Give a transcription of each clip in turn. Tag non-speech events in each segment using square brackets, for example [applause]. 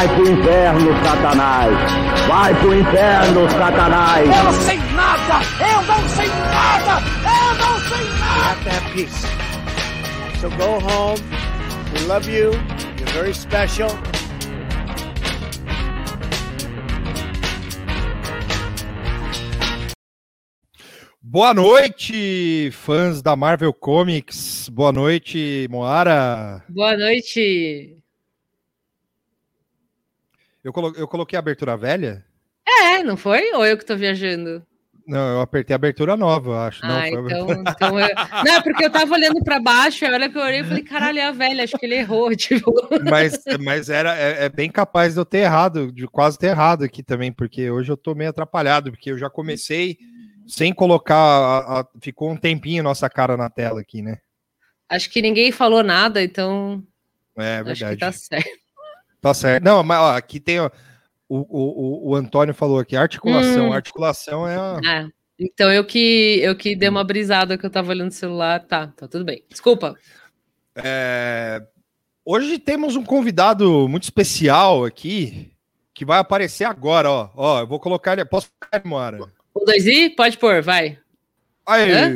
Vai pro inferno, Satanás! Vai pro inferno, Satanás! Eu não sei nada! Eu não sei nada! Eu não sei nada! have to have peace. So go home. We love you. You're very special. Boa noite, fãs da Marvel Comics. Boa noite, Moara. Boa noite. Eu, colo eu coloquei a abertura velha? É, não foi? Ou eu que tô viajando? Não, eu apertei a abertura nova, acho. Não, Ah, foi- então, então eu... [laughs] Não, é porque eu tava olhando pra baixo, aí a hora que eu olhei, eu falei, caralho, é a velha, acho que ele errou, [laughs] tipo... Mas, mas era, é, é bem capaz de eu ter errado, de quase ter errado aqui também, porque hoje eu tô meio atrapalhado, porque eu já comecei sem colocar. a- a- ficou um tempinho nossa cara na tela aqui, né? Acho que ninguém falou nada, então É acho que verdade. tá certo. Tá certo. Não, mas ó, aqui tem. ó, o, o, o- Antônio falou aqui, articulação. Hum. Articulação é a. Ah, então eu que, eu que dei uma brisada que eu tava olhando o celular, tá, tá tudo bem. Desculpa. É, Hoje temos um convidado muito especial aqui que vai aparecer agora, ó. Ó, eu vou colocar ele. Posso colocar ele, Moara? O 2i? Pode pôr, vai. Aí! Hã?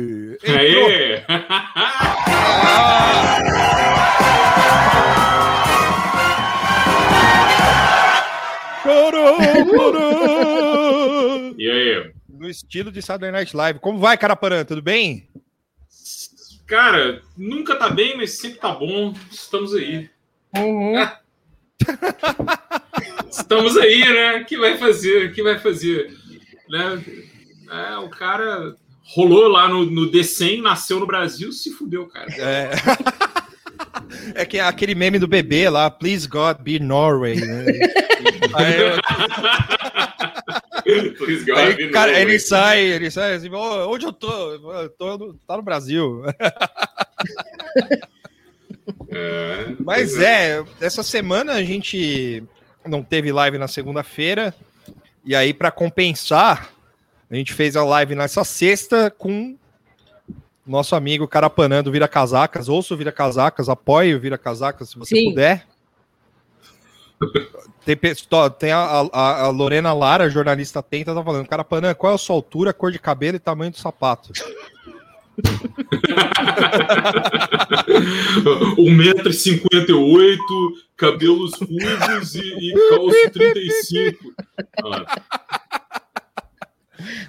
E aí? No estilo de Saturday Night Live. Como vai, Carapanã? Tudo bem? Cara, nunca tá bem, mas sempre tá bom. Estamos aí. Uhum. [laughs] Estamos aí, né? O que vai fazer? O que vai fazer? Né? É, o cara rolou lá no, no D100, nasceu no Brasil, se fudeu, cara. É. [laughs] É que é aquele meme do bebê lá, Please God be Norway. Né? [laughs] Aí, God, [laughs] aí, cara, ele sai, ele sai assim, "Ô, onde eu tô? Eu tô no, tá no Brasil. [laughs] É, Mas pois é, essa semana a gente não teve live na segunda-feira, e aí, para compensar, a gente fez a live nessa sexta com nosso amigo Carapanã do Vira Casacas. Ouça o Vira Casacas, apoie o Vira Casacas se você Sim. puder. Tem, tem a, a- a Lorena Lara, jornalista atenta, tá falando: Carapanã, qual é a sua altura, cor de cabelo e tamanho do sapato? [laughs] 1,58m, cabelos ruivos e, e calço 35. Ah,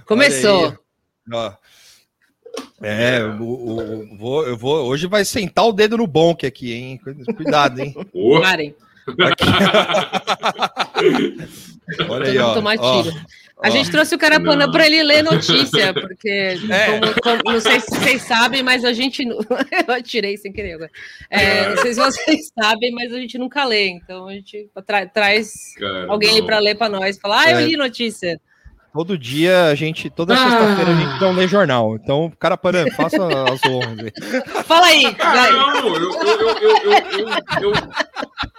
Começou. É, o- o- o- vou, eu vou. Hoje vai sentar o dedo no bonk aqui, hein? Cuidado, hein? Parem. [laughs] Olha aí, ó. tomar ó. tiro. A ó. gente trouxe o Carapanã Não. para ele ler notícia, porque [laughs] É. como- como- não sei se vocês sabem, mas a gente [laughs] eu atirei sem querer agora. É, não sei se vocês sabem, mas a gente nunca lê, então a gente tra- traz Cara, alguém para ler para nós, falar, ah, eu É. li notícia. Todo dia a gente, toda Ah. sexta-feira a gente não lê jornal. Então, cara, para, faça as honras aí. Fala aí, Cara, vai. não, eu, eu, eu, eu, eu, eu,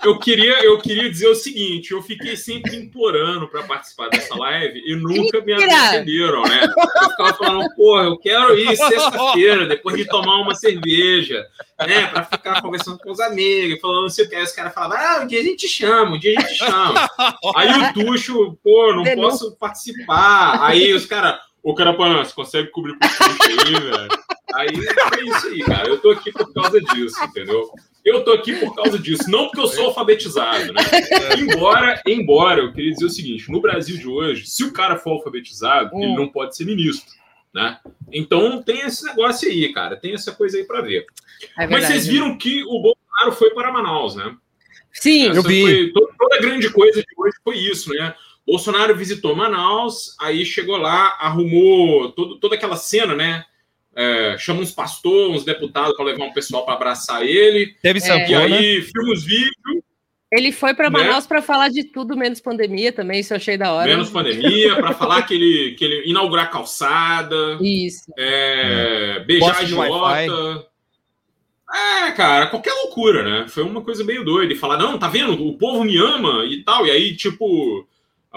eu queria, eu queria dizer o seguinte: eu fiquei sempre implorando para participar dessa live e nunca me atenderam, né? Eu ficava falando, porra, eu quero ir sexta-feira, depois de tomar uma cerveja, né? Para ficar conversando com os amigos, falando não sei o que. Aí os caras falavam, ah, um dia a gente chama, um dia a gente chama. Aí o Tuxo, pô, não posso participar. Aí os caras, ô Carapanã, você consegue cobrir o aí, velho? Aí é isso aí, cara. Eu tô aqui por causa disso, entendeu? Eu tô aqui por causa disso, não porque eu sou alfabetizado, né? Embora, embora, eu queria dizer o seguinte: no Brasil de hoje, se o cara for alfabetizado, Hum. ele não pode ser ministro, né? Então tem esse negócio aí, cara. Tem essa coisa aí pra ver. É Mas vocês viram que o Bolsonaro foi para Manaus, né? Sim, Eu vi. Foi, to- toda a grande coisa de hoje foi isso, né? Bolsonaro visitou Manaus, aí chegou lá, arrumou todo, toda aquela cena, né? É, chama uns pastores, uns deputados para levar um pessoal para abraçar ele. Teve É. E aí filma os vídeos, Ele foi para Né? Manaus para falar de tudo menos pandemia também, isso eu achei da hora. Menos pandemia, para falar que ele, que ele inaugurar calçada, Isso. é, beijar Poste a. Jota. É, cara, qualquer loucura, né? Foi uma coisa meio doida. E falar, não, tá vendo? O povo me ama e tal. E aí, tipo,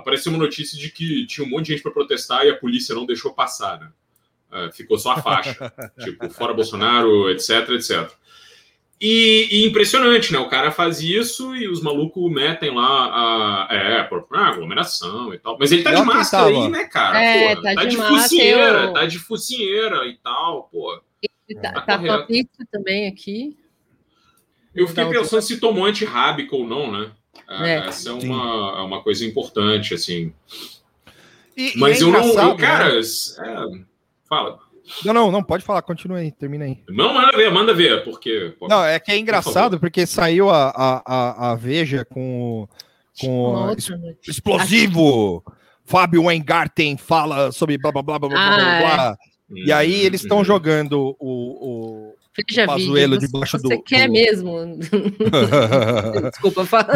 apareceu uma notícia de que tinha um monte de gente para protestar e a polícia não deixou passar, né? É, ficou só a faixa. [laughs] tipo, fora Bolsonaro, etc, etc. E, e impressionante, né? O cara faz isso e os malucos metem lá a. É, por ah, aglomeração e tal. Mas ele tá de Pior máscara aí, né, cara? É, Pô, tá tá de de máscara, focinheira, eu- tá de focinheira e tal, pô. Ele tá, Tá tá com a correto. pista também aqui. Eu fiquei Então, pensando se tomou antirrábica ou não, né? É, É. Essa é uma, é uma coisa importante, assim. E- e Mas é eu não. Eu, cara, né? é, fala. Não, não, não, pode falar, continua aí, termina aí. Não, manda ver, manda ver, porque. pô, Não, é que é engraçado porque saiu a, a, a, a Veja com, o- com o noite. explosivo. Fábio Weingarten fala sobre blá blá blá blá blá blá. Ah, blá. E aí eles estão Uhum. jogando o. Veja Pazuello vídeo. debaixo você do- quer do- mesmo? [laughs] Desculpa, fala.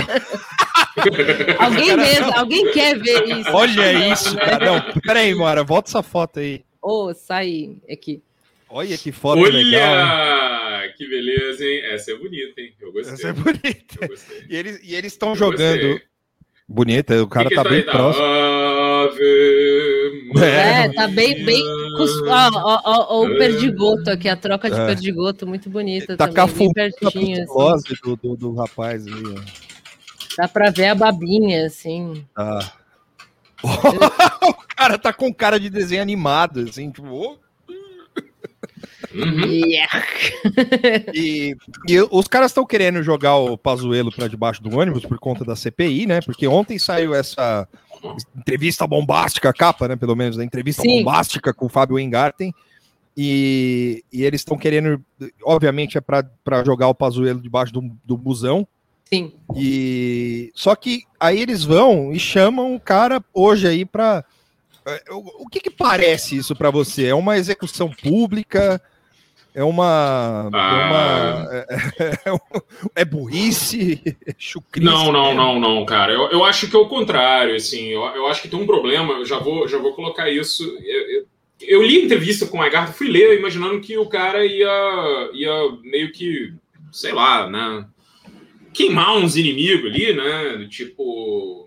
alguém mesmo, alguém quer ver isso. Olha isso, né? cara. Não, peraí, Mara, volta essa foto aí. Ô, sai aqui. Olha que foto legal. hein? Olha! Que beleza, hein? Essa é bonita, hein? Eu gostei. Essa é bonita. Eu gostei. E eles e eles estão jogando. gostei. Bonita, o cara Que que tá tá bem aí? Próximo. Ave É, É. tá bem, bem. cus- Ó, ó, ó, ó, o perdigoto aqui, a troca de É. perdigoto, muito bonita Tá com a também, bem pertinho. assim. do, do, do rapaz ali, ó. Dá pra ver a babinha, assim. Tá. [laughs] o cara tá com cara de desenho animado, assim, tipo. Uhum. Yeah. [laughs] E, e os caras estão querendo jogar o Pazuelo para debaixo do ônibus por conta da CPI, né? Porque ontem saiu essa entrevista bombástica, a capa, né? Pelo menos, da entrevista Sim. bombástica com o Fábio Engarten. E, e eles estão querendo, obviamente, é para jogar o Pazuelo debaixo do, do busão. Sim. E só que aí eles vão e chamam o cara hoje aí para o, o que, que parece isso para você? É uma execução pública? É uma, é, uma é, [laughs] é- é burrice? É? Não, não, não, não, cara. Eu, eu acho que é o contrário, assim. Eu, eu acho que tem um problema. Eu já vou, já vou colocar isso. Eu, eu- eu li a entrevista com o Lagarto, fui ler imaginando que o cara ia, ia meio que, sei lá, né? Queimar uns inimigos ali, né? Tipo,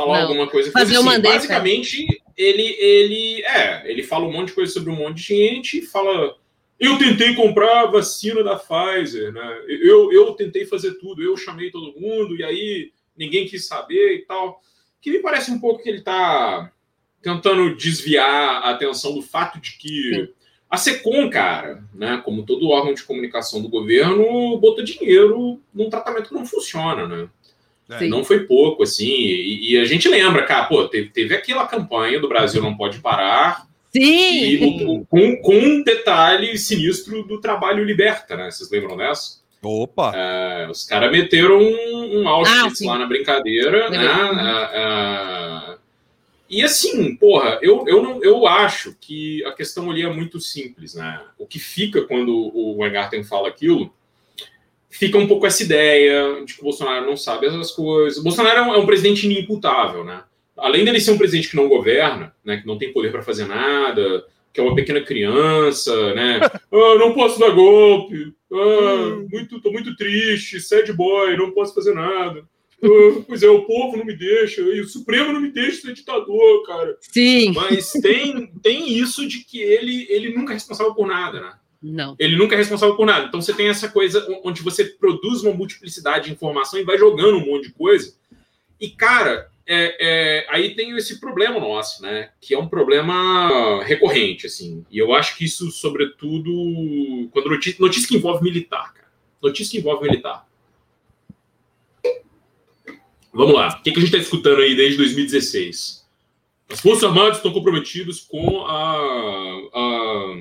falar Não, alguma coisa. fazer Assim, uma. Basicamente, ele, ele, é, ele fala um monte de coisa sobre um monte de gente, fala. Eu tentei comprar a vacina da Pfizer, né? Eu, eu tentei fazer tudo, eu chamei todo mundo, e aí ninguém quis saber e tal. Que me parece um pouco que ele está tentando desviar a atenção do fato de que Sim. a SECOM, cara, né, como todo órgão de comunicação do governo, botou dinheiro num tratamento que não funciona, né? Sim. Não foi pouco, assim, e, e a gente lembra, cara, pô, teve, teve aquela campanha do Brasil Não Pode Parar, e Sim! no- com, com um detalhe sinistro do trabalho liberta, né? Vocês lembram dessa? Opa! É, os caras meteram um, um Auschwitz Ah, lá na brincadeira, né? É, é, e assim, porra, eu, eu, não, eu acho que a questão ali é muito simples, né? O que fica quando o Weingarten fala aquilo, fica um pouco essa ideia de que o Bolsonaro não sabe essas coisas. O Bolsonaro é um, é um presidente inimputável, né? Além dele ser um presidente que não governa, né, que não tem poder para fazer nada, que é uma pequena criança, né? [laughs] Ah, não posso dar golpe. Ah, muito, tô muito triste, sad boy, não posso fazer nada. Ah, [laughs] pois é, o povo não me deixa, e o Supremo não me deixa ser ditador, cara. Sim! Mas tem, tem isso de que ele, ele nunca é responsável por nada, né? Não. Ele nunca é responsável por nada. Então você tem essa coisa onde você produz uma multiplicidade de informação e vai jogando um monte de coisa. E, cara, é, é, aí tem esse problema nosso, né? Que é um problema recorrente, assim. E eu acho que isso, sobretudo, quando notícia, notícia que envolve militar, cara. Notícia que envolve militar. Vamos lá. O que, que a gente está escutando aí desde 2016? As Forças Armadas estão comprometidas com a- a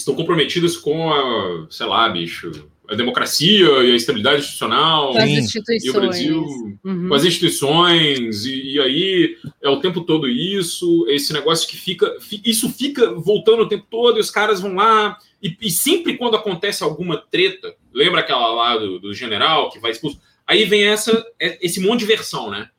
estão comprometidas com a, sei lá, bicho, a democracia e a estabilidade institucional. Com as Sim. E o instituições. Brasil Uhum. com as instituições, e, e aí é o tempo todo isso, esse negócio que fica. fi- Isso fica voltando o tempo todo, e os caras vão lá, e, e sempre quando acontece alguma treta, lembra aquela lá do, do general que vai expulso? Aí vem essa, é- esse monte de versão, né?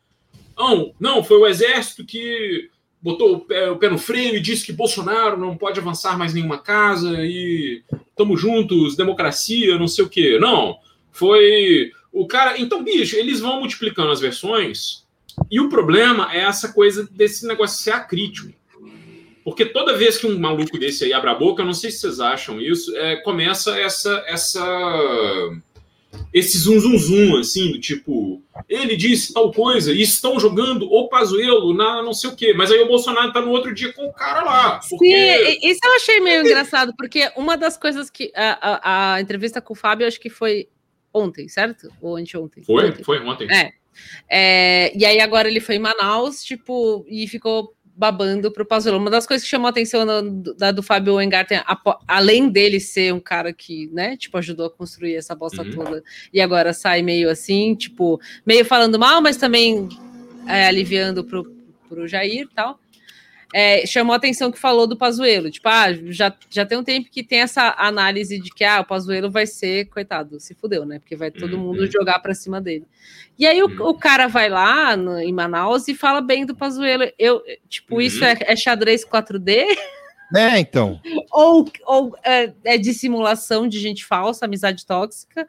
Não, não, foi o exército que botou o pé, o pé no freio e disse que Bolsonaro não pode avançar mais nenhuma casa e estamos juntos, democracia, não sei o quê. Não, foi o cara. Então, bicho, eles vão multiplicando as versões e o problema é essa coisa desse negócio ser acrítico. Porque toda vez que um maluco desse aí abre a boca, eu não sei se vocês acham isso, é, começa essa, essa esse zum zum zum, assim, do tipo, ele disse tal coisa e estão jogando o Pazuello na não sei o quê, mas aí o Bolsonaro tá no outro dia com o cara lá. Porque... Sim, isso eu achei meio engraçado, porque uma das coisas que. A, a- a entrevista com o Fábio, acho que foi ontem, certo? Ou anteontem? Foi, Ontem. foi ontem. É. É, e aí agora ele foi em Manaus, tipo, e ficou babando pro Pazuello. Uma das coisas que chamou a atenção da do Fábio Weingarten, apo- além dele ser um cara que, né, tipo, ajudou a construir essa bosta Uhum. toda, e agora sai meio assim, tipo, meio falando mal, mas também é, aliviando pro, pro Jair e tal. É, chamou a atenção que falou do Pazuello, tipo, ah, já, já tem um tempo que tem essa análise de que ah, o Pazuello vai ser, coitado, se fudeu, né? Porque vai todo Uhum. mundo jogar pra cima dele. E aí o, Uhum. o cara vai lá no- em Manaus e fala bem do Pazuello. Eu, tipo, Uhum. isso é, é xadrez 4D É, então. ou, ou é, é dissimulação de gente falsa, amizade tóxica?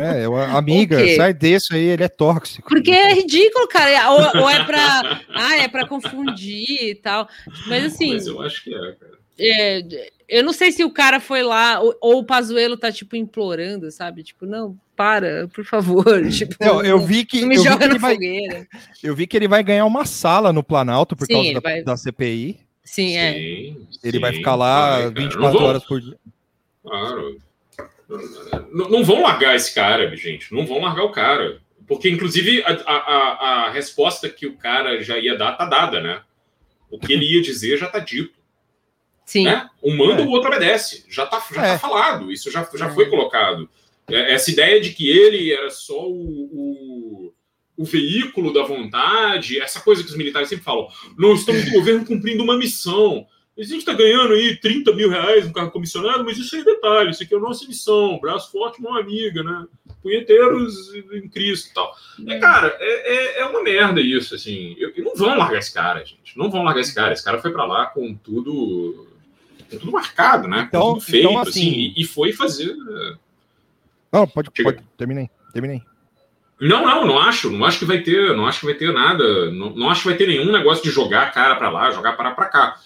É, eu- [laughs] amiga, sai desse aí, ele é tóxico. Porque é ridículo, cara. Ou, ou é pra. [laughs] Ah, é pra confundir e tal. Mas assim. Mas eu acho que é, cara. É, eu não sei se o cara foi lá, ou, ou o Pazuello tá, tipo, implorando, sabe? Tipo, não, para, por favor. [laughs] Tipo, Eu, eu vi que, não me eu vi que joga ele na vai, fogueira. eu vi que ele vai ganhar uma sala no Planalto por Sim, causa da, vai- da CPI. Sim, é. Sim, Ele vai sim, ficar lá vai, cara. 24 Não vão- horas por dia. Claro. Não, não vão largar esse cara, gente. Não vão largar o cara. Porque, inclusive, a, a, a- resposta que o cara já ia dar tá dada, né? O que ele ia dizer já tá dito. Sim. Né? Um manda, É. o outro obedece. Já tá, já É. tá falado. Isso já, já É. foi colocado. É, Essa ideia de que ele era só o, o, o veículo da vontade, essa coisa que os militares sempre falam. Não estamos no governo cumprindo uma missão. A gente está ganhando aí 30 mil reais no carro comissionado, mas isso aí é detalhe. Isso aqui é a nossa missão. Braço forte, mão amiga, né? Punheteiros em Cristo e tal. É, cara, é, é, é uma merda isso, assim. Eu, não vão largar esse cara, gente. Não vão largar esse cara. Esse cara foi para lá com tudo. Com tudo marcado, né? Então- com tudo feito, então, assim. assim- e, foi fazer. Não, pode, pode. Terminei, terminei. Não, não, não acho. Não acho que vai ter, não acho que vai ter nada. Não, não acho que vai ter nenhum negócio de jogar a cara pra lá, jogar para pra cá.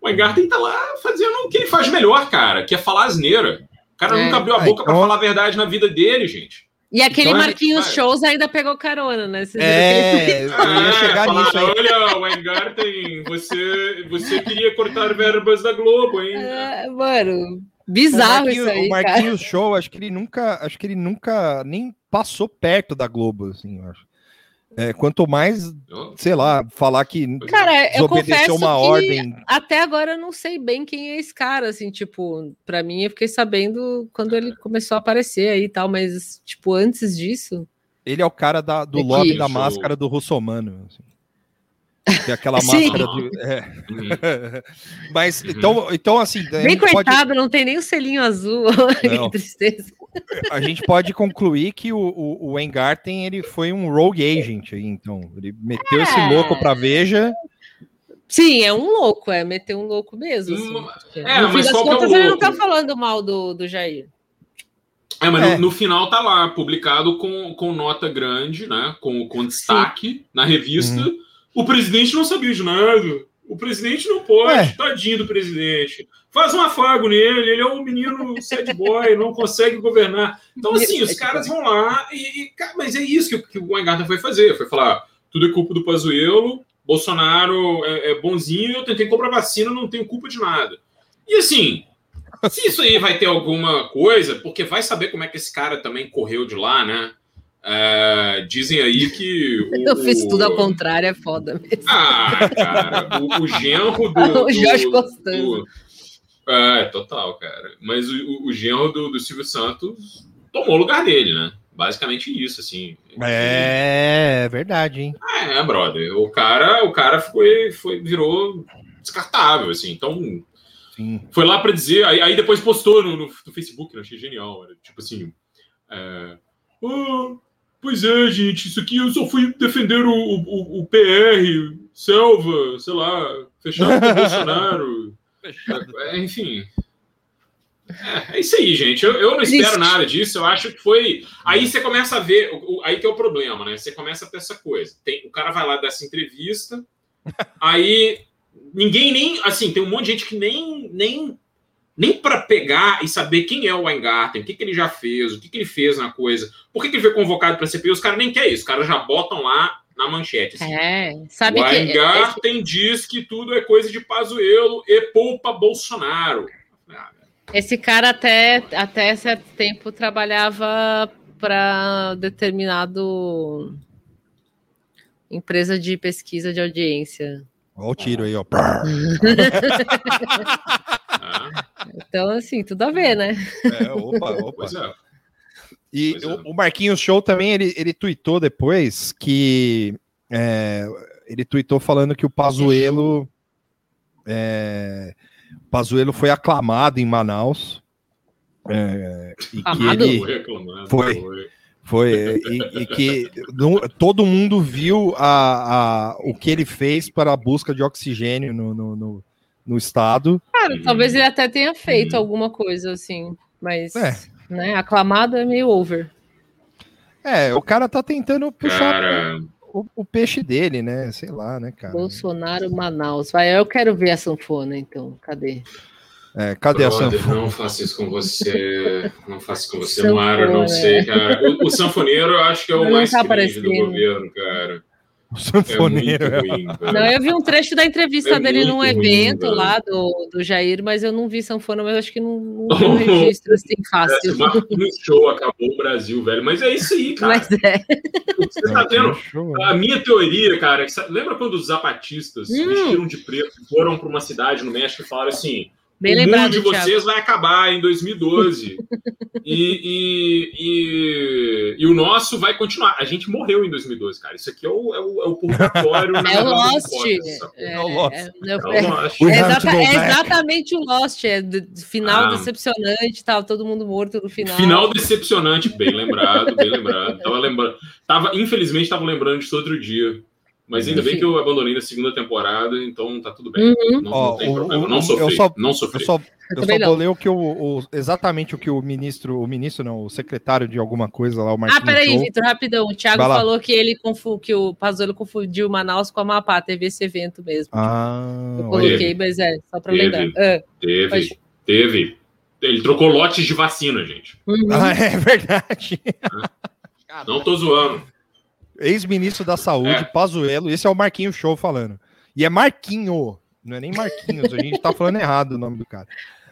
O Engarten tá lá fazendo o que ele faz melhor, cara, que é falar asneira. O cara É. nunca abriu a boca pra então- falar a verdade na vida dele, gente. E aquele Então, Marquinhos. Shows ainda pegou carona, né? Vocês viram É, [laughs] eu ia chegar falar, nisso aí. Olha, o Engarten, você, você queria cortar verbas da Globo, hein? É, mano, bizarro o Marquinhos, isso aí, o cara. Marquinhos Show, acho que ele nunca, acho que ele nunca nem passou perto da Globo, assim, eu acho. É, quanto mais, sei lá, falar que Cara, eu confesso uma que ordem. até agora eu não sei bem quem é esse cara, assim, tipo, pra mim eu fiquei sabendo quando ele começou a aparecer aí e tal, mas, tipo, antes disso, Ele é o cara da- do É que- lobby da máscara do russomano. Assim. Que é aquela Sim. máscara de. é. [laughs] Uhum. Mas então, então assim, bem gente, pode, coitado, não tem nem o selinho azul, [laughs] Não. que tristeza. a gente pode concluir que o, o, o Engarten ele foi um rogue agent aí, então. Ele meteu esse É. louco pra Veja. Sim, é um louco, é meter um louco mesmo. Assim, Hum, porque é, no fim das qual que é contas, ele não tá falando mal do, do Jair. É, mas É. No, no final tá lá, publicado com, com nota grande, né? Com, com destaque na revista. Uhum. O presidente não sabia de nada. O presidente não pode, É. tadinho do presidente. Faz um afago nele, ele é um menino sad boy, não consegue governar. Então, assim, os caras vão lá e. e, cara, mas é isso que, que o Weingarten foi fazer. Foi falar: tudo é culpa do Pazuello, Bolsonaro é, é bonzinho, eu tentei comprar vacina, não tenho culpa de nada. E assim, se isso aí vai ter alguma coisa, porque vai saber como é que esse cara também correu de lá, né? É, dizem aí que. [laughs] O, Eu fiz tudo ao contrário, é foda mesmo. Ah, cara, o, o genro do. [laughs] O Jorge Costanzo. do- É, total, cara. Mas o, o, genro do, do Silvio Santos tomou o lugar dele, né? Basicamente isso, assim. É, é verdade, hein? É, brother. O cara, o cara foi, foi, virou descartável, assim. Então, Sim. foi lá pra dizer. Aí, aí depois postou no, no, no Facebook, eu achei genial. Era, tipo assim. É, "Ah, pois é, gente, isso aqui eu só fui defender o, o, o PR, selva, sei lá, fechado com o [laughs] Bolsonaro. É, enfim. É, é isso aí, gente. Eu, eu não espero nada disso. Eu acho que foi. Aí você começa a ver. o- o- aí que é o problema, né? Você começa a ter essa coisa. Tem, o cara vai lá dar essa entrevista. [laughs] aí ninguém nem. Assim, tem um monte de gente que nem. nem nem para pegar e saber quem é o Weingarten, o que, que ele já fez, o que, que ele fez na coisa, por que, que ele foi convocado para CPI, os caras nem querem isso, os caras já botam lá na manchete. assim. É, sabe o que. Weingarten diz que tudo é coisa de Pazuello e poupa Bolsonaro. Esse cara até, até certo tempo trabalhava para determinado empresa de pesquisa de audiência. Olha o tiro aí, ó. [laughs] [laughs] Então, assim, tudo a ver, né? É, opa, opa. pois é. E é. o, Marquinhos Show também, ele, ele tweetou depois que é, ele tweetou falando que o Pazuello é, o Pazuello foi aclamado em Manaus. é, e que Aclamado? ele Foi Foi. foi e, e que não- todo mundo viu a, a- o que ele fez para a busca de oxigênio no, no, no- no estado. Cara, Uhum. talvez ele até tenha feito Uhum. alguma coisa assim, mas É. né, aclamado é meio over. É, o cara tá tentando puxar Cara, o, o peixe dele, né? Sei lá, né, cara? Bolsonaro, Manaus. Vai, eu quero ver a sanfona, então. Cadê? É, cadê a brother, sanfona? não faça isso com você. Não faça isso com você, Sanfona. Moara. Não sei, cara. O, o sanfoneiro eu acho que é o Não mais tá do governo, cara. O É sanfoneiro. muito ruim, cara. Não, eu vi um trecho da entrevista É dele num ruim, evento velho. lá do, do Jair, mas eu não vi sanfona, mas acho que não, não vi um [laughs] registro assim É, fácil. Marquinhos Show acabou o Brasil, velho. Mas é isso aí, cara. Mas é. Você tá vendo? Show. A minha teoria, cara, é lembra quando os zapatistas Hum. vestiram de preto e foram para uma cidade no México e falaram assim: Bem o mundo lembrado, de Thiago. vocês vai acabar em 2012 [laughs] e, e, e, e o nosso vai continuar. A gente morreu em 2012, cara. Isso aqui é o, é o, é o purgatório. [laughs] É o Lost. É, É o Lost. é- É o é- Lost. É exata- é exatamente o Lost, é final Ah. decepcionante, tal, todo mundo morto no final. Final decepcionante, bem lembrado, bem lembrado. Tava lembrando, tava, infelizmente, estava lembrando disso outro dia. Mas ainda bem que eu abandonei na segunda temporada, então tá tudo bem. Uhum. Não, Ó, não tem o- problema. o- não eu sofri. só- não Eu sofri. só, Eu eu só ler o que o, o- exatamente o que o ministro, o ministro não, o secretário de alguma coisa lá, o Ah, Marquinhos peraí, Show. Vitor, rapidão. O Thiago Vai lá. falou que ele confu, que o Pazuello confundiu Manaus com a Amapá. Teve esse evento mesmo. Ah, Eu coloquei, mas é, só pra Teve. lembrar. Ah, Teve, Pode- teve. Ele trocou lotes de vacina, gente. uhum. Ah, [laughs] é verdade. Não tô zoando. Ex-ministro da Saúde, É. Pazuello, esse é o Marquinhos Show falando. E é Marquinho, não é nem Marquinhos, a gente tá falando errado o nome do cara.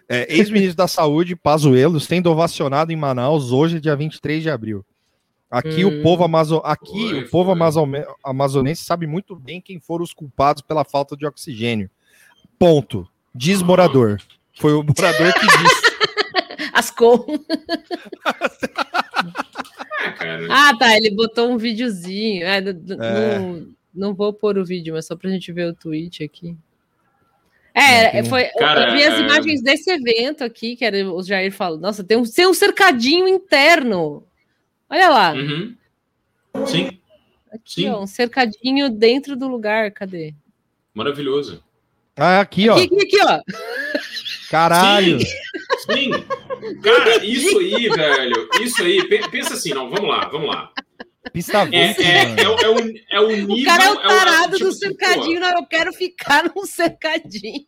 É, Ex-ministro da Saúde, Pazuello, sendo ovacionado em Manaus hoje, dia 23 de abril. Aqui Hum. o povo, amazo... Aqui, o povo amazonense sabe muito bem quem foram os culpados pela falta de oxigênio. Ponto. Diz morador. Foi o morador que disse. [laughs] Ascom. [laughs] É, [laughs] cara. Ah, tá. Ele botou um videozinho. É, É. Não, não vou pôr o vídeo, mas só pra gente ver o tweet aqui. É, um- foi. Cara, eu vi as é- imagens desse evento aqui, que era o Jair falou. Nossa, tem um, tem um cercadinho interno. Olha lá. Uhum. Sim, Aqui, sim. ó, um cercadinho dentro do lugar. Cadê? maravilhoso. Ah, aqui, ó. Aqui, aqui, aqui, ó. Caralho. Sim. Cara, isso aí, velho. Isso aí. pe- Pensa assim, não, vamos lá, vamos lá. Pista É, 20, é, é, o- é o, é o nível. O cara é o é tarado tipo do assim, cercadinho. Não, eu quero ficar num cercadinho.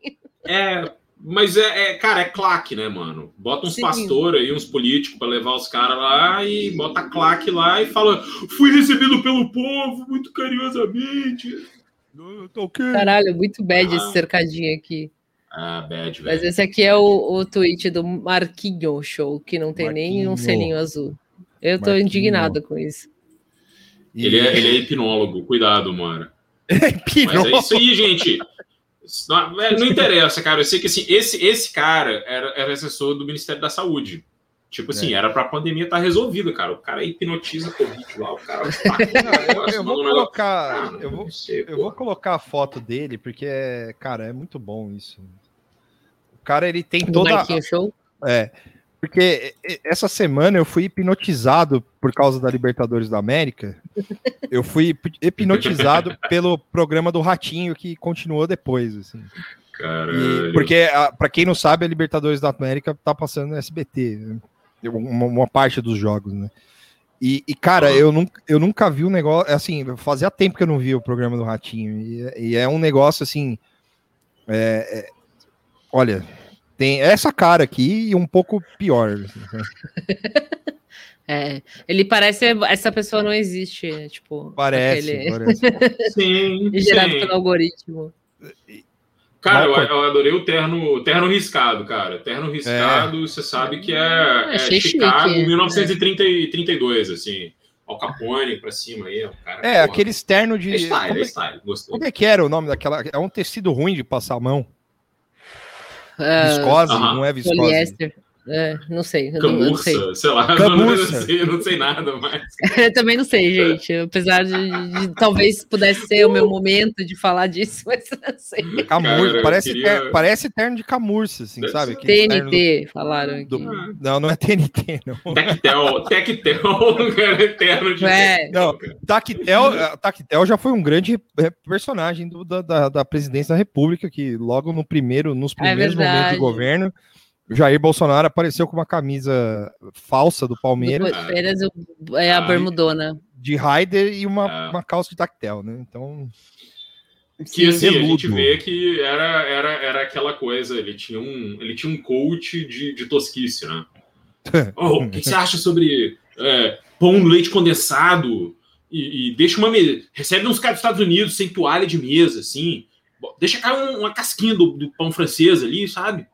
É, mas é, é, cara, é claque, né, mano? Bota uns Sim. pastores aí, uns políticos pra levar os caras lá e bota claque lá e fala: fui recebido pelo povo muito carinhosamente. Caralho, muito bad Ah. esse cercadinho aqui. Ah, bad, Mas velho. esse aqui é o, o tweet do Marquinho Show, que não tem nem um Marquinho. selinho azul. Eu tô Marquinho. indignada com isso. Ele é, ele é hipnólogo, cuidado, mano. [laughs] Pirou. Mas é isso aí, gente. Não, é, não interessa, cara. Eu sei que assim, esse, esse cara era, era assessor do Ministério da Saúde. Tipo assim, É. era pra pandemia estar resolvida, cara. O cara hipnotiza Covid lá, o cara. [laughs] Não, eu, vou colocar. Ah, Eu vou, sei, eu vou colocar a foto dele, porque, é, cara, é muito bom isso. O cara, ele tem toda. Show. É. Porque e- essa semana eu fui hipnotizado por causa da Libertadores da América. Eu fui hip- hipnotizado [laughs] pelo programa do Ratinho que continuou depois, assim. E- Caralho. porque, a- pra quem não sabe, a Libertadores da América tá passando no SBT, né? uma, uma parte dos jogos, né? E, e, cara, eu nunca, eu nunca vi um negócio. Assim, fazia tempo que eu não via o programa do Ratinho. E, e é um negócio assim. é- é- olha, tem essa cara aqui e um pouco pior. né? [laughs] É, ele parece essa pessoa não existe, é, tipo, Parece, aquele- parece. [laughs] Sim, gerado sim. pelo algoritmo. Cara, eu, eu adorei o terno, terno riscado, cara. Terno riscado, você sabe que é, é achei chique, Chicago, é. 1932, assim. Al Capone pra cima aí, o cara. É, porra. aquele externo de. É style, como, é é, style, gostei. como é que era o nome daquela. É um tecido ruim de passar a mão. Viscose, aham. não é viscose. poliéster. É, não sei, eu não, sei. Camurça, sei lá, [laughs] Camurça. não sei, eu não sei nada mais. [laughs] Também não sei, gente. Apesar de, de- talvez pudesse ser o meu momento de falar disso, [laughs] mas não sei. Camurça, Cara, parece, queria- ter- parece terno de camurça, assim, Deve sabe? terno TNT, falaram aqui. do- do- Não, não é TNT, não. Tectel, Tectel, cara, eterno de. É. Não, Tactel, eh, Tactel já foi um grande personagem do- da, da, da presidência da República, que logo no primeiro, nos primeiros momentos É verdade. de governo, Jair Bolsonaro apareceu com uma camisa falsa do Palmeiras, Do Palmeiras, é a Ah, bermudona. de Raider e uma, Ah. uma calça de Tactel, né? Então, Que assim, a gente vê que era, era, era aquela coisa, ele tinha um, ele tinha um coach de, de tosquice, né? [laughs] Oh, o que você acha sobre é, pão no leite condensado e, e deixa uma mesa. Recebe uns caras dos Estados Unidos sem toalha de mesa, assim. Deixa cair um- uma casquinha do, do pão francês ali, sabe?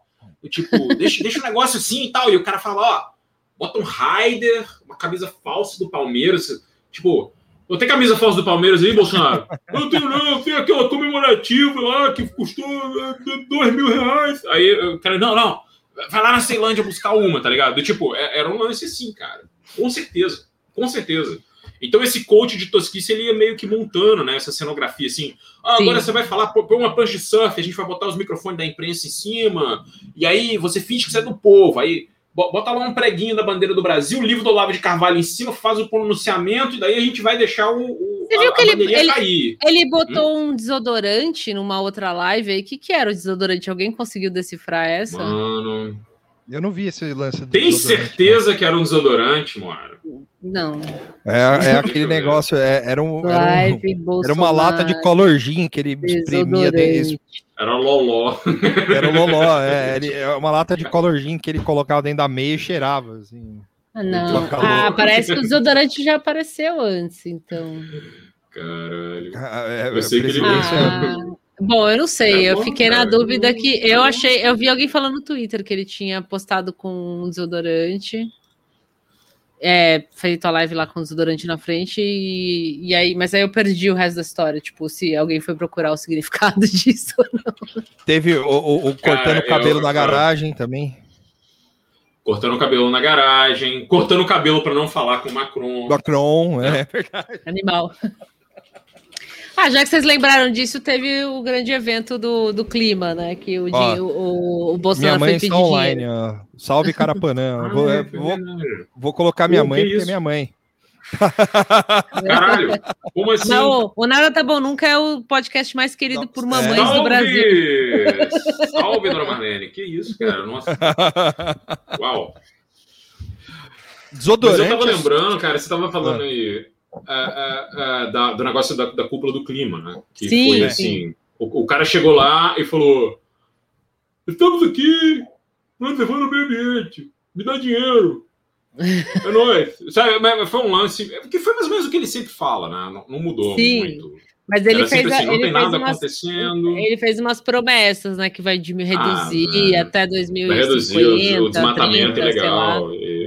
Tipo, deixa, deixa um negócio assim e tal. E o cara fala, ó, bota um Raider, uma camisa falsa do Palmeiras. Tipo, eu tenho camisa falsa do Palmeiras aí, Bolsonaro? [laughs] Eu tenho não, tem aquela comemorativa lá que custou é, dois mil reais. Aí o cara, não, não, vai lá na Ceilândia buscar uma, tá ligado? Tipo, é- era um lance assim, cara. Com certeza, com certeza. Então esse coach de tosquice, ele ia meio que montando, né, essa cenografia, assim. Ah, Sim. agora você vai falar, põe uma prancha de surf, a gente vai botar os microfones da imprensa em cima, e aí você finge que você é do povo, aí bo- bota lá um preguinho da bandeira do Brasil, o livro do Olavo de Carvalho em cima, faz o pronunciamento, e daí a gente vai deixar o, o Você viu a, que a ele- ele- cair. Ele botou um desodorante numa outra live aí. O que, que era o desodorante? Alguém conseguiu decifrar essa? Mano, eu não vi esse lance. do tem certeza que era um desodorante, mano? Não. É, é aquele [laughs] negócio, é- era, um, era, um- era uma lata de Bolsonaro, color gin que ele espremia, de- desodorante. Era loló. [laughs] era o loló, é, [laughs] ele- é uma lata de color gin que ele colocava dentro da meia e cheirava, assim. Ah, não. Ah, parece que o desodorante já apareceu antes, então. Caralho. É, Eu sei que ele- Ah, bom, eu não sei. É eu bom, fiquei na dúvida que eu achei. Eu vi alguém falando no Twitter que ele tinha postado com um desodorante. É, feito a live lá com o desodorante na frente, e, e aí, mas aí eu perdi o resto da história. Tipo, se alguém foi procurar o [laughs] significado disso. Teve o, o- o cortando o cabelo eu- na garagem também. Cortando o cabelo na garagem, cortando o cabelo pra não falar com o Macron. Macron, é verdade. Animal. Ah, já que vocês lembraram disso, teve o grande evento do, do clima, né? Que o, Ó, di- o, o Minha Bolsonaro mãe foi está pedir online, ó. Salve Carapanã. [laughs] Ah, vou, é, é, vou, vou colocar minha Pô, mãe, que porque é isso? minha mãe. [laughs] Caralho, como assim? Não, o Nada Tá Bom Nunca é o podcast mais querido por mamães É. do Brasil. Salve! Salve, dona Marlene. Que isso, cara? Nossa. [laughs] Uau. Mas Desodorante. eu tava lembrando, cara, você tava falando aí ah, ah, ah, da- do negócio da, da cúpula do clima, né? Que Sim, foi sim. assim. O, o cara chegou lá e falou: Estamos aqui, preservando o meio ambiente, me dá dinheiro. É nóis. [laughs] Sabe, foi um lance. Que foi mais ou menos o que ele sempre fala, né? Não, não mudou Sim. muito. Mas ele Era fez, assim, não ele, tem fez nada umas, acontecendo. ele fez umas promessas, né? Que vai diminuir, reduzir Ah, até Vai reduzir 2050, o, o desmatamento 30, sei lá. ilegal. E,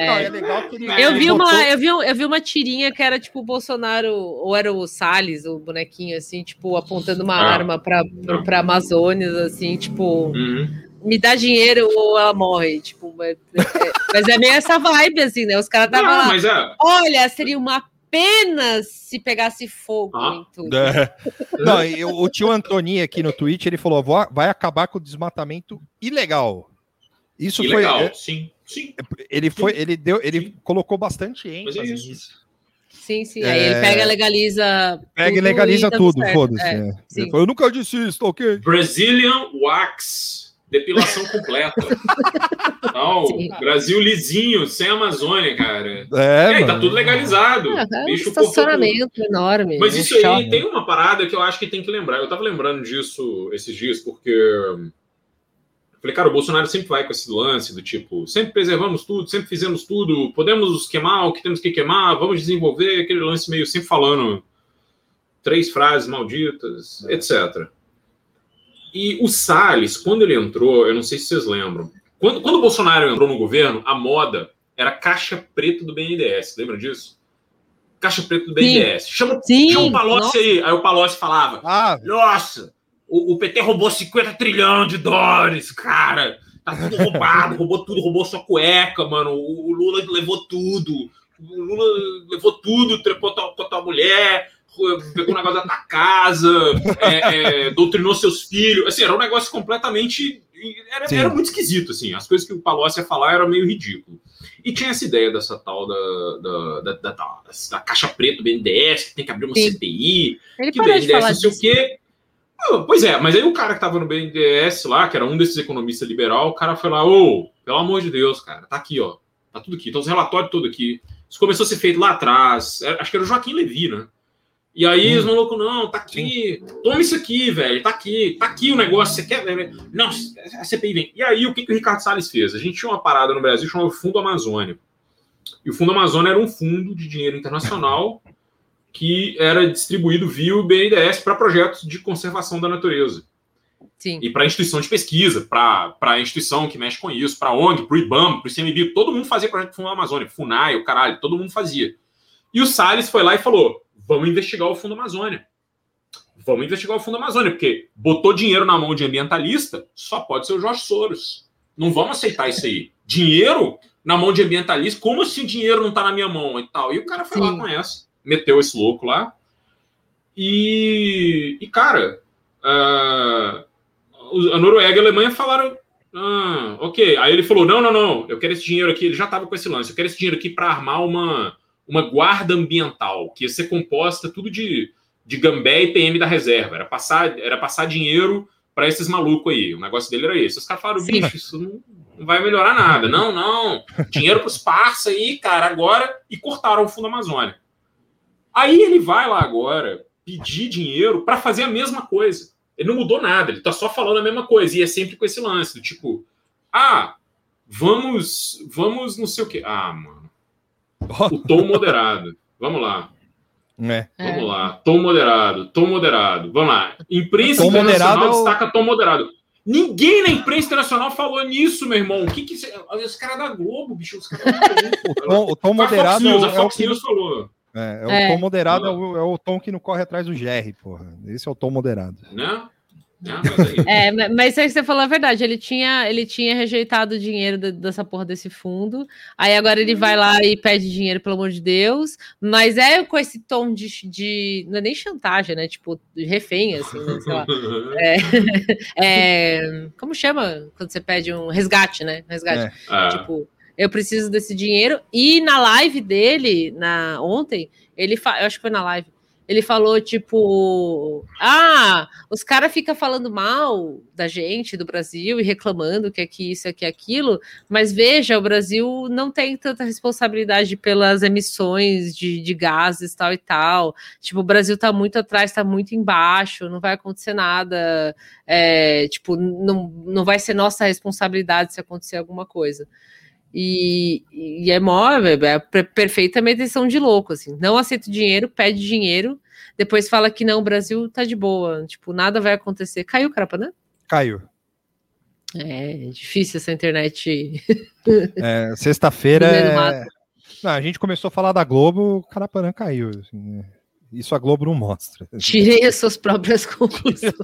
É. Não, é legal que ele. Eu ele vi, botou- uma, eu, vi, eu vi uma tirinha que era tipo o Bolsonaro, ou era o Salles, o bonequinho, assim, tipo, apontando uma Ah. arma pra, pra, pra Amazônia, assim, tipo, Uhum. me dá dinheiro ou ela morre. Tipo, mas é, mas é meio essa vibe, assim, né? Os caras estavam Não, lá. mas é. Olha, seria uma pena se pegasse fogo Ah. em tudo. É. Não, e o, tio Antoni aqui no Twitch, ele falou: "Vó- vai acabar com o desmatamento ilegal. Isso Que foi. legal. é, Sim, sim. Ele foi, ele deu, ele Sim. colocou bastante é ênfase isso. nisso. Sim, sim. Aí ele É. pega, legaliza. Pega e legaliza tudo, foda-se. É, é. sim. Eu nunca disse isso, tá ok? Brazilian Wax. Depilação completa. [laughs] Não, Sim. Brasil lisinho, sem Amazônia, cara. E É, aí, tá tudo legalizado. Ah, é um estacionamento enorme. Mas isso aí tem uma parada que eu acho que tem que lembrar. Eu tava lembrando disso esses dias, porque. Falei, cara, o Bolsonaro sempre vai com esse lance do tipo, sempre preservamos tudo, sempre fizemos tudo, podemos queimar o que temos que queimar, vamos desenvolver aquele lance meio sempre falando três frases malditas, etc. E o Salles, quando ele entrou, eu não sei se vocês lembram, quando, quando o Bolsonaro entrou no governo, a moda era caixa preta do BNDES, lembra disso? Caixa preta do BNDES. Chama, Sim, chama o Palocci nossa. aí. Aí o Palocci falava, Ah, nossa, o, o PT roubou 50 trilhões de dólares, cara. Tá tudo roubado, roubou tudo, roubou sua cueca, mano. O, o Lula levou tudo. O Lula levou tudo, trepou tua, tua, tua mulher, pegou o negócio da tua casa, é, é, doutrinou seus filhos. Assim, era um negócio completamente. Era, Sim. era muito esquisito, assim. As coisas que o Palocci ia falar era meio ridículo. E tinha essa ideia dessa tal da, da, da, da, da- da caixa preta do BNDES, que tem que abrir uma Sim. CPI, Ele que o BNDES não sei o disso. quê. Ah, Pois é, mas aí o cara que tava no BNDES lá, que era um desses economistas liberal, o cara foi lá, ô, pelo amor de Deus, cara, tá aqui, ó. Tá tudo aqui, tá os relatórios tudo aqui. Isso começou a ser feito lá atrás. é, Acho que era o Joaquim Levi, né? E aí os malucos, não, tá aqui, toma isso aqui, velho, tá aqui, tá aqui o negócio, você quer? Não, a CPI vem. E aí o que, que o Ricardo Salles fez? A gente tinha uma parada no Brasil chamada Fundo Amazônia. E o Fundo Amazônia era um fundo de dinheiro internacional [laughs] que era distribuído via o BNDES para projetos de conservação da natureza. Sim. E para instituição de pesquisa, para a instituição que mexe com isso, para a ONG, para o IBAMA, para o ICMBio, todo mundo fazia projeto do Fundo Amazônia, FUNAI, o caralho, todo mundo fazia. E o Salles foi lá e falou: vamos investigar o Fundo Amazônia. Vamos investigar o Fundo Amazônia, porque botou dinheiro na mão de ambientalista, só pode ser o Jorge Soros. Não vamos aceitar isso aí. Dinheiro na mão de ambientalista, como assim dinheiro não está na minha mão e tal? E o cara foi Sim. lá com essa, meteu esse louco lá. E, e cara, ah, a Noruega e a Alemanha falaram: ah, ok. Aí ele falou: não, não, não, eu quero esse dinheiro aqui. Ele já estava com esse lance, eu quero esse dinheiro aqui para armar uma, uma guarda ambiental, que ia ser composta tudo de, de gambé e PM da reserva. Era passar, era passar dinheiro para esses malucos aí. O negócio dele era esse. Os caras falaram: bicho, isso não, não vai melhorar nada. Não, não. Dinheiro para os parça aí, cara, agora. E cortaram o Fundo Amazônia. Aí ele vai lá agora pedir dinheiro para fazer a mesma coisa. Ele não mudou nada, ele tá só falando a mesma coisa. E é sempre com esse lance do tipo, ah, vamos, vamos não sei o quê. Ah, mano. O tom moderado. Vamos lá, é. Vamos lá. Tom moderado, tom moderado. Vamos lá. Imprensa Tom internacional moderado é o- destaca tom moderado. Ninguém na imprensa internacional falou nisso, meu irmão. O que que... Os caras da Globo, bicho, os caras da [laughs] O Globo. tom, o tom a Fox moderado News, o, é o Fox que News falou, É, é o É. tom moderado, é o, é o tom que não corre atrás do GR, porra. Esse é o tom moderado. né? Né? Mas aí- [laughs] É, ma- mas isso aí que você falou é verdade. Ele tinha, ele tinha rejeitado o dinheiro da- dessa porra desse fundo. Aí agora ele vai lá e pede dinheiro, pelo amor de Deus. Mas é com esse tom de. de não é nem chantagem, né? Tipo, de refém, assim, né? Sei lá. [laughs] [laughs] É, como chama quando você pede um resgate, né? Resgate. É. Ah, Tipo, eu preciso desse dinheiro. E na live dele, na ontem, ele fa... eu acho que foi na live. Ele falou, tipo, ah, os caras ficam falando mal da gente, do Brasil, e reclamando que aqui isso, aqui aquilo, mas veja, o Brasil não tem tanta responsabilidade pelas emissões de, de gases, tal e tal. Tipo, o Brasil tá muito atrás, tá muito embaixo, não vai acontecer nada. É, tipo, não, não vai ser nossa responsabilidade se acontecer alguma coisa. E, e é mó, é per- perfeita medição de louco, assim. Não aceita dinheiro, pede dinheiro, depois fala que não, o Brasil tá de boa, tipo, nada vai acontecer. Caiu, Carapanã? Caiu. É difícil essa internet. [laughs] É, Sexta-feira. É- a gente começou a falar da Globo, o Carapanã caiu. assim, né? Isso a Globo não mostra. [laughs] Tirei as suas próprias conclusões. [laughs]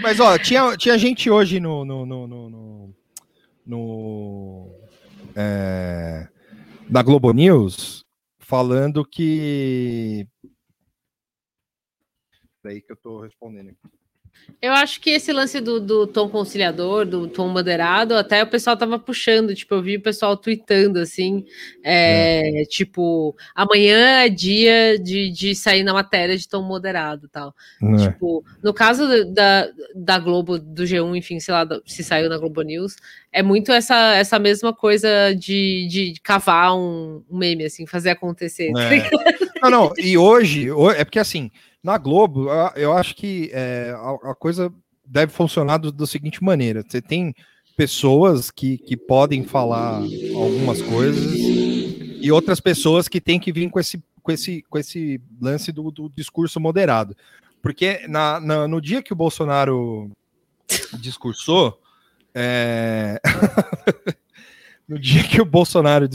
Mas, ó, tinha, tinha gente hoje no. no, no, no, no- é, na Globo News falando que. Daí que eu tô respondendo. aqui. Eu acho que esse lance do, do tom conciliador, do tom moderado, até o pessoal tava puxando, tipo, eu vi o pessoal tweetando assim, é, tipo, amanhã é dia de, de sair na matéria de tom moderado tal. Né? Tipo, no caso da, da Globo, do G1, enfim, sei lá, se saiu na Globo News, é muito essa, essa mesma coisa de, de cavar um, um meme, assim, fazer acontecer. tá É. Não, não, e hoje, ho- é porque assim, na Globo, eu- acho que é, a, coisa deve funcionar do, da seguinte maneira: você tem pessoas que, que podem falar algumas coisas e outras pessoas que têm que vir com esse, com esse, com esse lance do, do discurso moderado. Porque na, na- no dia que o Bolsonaro discursou, é, [laughs] no dia que o Bolsonaro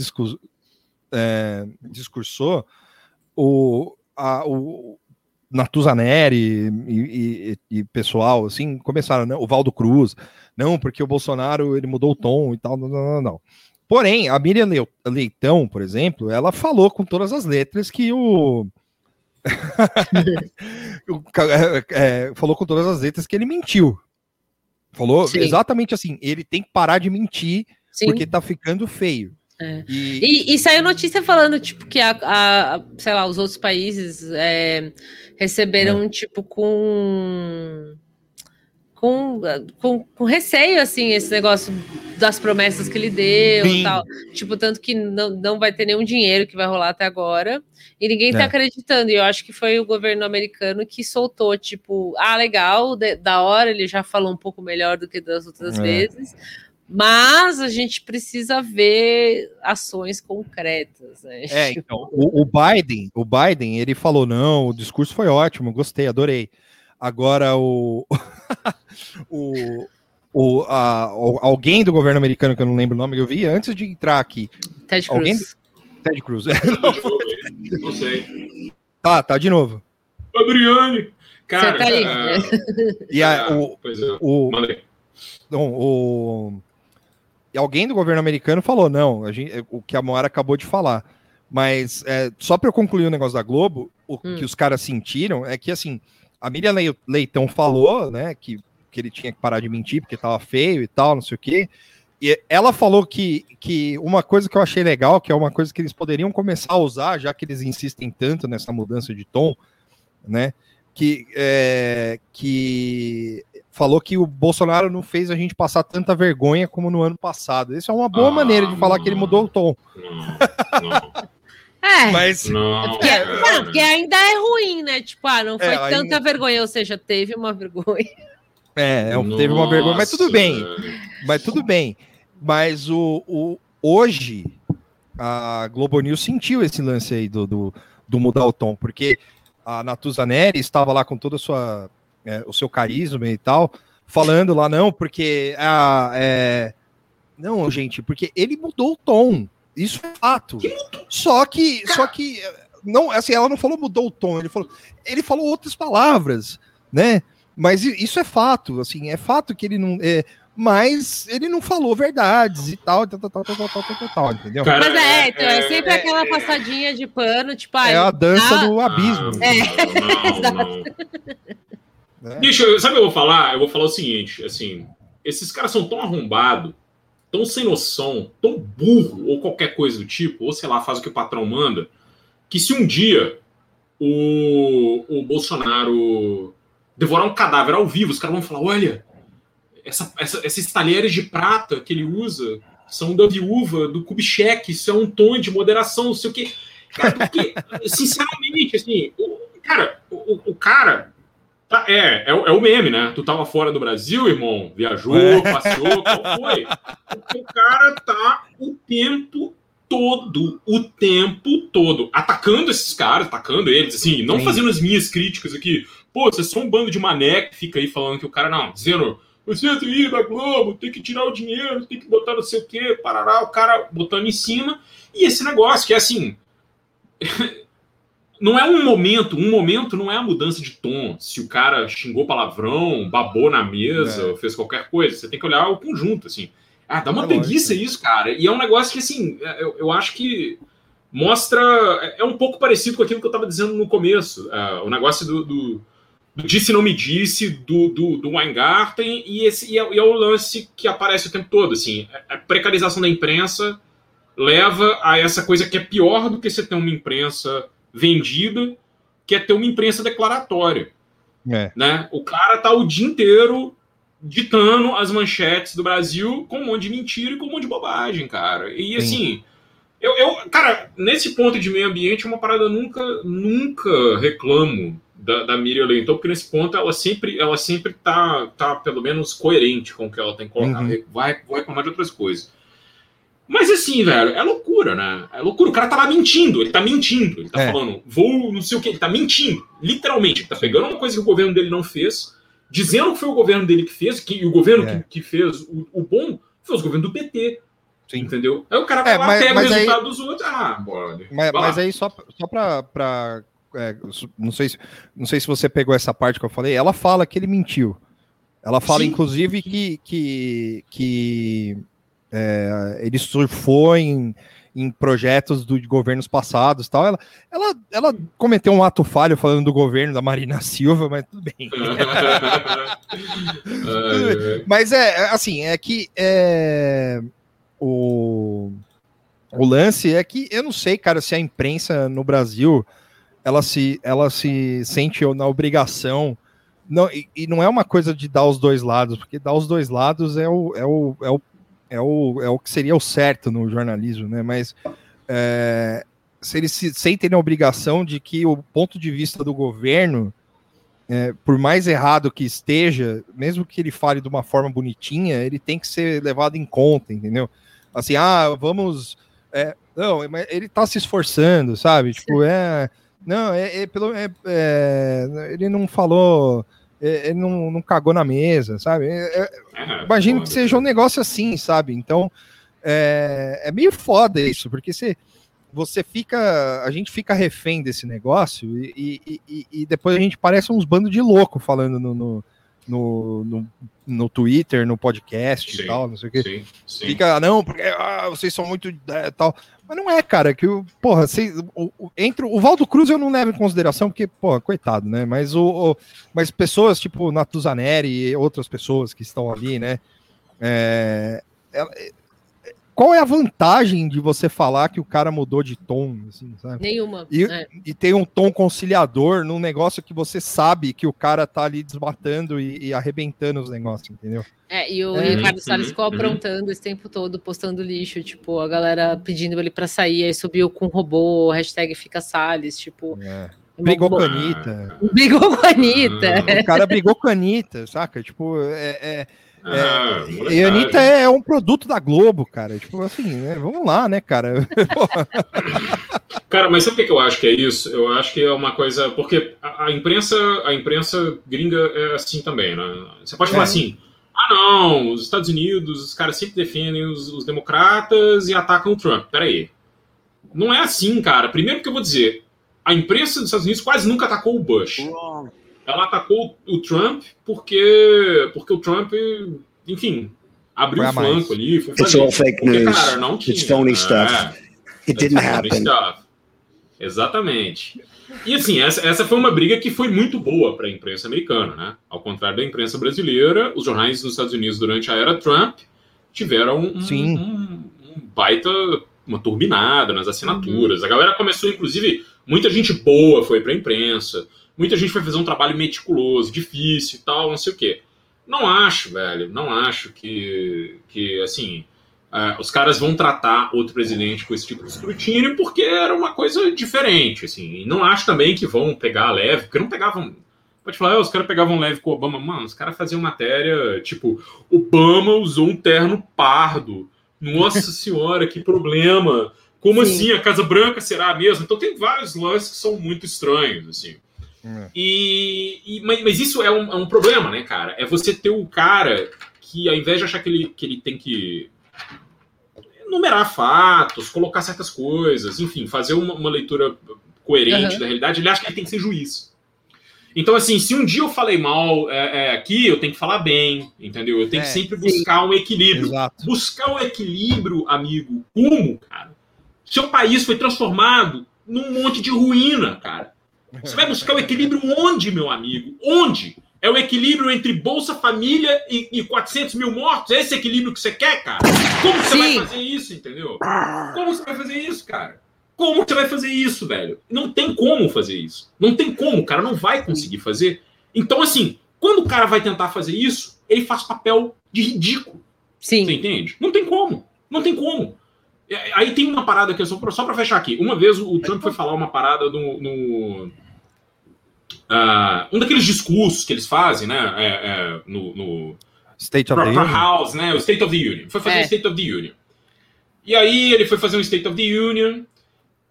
é, discursou, o, a, o Natuzaneri e, e, e pessoal assim começaram, não, o Valdo Cruz, não, porque o Bolsonaro ele mudou o tom e tal, não, não, não, não. Porém, a Miriam Leitão, por exemplo, ela falou com todas as letras que o. [laughs] é, falou com todas as letras que ele mentiu. Falou Sim. exatamente assim: ele tem que parar de mentir Sim. porque tá ficando feio. É. E, E, e saiu notícia falando, tipo, que a, a- sei lá, os outros países é, receberam, tipo, com, com, com. com receio, assim, esse negócio das promessas que ele deu e tal. Tipo, tanto que não, não vai ter nenhum dinheiro que vai rolar até agora. E ninguém tá É. acreditando. E eu acho que foi o governo americano que soltou, tipo, ah, legal, de- da hora, ele já falou um pouco melhor do que das outras É. vezes. Mas a gente precisa ver ações concretas. Né? É, então, o, o Biden, o Biden, ele falou: não, o discurso foi ótimo, gostei, adorei. Agora o. [laughs] o, o a- o- alguém do governo americano, que eu não lembro o nome, que eu vi antes de entrar aqui. Ted Cruz. alguém- [laughs] Ted Cruz. Não sei. tá, tá de novo. Adriane! Cara, Você tá aí. é, E a- o, pois é. o, não, o- alguém do governo americano falou: não, a gente- o que a Moara acabou de falar. Mas é, só para eu concluir o negócio da Globo, o Hum. que os caras sentiram é que assim, a Miriam Lei- Leitão falou, né, que, que ele tinha que parar de mentir porque tava feio e tal, não sei o quê. E ela falou que, que uma coisa que eu achei legal, que é uma coisa que eles poderiam começar a usar, já que eles insistem tanto nessa mudança de tom, né? Que, é, que falou que o Bolsonaro não fez a gente passar tanta vergonha como no ano passado. Isso é uma boa Ah, maneira de falar que ele mudou o tom. Não, não, É, Mas não. porque, não, porque ainda é ruim, né? Tipo, ah, não foi É, tanta vergonha, ou seja, teve uma vergonha. é, é, teve uma vergonha, mas tudo bem. Mas tudo bem. Mas o, o- hoje a Globo News sentiu esse lance aí do, do, do mudar o tom, porque a Natuza Neri estava lá com todo sua, é, o seu carisma e tal, falando lá, não, porque a, é, não, gente, porque ele mudou o tom. Isso é fato. Só que, só que não, assim, ela não falou mudou o tom, ele falou, ele falou outras palavras, né? Mas isso é fato, assim, é fato que ele não, é, mas ele não falou verdades e tal, tal, tal, tal, tal, tal, tal, tal entendeu? Cara, mas é, é então, é, é sempre é, aquela passadinha de pano, tipo... Ah, é a dança tá? do abismo. Ah, é, não, [laughs] não. É. Né? Sabe o que eu vou falar? Eu vou falar o seguinte, assim, esses caras são tão arrombados, tão sem noção, tão burro ou qualquer coisa do tipo, ou sei lá, faz o que o patrão manda, que se um dia o, o Bolsonaro devorar um cadáver ao vivo, os caras vão falar, olha, essa, essa- esses talheres de prata que ele usa são da viúva, do Kubitschek, isso é um tom de moderação, não sei o quê. Cara, porque, [laughs] sinceramente, assim, o, cara, o, o- cara Tá, é, é, o- é o meme, né? Tu tava fora do Brasil, irmão, viajou, É. passeou, qual foi? O cara tá o tempo todo, o tempo todo, atacando esses caras, atacando eles, assim, não Sim. fazendo as minhas críticas aqui, Pô, vocês são um bando de mané que fica aí falando que o cara, não, dizendo, você é ir da Globo, tem que tirar o dinheiro, tem que botar não sei o quê, parará, o cara botando em cima. E esse negócio que é assim. [laughs] não é um momento, um momento não é a mudança de tom. Se o cara xingou palavrão, babou na mesa, É. fez qualquer coisa, você tem que olhar o conjunto, assim. Ah, dá uma É preguiça lógico. isso, cara. E é um negócio que, assim, eu, eu acho que mostra. É um pouco parecido com aquilo que eu tava dizendo no começo. Ah, o negócio do, do, do disse não me disse, do, do, do Weingarten, e, esse, e, é, e é o lance que aparece o tempo todo, assim. A precarização da imprensa leva a essa coisa que é pior do que você ter uma imprensa vendida, que é ter uma imprensa declaratória. É. Né? O cara tá o dia inteiro ditando as manchetes do Brasil com um monte de mentira e com um monte de bobagem, cara. E Sim. assim, eu, eu, cara, nesse ponto de meio ambiente, é uma parada eu nunca, nunca reclamo da, da Miriam Leitão, porque nesse ponto ela sempre, ela sempre tá, tá pelo menos coerente com o que ela tem que colocar. Uhum. Vai, vai reclamar de outras coisas. Mas assim, velho, é loucura, né? É loucura. O cara tá lá mentindo, ele tá mentindo. Ele tá É. falando, vou não sei o que, ele tá mentindo. Literalmente, ele tá pegando uma coisa que o governo dele não fez, dizendo que foi o governo dele que fez, que, e o governo É. que, que fez o, o bom foi os governos do PT. Sim. Entendeu? Aí o cara vai É, lá, mas- pega mas o aí- resultado dos outros. Ah, brother. Mas, mas aí, só, só pra. pra é, não, sei se, não sei se você pegou essa parte que eu falei. Ela fala que ele mentiu. Ela fala, Sim. inclusive, que, que, que é, ele surfou em, em projetos do, de governos passados tal. Ela, ela, ela cometeu um ato falho falando do governo da Marina [laughs] Silva, mas tudo bem. [laughs] Mas é, é, assim, é que é, o, o lance é que eu não sei, cara, se a imprensa no Brasil ela se, ela se sente na obrigação. Não, e, e não é uma coisa de dar os dois lados, porque dar os dois lados é o, é o, é o, é o, é o que seria o certo no jornalismo, né? Mas é, se eles se sentem na obrigação de que o ponto de vista do governo é, por mais errado que esteja, mesmo que ele fale de uma forma bonitinha, ele tem que ser levado em conta, entendeu? Assim, ah, vamos. é, não, ele tá se esforçando, sabe? Tipo, é. Não, é, é pelo. é- é, ele não falou. é, ele não, não cagou na mesa, sabe? É, é, imagino que seja um negócio assim, sabe? Então, é, é meio foda isso, porque você, você fica, a gente fica refém desse negócio e, e, e- e depois a gente parece uns bandos de louco falando no, no, no, no, no Twitter, no podcast Sim, e tal, não sei o que. Sim, sim. Fica, "Ah, não, porque ah, vocês são muito é, tal. Mas não é, cara, que o, porra, vocês, o, o, entre o Valdo Cruz eu não levo em consideração, porque, porra, coitado, né? Mas o, o- mas pessoas tipo Natuzaneri e outras pessoas que estão ali, né? é, qual é a vantagem de você falar que o cara mudou de tom, assim, sabe? Nenhuma. E, é. e tem um tom conciliador num negócio que você sabe que o cara tá ali desmatando e, e arrebentando os negócios, entendeu? É, e o É. Ricardo Uhum, Salles ficou uhum. aprontando esse tempo todo, postando lixo, tipo, a galera pedindo ele pra sair, aí subiu com robô, hashtag fica Salles, tipo. É. uma Brigou com a Anitta. [laughs] Brigou com a Anitta. O cara brigou com a Anitta, saca? Tipo, é, é- ah, é- e molecagem. a Anitta é um produto da Globo, cara. Tipo assim, né? vamos lá, né, cara? [laughs] Cara, mas sabe o que eu acho que é isso? Eu acho que é uma coisa. Porque a, a imprensa, a imprensa gringa é assim também, né? Você pode falar É. assim. Ah, não, os Estados Unidos, os caras sempre defendem os, os democratas e atacam o Trump. Peraí. Não é assim, cara. Primeiro que eu vou dizer, a imprensa dos Estados Unidos quase nunca atacou o Bush. Ela atacou o Trump porque, porque o Trump, enfim, abriu o flanco ali. Foi It's all fake Porque, news. cara, não tinha. It's phony É. stuff. It didn't That's funny happen. stuff. Exatamente. E assim, essa, essa foi uma briga que foi muito boa para a imprensa americana, né? Ao contrário da imprensa brasileira, os jornais nos Estados Unidos durante a era Trump tiveram um, Sim. um- um baita, uma turbinada nas assinaturas. A galera começou, inclusive, muita gente boa foi para a imprensa, muita gente foi fazer um trabalho meticuloso, difícil e tal, não sei o quê. Não acho, velho, não acho que, que assim, ah, os caras vão tratar outro presidente com esse tipo de escrutínio porque era uma coisa diferente, assim. E não acho também que vão pegar leve, porque não pegavam. Pode falar, "Ah, os caras pegavam leve com o Obama. Mano, os caras faziam matéria, tipo, Obama usou um terno pardo. Nossa [laughs] senhora, que problema. Como Sim. assim? A Casa Branca será a mesma? Então tem vários lances que são muito estranhos, assim. É. E, e- mas, mas isso é um, é um problema, né, cara? É você ter o cara que, ao invés de achar que ele, que ele tem que numerar fatos, colocar certas coisas, enfim, fazer uma, uma leitura coerente Aham. da realidade, ele acha que ele tem que ser juiz. Então, assim, se um dia eu falei mal é, é, aqui, eu tenho que falar bem, entendeu? Eu tenho É, que sempre sim. buscar um equilíbrio. Exato. Buscar o equilíbrio, amigo, como, cara? Seu país foi transformado num monte de ruína, cara. Você vai buscar o equilíbrio onde, meu amigo? Onde? É o equilíbrio entre Bolsa Família e, e 400 mil mortos? É esse equilíbrio que você quer, cara? Como você vai fazer isso, entendeu? Como você vai fazer isso, cara? Como você vai fazer isso, velho? Não tem como fazer isso. Não tem como, o cara não vai conseguir fazer. Então, assim, quando o cara vai tentar fazer isso, ele faz papel de ridículo. Você Sim. entende? Não tem como. Não tem como. E Aí tem uma parada que eu só pra, só pra fechar aqui. Uma vez o Trump foi falar uma parada no. no ah, um daqueles discursos que eles fazem, né? é, é, no, no State of pra, the pra Union. House, né? O State of the Union. Foi fazer É. o State of the Union. E aí ele foi fazer um State of the Union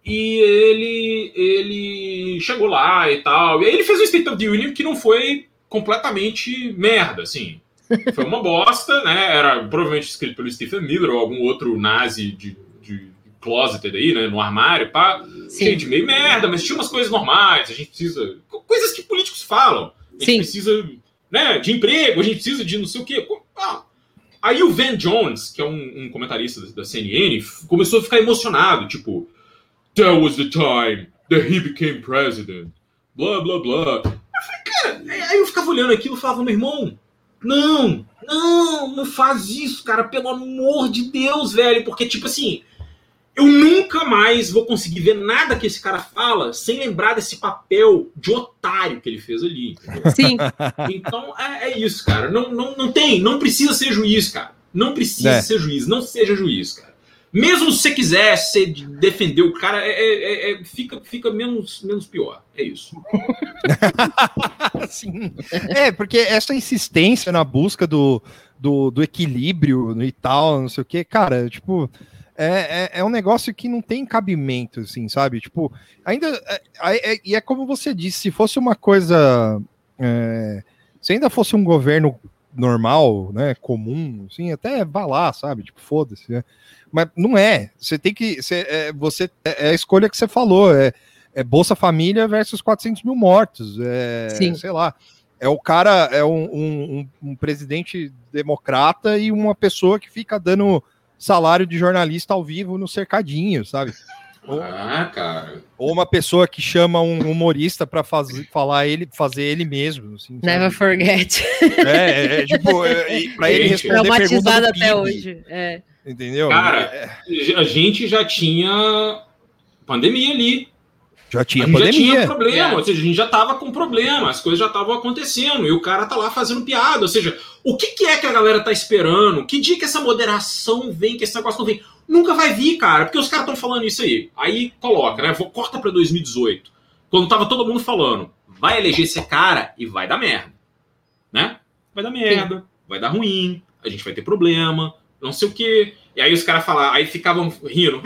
e ele ele chegou lá e tal. E aí ele fez um State of the Union que não foi completamente merda, assim. [laughs] Foi uma bosta, né? Era provavelmente escrito pelo Stephen Miller ou algum outro nazi de, de closeted aí, né? No armário, pá. Sim. Gente, meio merda, mas tinha umas coisas normais. A gente precisa. co- Coisas que políticos falam. A gente Sim. precisa né, de emprego, a gente precisa de não sei o quê. Ah. Aí o Van Jones, que é um, um comentarista da- da CNN, começou a ficar emocionado. Tipo, That was the time that he became president. Blá, blá, blá. Eu falei, cara, aí aí eu ficava olhando aquilo e falava, meu irmão, não, não, não faz isso, cara, pelo amor de Deus, velho. Porque, tipo assim, eu nunca mais vou conseguir ver nada que esse cara fala sem lembrar desse papel de otário que ele fez ali. entendeu? Sim. Então é, é isso, cara. Não, não, não tem, não precisa ser juiz, cara. Não precisa É. ser juiz, não seja juiz, cara. Mesmo se você quiser ser, defender o cara, é, é- é- fica, fica menos, menos pior. É isso. [laughs] Sim. É, porque essa insistência na busca do, do, do equilíbrio e tal, não sei o que, cara, tipo, é, é, é um negócio que não tem cabimento, assim, sabe? Tipo, ainda. é- é- e é como você disse, se fosse uma coisa. é, se ainda fosse um governo normal, né, comum, assim, até vá lá, sabe? Tipo, foda-se, né? Mas não é. Você tem que. Você, é, você, é a escolha que você falou. É, é Bolsa Família versus 400 mil mortos. É, Sim. sei lá. É o cara, é um, um- um- um presidente democrata e uma pessoa que fica dando salário de jornalista ao vivo no cercadinho, sabe? Ou, Ah, cara. ou uma pessoa que chama um humorista para fazer, falar ele, fazer ele mesmo. Assim, sabe? Never forget. É, é, é, tipo, é, pra ele responder pergunta Traumatizada do até PIB, hoje. É. Entendeu? Cara, É, A gente já tinha pandemia ali. Já tinha a gente já pandemia. tinha problema, É. ou seja, a gente já tava com problema, as coisas já estavam acontecendo, e o cara tá lá fazendo piada. Ou seja, o que, que é que a galera tá esperando? Que dia que essa moderação vem, que esse negócio não vem? Nunca vai vir, cara, porque os caras estão falando isso aí. Aí coloca, né? Vou- Corta pra 2018. Quando tava todo mundo falando, vai eleger esse cara e vai dar merda. Né? Vai dar merda, vai dar ruim, a gente vai ter problema, não sei o quê. E aí os caras falavam, aí ficavam rindo.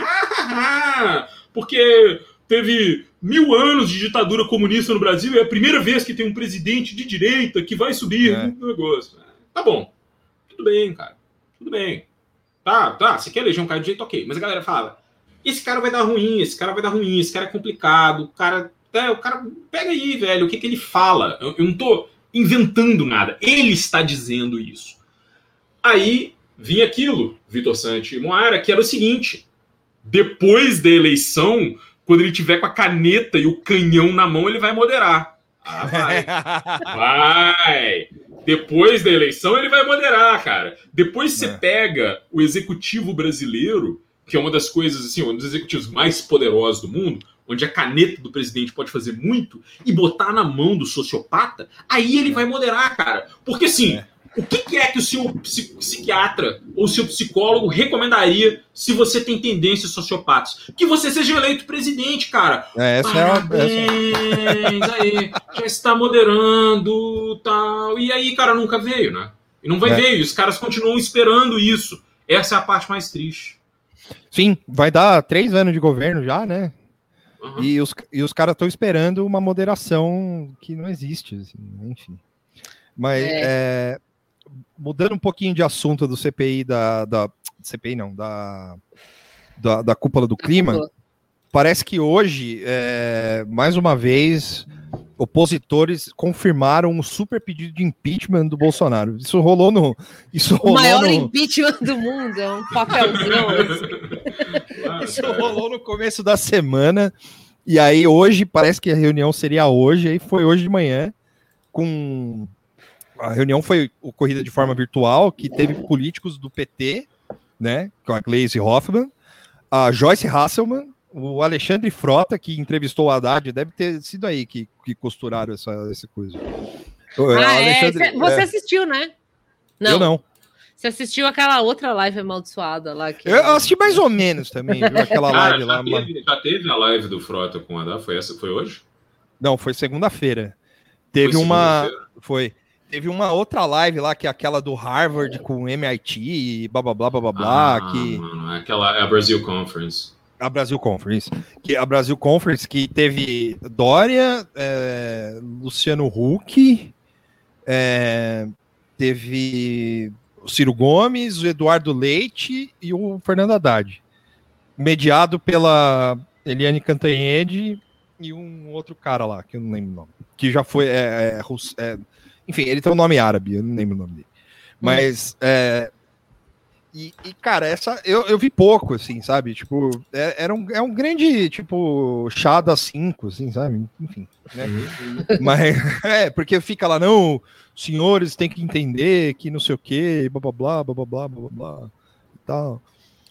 porque teve mil anos de ditadura comunista no Brasil e é a primeira vez que tem um presidente de direita que vai subir É. no negócio. Tá bom. Tudo bem, cara. Tudo bem. Tá, tá. Você quer eleger um cara de jeito, ok. Mas a galera fala: esse cara vai dar ruim, esse cara vai dar ruim, esse cara é complicado, o cara. É, o cara. Pega aí, velho, o que, que ele fala? Eu, eu não tô inventando nada. Ele está dizendo isso. Aí vinha aquilo, Vitor Santi e Moara, que era o seguinte: depois da eleição, quando ele tiver com a caneta e o canhão na mão, ele vai moderar. Ah, vai. [laughs] Vai! Depois da eleição ele vai moderar, cara. Depois você É. pega o executivo brasileiro, que é uma das coisas, assim, um dos executivos mais poderosos do mundo, onde a caneta do presidente pode fazer muito, e botar na mão do sociopata, aí ele vai moderar, cara. Porque assim, É. o que, que é que o seu psi- psiquiatra ou o seu psicólogo recomendaria se você tem tendências sociopatas? Que você seja eleito presidente, cara. É, essa é a. essa- Parabéns, aí, já está moderando tal. E aí, cara, nunca veio, né? E não vai É. ver, e os caras continuam esperando isso. Essa é a parte mais triste. Sim, vai dar três anos de governo já, né? Aham. E os, e os caras estão esperando uma moderação que não existe, assim, enfim. Mas é, mudando um pouquinho de assunto do CPI da, da CPI não, da, da, da cúpula do clima, cúpula. parece que hoje, é, mais uma vez, opositores confirmaram um super pedido de impeachment do Bolsonaro. Isso rolou no. Isso O rolou maior no, impeachment do mundo, é um papelzão. assim. [laughs] Isso rolou no começo da semana. E aí, hoje, parece que a reunião seria hoje, aí foi hoje de manhã, com. A reunião foi ocorrida de forma virtual, que teve políticos do PT, né? Com a Gleisi Hoffmann, a Joyce Hasselman, o Alexandre Frota, que entrevistou o Haddad, deve ter sido aí que, que costuraram essa, essa coisa. O Ah, é? Você é, assistiu, né? Eu não. Você assistiu aquela outra live amaldiçoada lá? Que... Eu assisti mais ou menos também, viu? Aquela Cara, [laughs] live lá. já, mano. teve, já teve a live do Frota com o Haddad? Foi, essa, foi hoje? Não, foi segunda-feira. Teve Foi uma. segunda-feira. Foi. Teve uma outra live lá, que é aquela do Harvard com MIT e blá blá blá blá blá blá, Ah, que mano, é aquela é a Brasil Conference. a Brasil Conference. Que a Brasil Conference que teve Dória, é, Luciano Huck, é, teve o Ciro Gomes, o Eduardo Leite e o Fernando Haddad. Mediado pela Eliane Cantanhede e um outro cara lá, que eu não lembro o nome. Que já foi. é, é, é, enfim, ele tem um nome árabe, eu não lembro o nome dele. Mas. É, e, e, cara, essa eu, eu vi pouco, assim, sabe? Tipo, é, era um, é um grande, tipo, chá das cinco, assim, sabe? Enfim. Né? Mas, [laughs] é, porque fica lá, não, senhores têm que entender que não sei o quê, blá, blá, blá, blá, blá, blá, blá, e tal.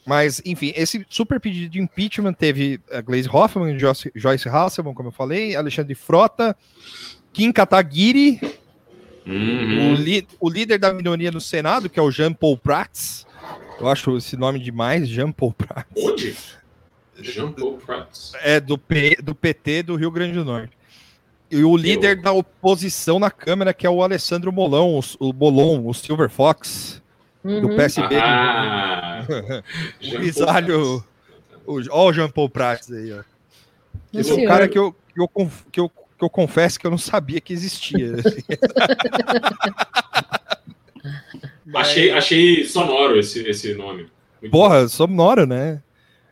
Mas, enfim, esse super pedido de impeachment teve a Glaze Hoffman, Joyce, Joyce Hasselman, como eu falei, Alexandre Frota, Kim Kataguiri, Uhum. o, li- o líder da minoria no Senado, que é o Jean Paul Prats. Eu acho esse nome demais, Jean Paul Prats. Onde? Jean Paul Prats. É do, P, do PT do Rio Grande do Norte. E o líder da oposição na Câmara, que é o Alessandro Molão, o, o Bolon, o Silver Fox, do Uhum. PSB. Ah, [laughs] o Jean Paul grisalho. O, ó, o Jean Paul Prats aí, ó. Esse é senhor. cara que eu, que, eu, que, eu, que eu confesso que eu não sabia que existia. [laughs] Achei, achei sonoro esse, esse nome. Muito Porra, sonoro, né?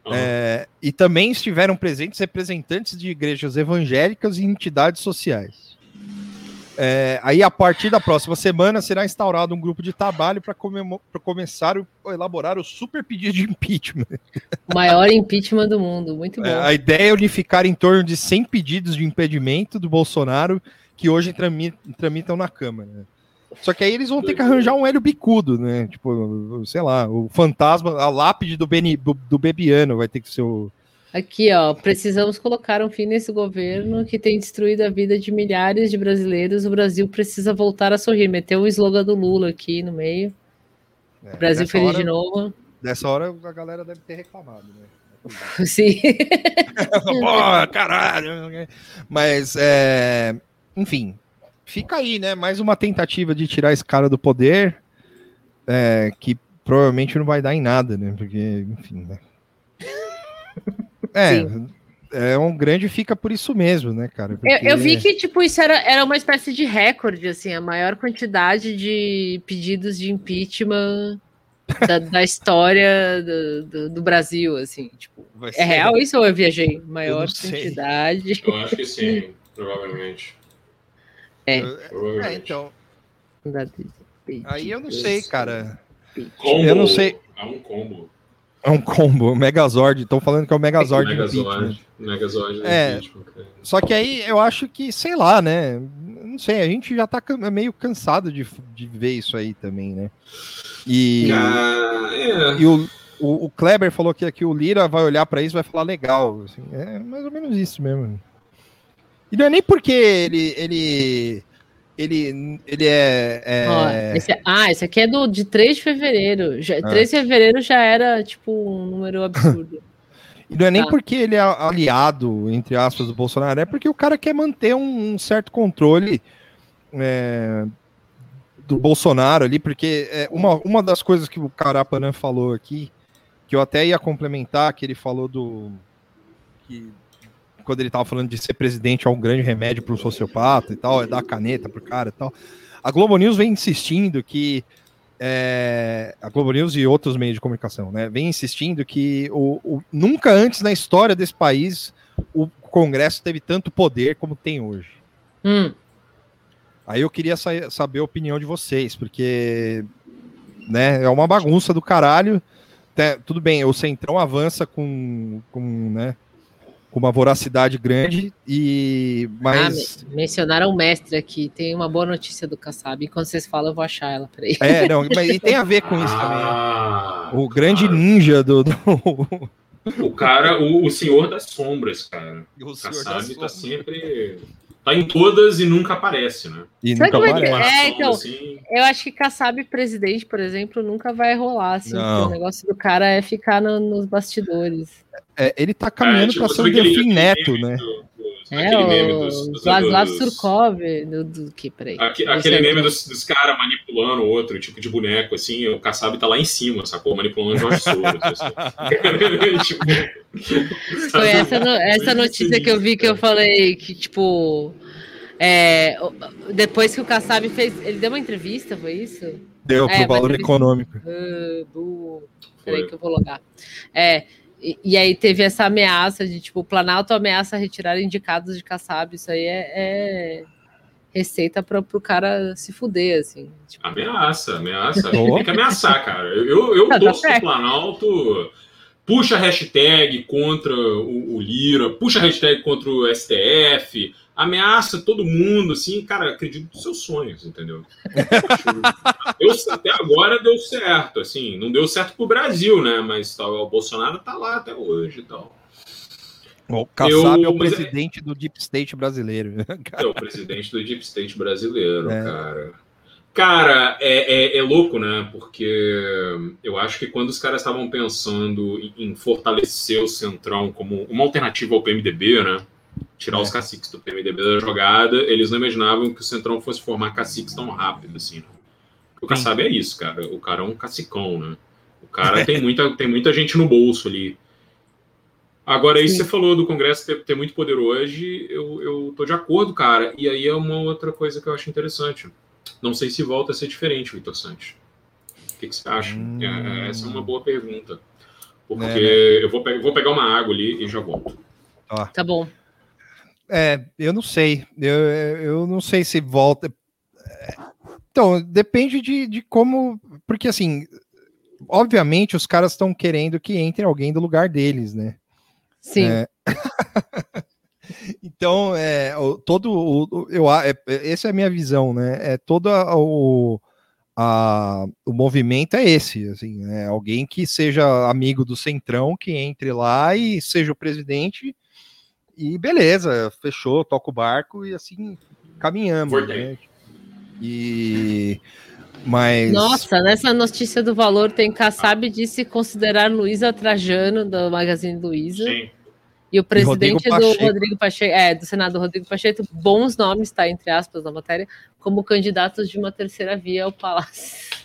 Aham. É, e também estiveram presentes representantes de igrejas evangélicas e entidades sociais. É, aí, a partir da próxima semana, será instaurado um grupo de trabalho para começar a elaborar o super pedido de impeachment. O maior impeachment do mundo. Muito bom. É, a ideia é unificar em torno de 100 pedidos de impedimento do Bolsonaro que hoje trami- tramitam na Câmara. né? Só que aí eles vão ter que arranjar um hélio bicudo, né? Tipo, sei lá, o fantasma, a lápide do, Beni, do, do Bebiano vai ter que ser o. Aqui, ó, precisamos colocar um fim nesse governo que tem destruído a vida de milhares de brasileiros. O Brasil precisa voltar a sorrir. Meteu o slogan do Lula aqui no meio. né, Brasil feliz hora- de novo. Nessa hora a galera deve ter reclamado, né? [laughs] Sim. [laughs] Pô, caralho! Mas, é, enfim, fica aí, né? Mais uma tentativa de tirar esse cara do poder, é, que provavelmente não vai dar em nada, né? Porque, enfim, né? [laughs] É, é um grande fica por isso mesmo, né, cara? Eu, Porque- eu vi que, tipo, isso era, era uma espécie de recorde, assim, a maior quantidade de pedidos de impeachment da, da história do, do, do Brasil, assim, tipo. É real isso ou eu viajei? Maior sei. quantidade. Eu acho que sim, [laughs] provavelmente. É. É, Provavelmente. então, da- de aí eu não sei, cara. Combo, eu não sei. É um combo. É um combo, o Megazord. Estão falando que é o Megazord. impeachment. Megazord. Megazord do É. Só que aí eu acho que, sei lá, né? Não sei, a gente já tá can- meio cansado de, de ver isso aí também, né? E, Ah, é. e o, o, o Kleber falou que aqui o Lira vai olhar pra isso e vai falar legal. assim, é mais ou menos isso mesmo. E não é nem porque ele. ele ele, ele é. é- Ó, esse- ah, esse aqui é do, de 3 de fevereiro. Já, Ah. 3 de fevereiro já era, tipo, um número [laughs] absurdo. E não é nem Tá. porque ele é aliado, entre aspas, do Bolsonaro, é porque o cara quer manter um, um certo controle é, do Bolsonaro ali, porque é, uma, uma das coisas que o Carapanã falou aqui, que eu até ia complementar, que ele falou do. que quando ele tava falando de ser presidente é um grande remédio para um sociopata e tal, é dar caneta pro cara e tal. A Globo News vem insistindo que é, a Globo News e outros meios de comunicação, né, vem insistindo que o, o, nunca antes na história desse país o Congresso teve tanto poder como tem hoje. Hum. Aí eu queria sa saber a opinião de vocês, porque né, é uma bagunça do caralho. Até, tudo bem, o Centrão avança com, com, né, com uma voracidade grande, e mas. Ah, mencionaram o mestre aqui. Tem uma boa notícia do Kassab. Enquanto vocês falam, eu vou achar ela. Peraí. É, não, mas e tem a ver com isso Ah, também. O grande ninja do. do... O cara, o, o senhor das sombras, cara. O Kassab tá sombras. sempre. Tá em todas e nunca aparece, né? E nunca é aparece. É, então, Assim, Eu acho que Kassab presidente, por exemplo, nunca vai rolar. Assim, o negócio do cara é ficar no- nos bastidores. É, ele tá caminhando é, pra tipo, ser o Delfim Neto, né? do- do- É, aquele meme o dos, dos, Vladislav dos- Surkov. Do, do que, peraí. Aque- Aquele meme dos, dos caras manipulando o outro, tipo de boneco, assim, o Kassab tá lá em cima, sacou? Manipulando o Jorge Soros. assim. [laughs] tipo, Foi essa, no- essa notícia que eu vi que eu falei que, tipo. é, o- depois que o Kassab fez. Ele deu uma entrevista, foi isso? Deu É, pro valor econômico. Ah, bu- Peraí que eu vou logar. É, e, e aí teve essa ameaça de, tipo, o Planalto ameaça retirar indicados de Kassab. Isso aí é, é receita para pro cara se fuder, assim. Tipo, Ameaça, ameaça. Tem que ameaçar, cara. Eu, eu, eu Tá, tá torço. Planalto, puxa a hashtag contra o, o Lira, puxa a hashtag contra o STF, ameaça todo mundo, assim, cara, acredito nos seus sonhos, entendeu? [laughs] Deu- até agora deu certo, assim, não deu certo pro Brasil, né? Mas tá, o Bolsonaro tá lá até hoje e tal. O Kassab é o é- presidente do Deep State brasileiro. [laughs] É o presidente do Deep State brasileiro, É. cara. Cara, é, é, é louco, né? Porque eu acho que quando os caras estavam pensando em, em fortalecer o Centrão como uma alternativa ao PMDB, né? Tirar É. os caciques do PMDB da jogada, eles não imaginavam que o Centrão fosse formar caciques tão rápido assim. Né? O Kassab é isso, cara. O cara é um cacicão, né? O cara tem muita, tem muita gente no bolso ali. Agora, isso Sim. você falou do Congresso ter, ter muito poder hoje, eu, eu tô de acordo, cara. E aí é uma outra coisa que eu acho interessante. Não sei se volta a ser diferente, Vitor Santos. O que, que você acha? Hum. É, essa é uma boa pergunta. Porque É, né? eu vou, pe- vou pegar uma água ali e já volto. tá bom. É, eu não sei. Eu, eu não sei se volta. É, Então, depende de, de como. Porque, assim, obviamente os caras estão querendo que entre alguém do lugar deles, né? Sim. É. [laughs] Então, é, todo o, eu, é, essa é a minha visão, né? É todo a- o, a- o movimento é esse, assim, é alguém que seja amigo do Centrão, que entre lá e seja o presidente e beleza, fechou, toca o barco e assim caminhamos, né? E mas Nossa, nessa notícia do valor tem Kassab disse considerar Luísa Trajano, do Magazine Luiza. Sim. E o presidente Rodrigo do. Rodrigo Pacheco, é, do Senado Rodrigo Pacheco, bons nomes, tá, entre aspas, na matéria, como candidatos de uma terceira via ao Palácio.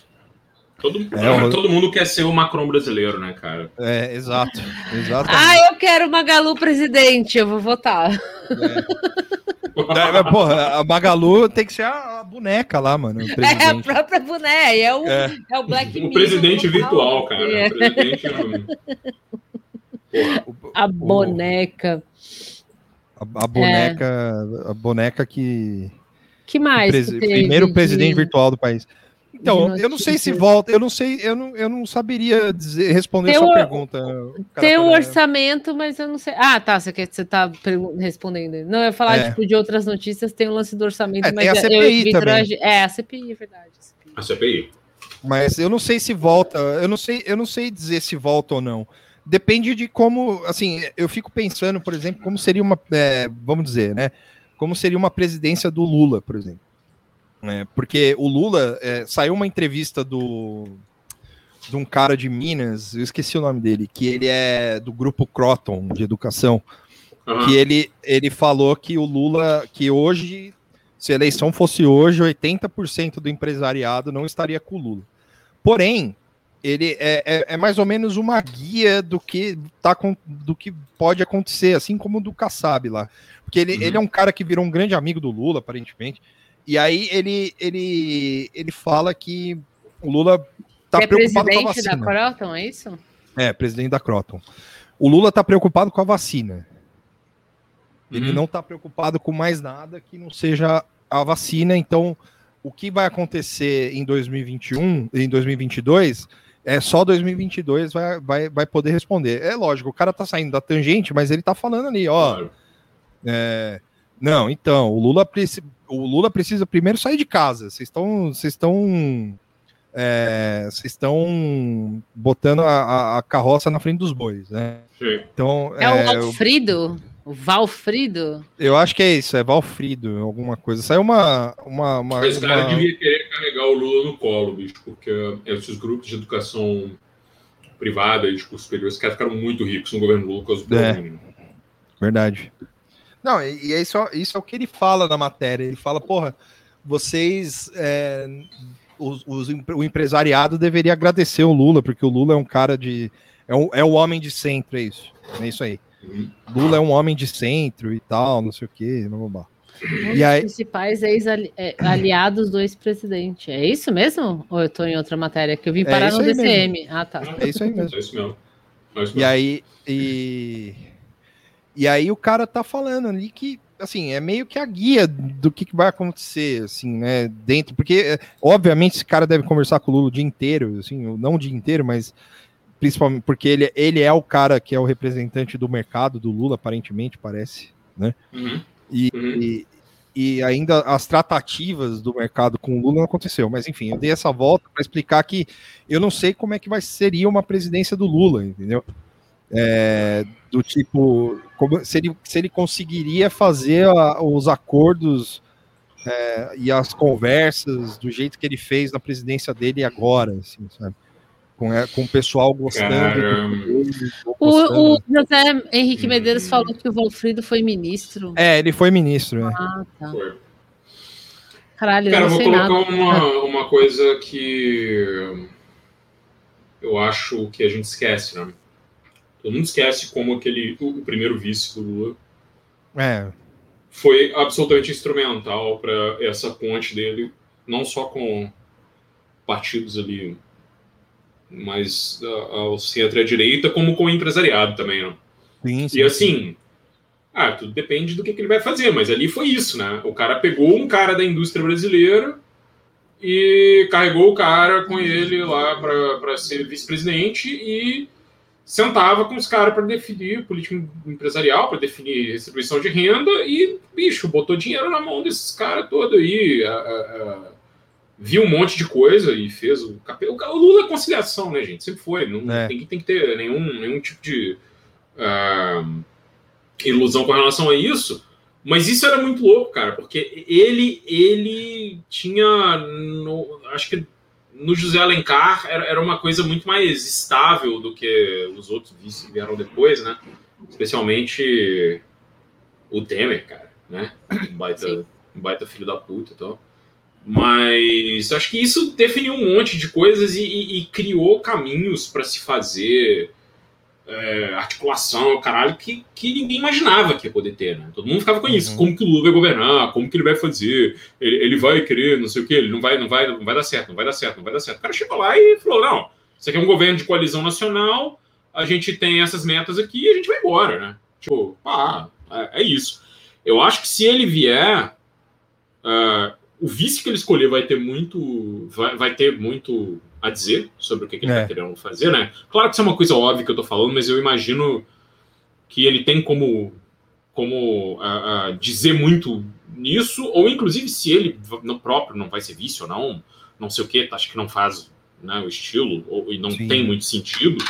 Todo, É, o- todo mundo quer ser o Macron brasileiro, né, cara? é, exato, exato. Ah, eu quero Magalu presidente, eu vou votar. É, porra, a Magalu tem que ser a, a boneca lá, mano. o É a própria boneca, é o, É. é. o Black O presidente virtual, cara. é. O presidente. [laughs] Porra, O- A o- boneca. A, a boneca, a boneca que. que mais? que teve primeiro de- presidente virtual do país. Então, eu não sei se notícias? volta, eu não sei, eu não, eu não saberia dizer- responder Tem sua o- pergunta. Tem o Carapanã. orçamento, mas eu não sei. Ah, tá. Você, quer, você tá respondendo. Não, eu ia falar É. tipo, de outras notícias, tem o lance do orçamento, É, mas tem a eu- CPI eu também. a É, a CPI, é verdade. a CPI. a CPI. Mas eu não sei se volta, eu não sei, eu não sei dizer se volta ou não. Depende de como, assim, eu fico pensando, por exemplo, como seria uma, é, vamos dizer, né? Como seria uma presidência do Lula, por exemplo. É, porque o Lula é, saiu uma entrevista do de um cara de Minas, eu esqueci o nome dele, que ele é do grupo Croton de educação, Aham. que ele, ele falou que o Lula, que hoje, se a eleição fosse hoje, 80% do empresariado não estaria com o Lula. Porém, ele é, é, é mais ou menos uma guia do que, tá, com- do que pode acontecer, assim como o do Kassab lá. Porque ele, Uhum. ele é um cara que virou um grande amigo do Lula, aparentemente. E aí ele, ele, ele fala que o Lula tá Você é preocupado com a presidente da vacina. Croton, é isso? É, presidente da Croton. O Lula tá preocupado com a vacina. Ele Uhum. não tá preocupado com mais nada que não seja a vacina. Então, o que vai acontecer em 2021, em 2022, é só 2022 vai, vai, vai poder responder. É lógico, o cara tá saindo da tangente, mas ele tá falando ali, ó. Claro. é, não, então, o Lula, preci- o Lula precisa primeiro sair de casa. Vocês estão. Vocês estão. é, Vocês estão botando a, a- a carroça na frente dos bois, né? Sim. Então, É, é, o eu, Valfrido? O Valfrido? eu acho que é isso, é Valfrido, alguma coisa. Saiu uma. uma, uma, Mas o cara uma- devia querer carregar o Lula no colo, bicho, porque esses grupos de educação privada e de curso superior, esses caras ficaram muito ricos no governo Lula do É. Verdade. Não, e, e é isso, isso é o que ele fala na matéria. Ele fala, porra, vocês. é, os, os o empresariado deveria agradecer o Lula, porque o Lula é um cara de. É, um, é o homem de centro, é isso. É isso aí. Lula é um homem de centro e tal, não sei o quê. blá, blá. Um E aí- principais ex-aliados do ex-presidente. É isso mesmo? Ou eu tô em outra matéria? Que eu vim É parar isso no DCM. Ah, tá. É isso aí mesmo. É isso mesmo. É isso E mesmo. aí, e, e aí o cara tá falando ali que, assim, é meio que a guia do que, vai acontecer, assim, né, dentro, porque, é, obviamente, esse cara deve conversar com o Lula o dia inteiro, assim, não o dia inteiro, mas principalmente porque ele, ele é o cara que é o representante do mercado do Lula, aparentemente, parece, né, Uhum. e, Uhum. e, e ainda as tratativas do mercado com o Lula não aconteceu, mas enfim, eu dei essa volta para explicar que eu não sei como é que vai seria uma presidência do Lula, entendeu? É, do tipo, como, se, ele, se ele conseguiria fazer a- os acordos é, e as conversas do jeito que ele fez na presidência dele agora, assim, sabe? Com, é, com o pessoal gostando. Cara, dele, gostando. O, o José Henrique Medeiros falou que o Valfrido foi ministro. É, ele foi ministro, né? Ah, tá. Foi. Caralho, Cara, eu eu não vou sei colocar nada. uma, uma coisa que eu acho que a gente esquece, né? Todo mundo esquece como aquele, o, o primeiro vice do Lula É, foi absolutamente instrumental para essa ponte dele, não só com partidos ali mais ah, ao centro e à direita, como com o empresariado também, né? sim, sim, E assim, ah, tudo depende do que, que ele vai fazer, mas ali foi isso, né? O cara pegou um cara da indústria brasileira e carregou o cara com ele lá para ser vice-presidente e sentava com os caras para definir política empresarial, para definir distribuição de renda e, bicho, botou dinheiro na mão desses caras todo aí. a- a- a- viu um monte de coisa e fez o capel. O Lula é conciliação, né, gente? Sempre foi. Não É. tem, tem que ter nenhum, nenhum tipo de ah, ilusão com relação a isso. Mas isso era muito louco, cara, porque ele ele tinha, no- acho que no José Alencar era, era uma coisa muito mais estável do que os outros que vieram depois, né? Especialmente o Temer, cara, né? Um baita, um baita filho da puta e tal. Mas acho que isso definiu um monte de coisas e, e- e criou caminhos para se fazer é, articulação, caralho, que, que ninguém imaginava que ia poder ter, né? Todo mundo ficava com isso. Uhum. Como que o Lula vai governar? Como que ele vai fazer? Ele, ele vai querer, não sei o quê, ele não vai, não vai, não vai dar certo, não vai dar certo, não vai dar certo. O cara chegou lá e falou: não, isso aqui é um governo de coalizão nacional, a gente tem essas metas aqui e a gente vai embora, né? Tipo, ah, é, é isso. Eu acho que se ele vier, ah, o vice que ele escolher vai ter muito, vai, vai ter muito a dizer sobre o que, que ele É. está querendo fazer, né? Claro que isso é uma coisa óbvia que eu tô falando, mas eu imagino que ele tem como, como dizer muito nisso, ou inclusive se ele no próprio não vai ser vice ou não, não sei o que, acho que não faz né, o estilo, ou, e não Sim. tem muito sentido.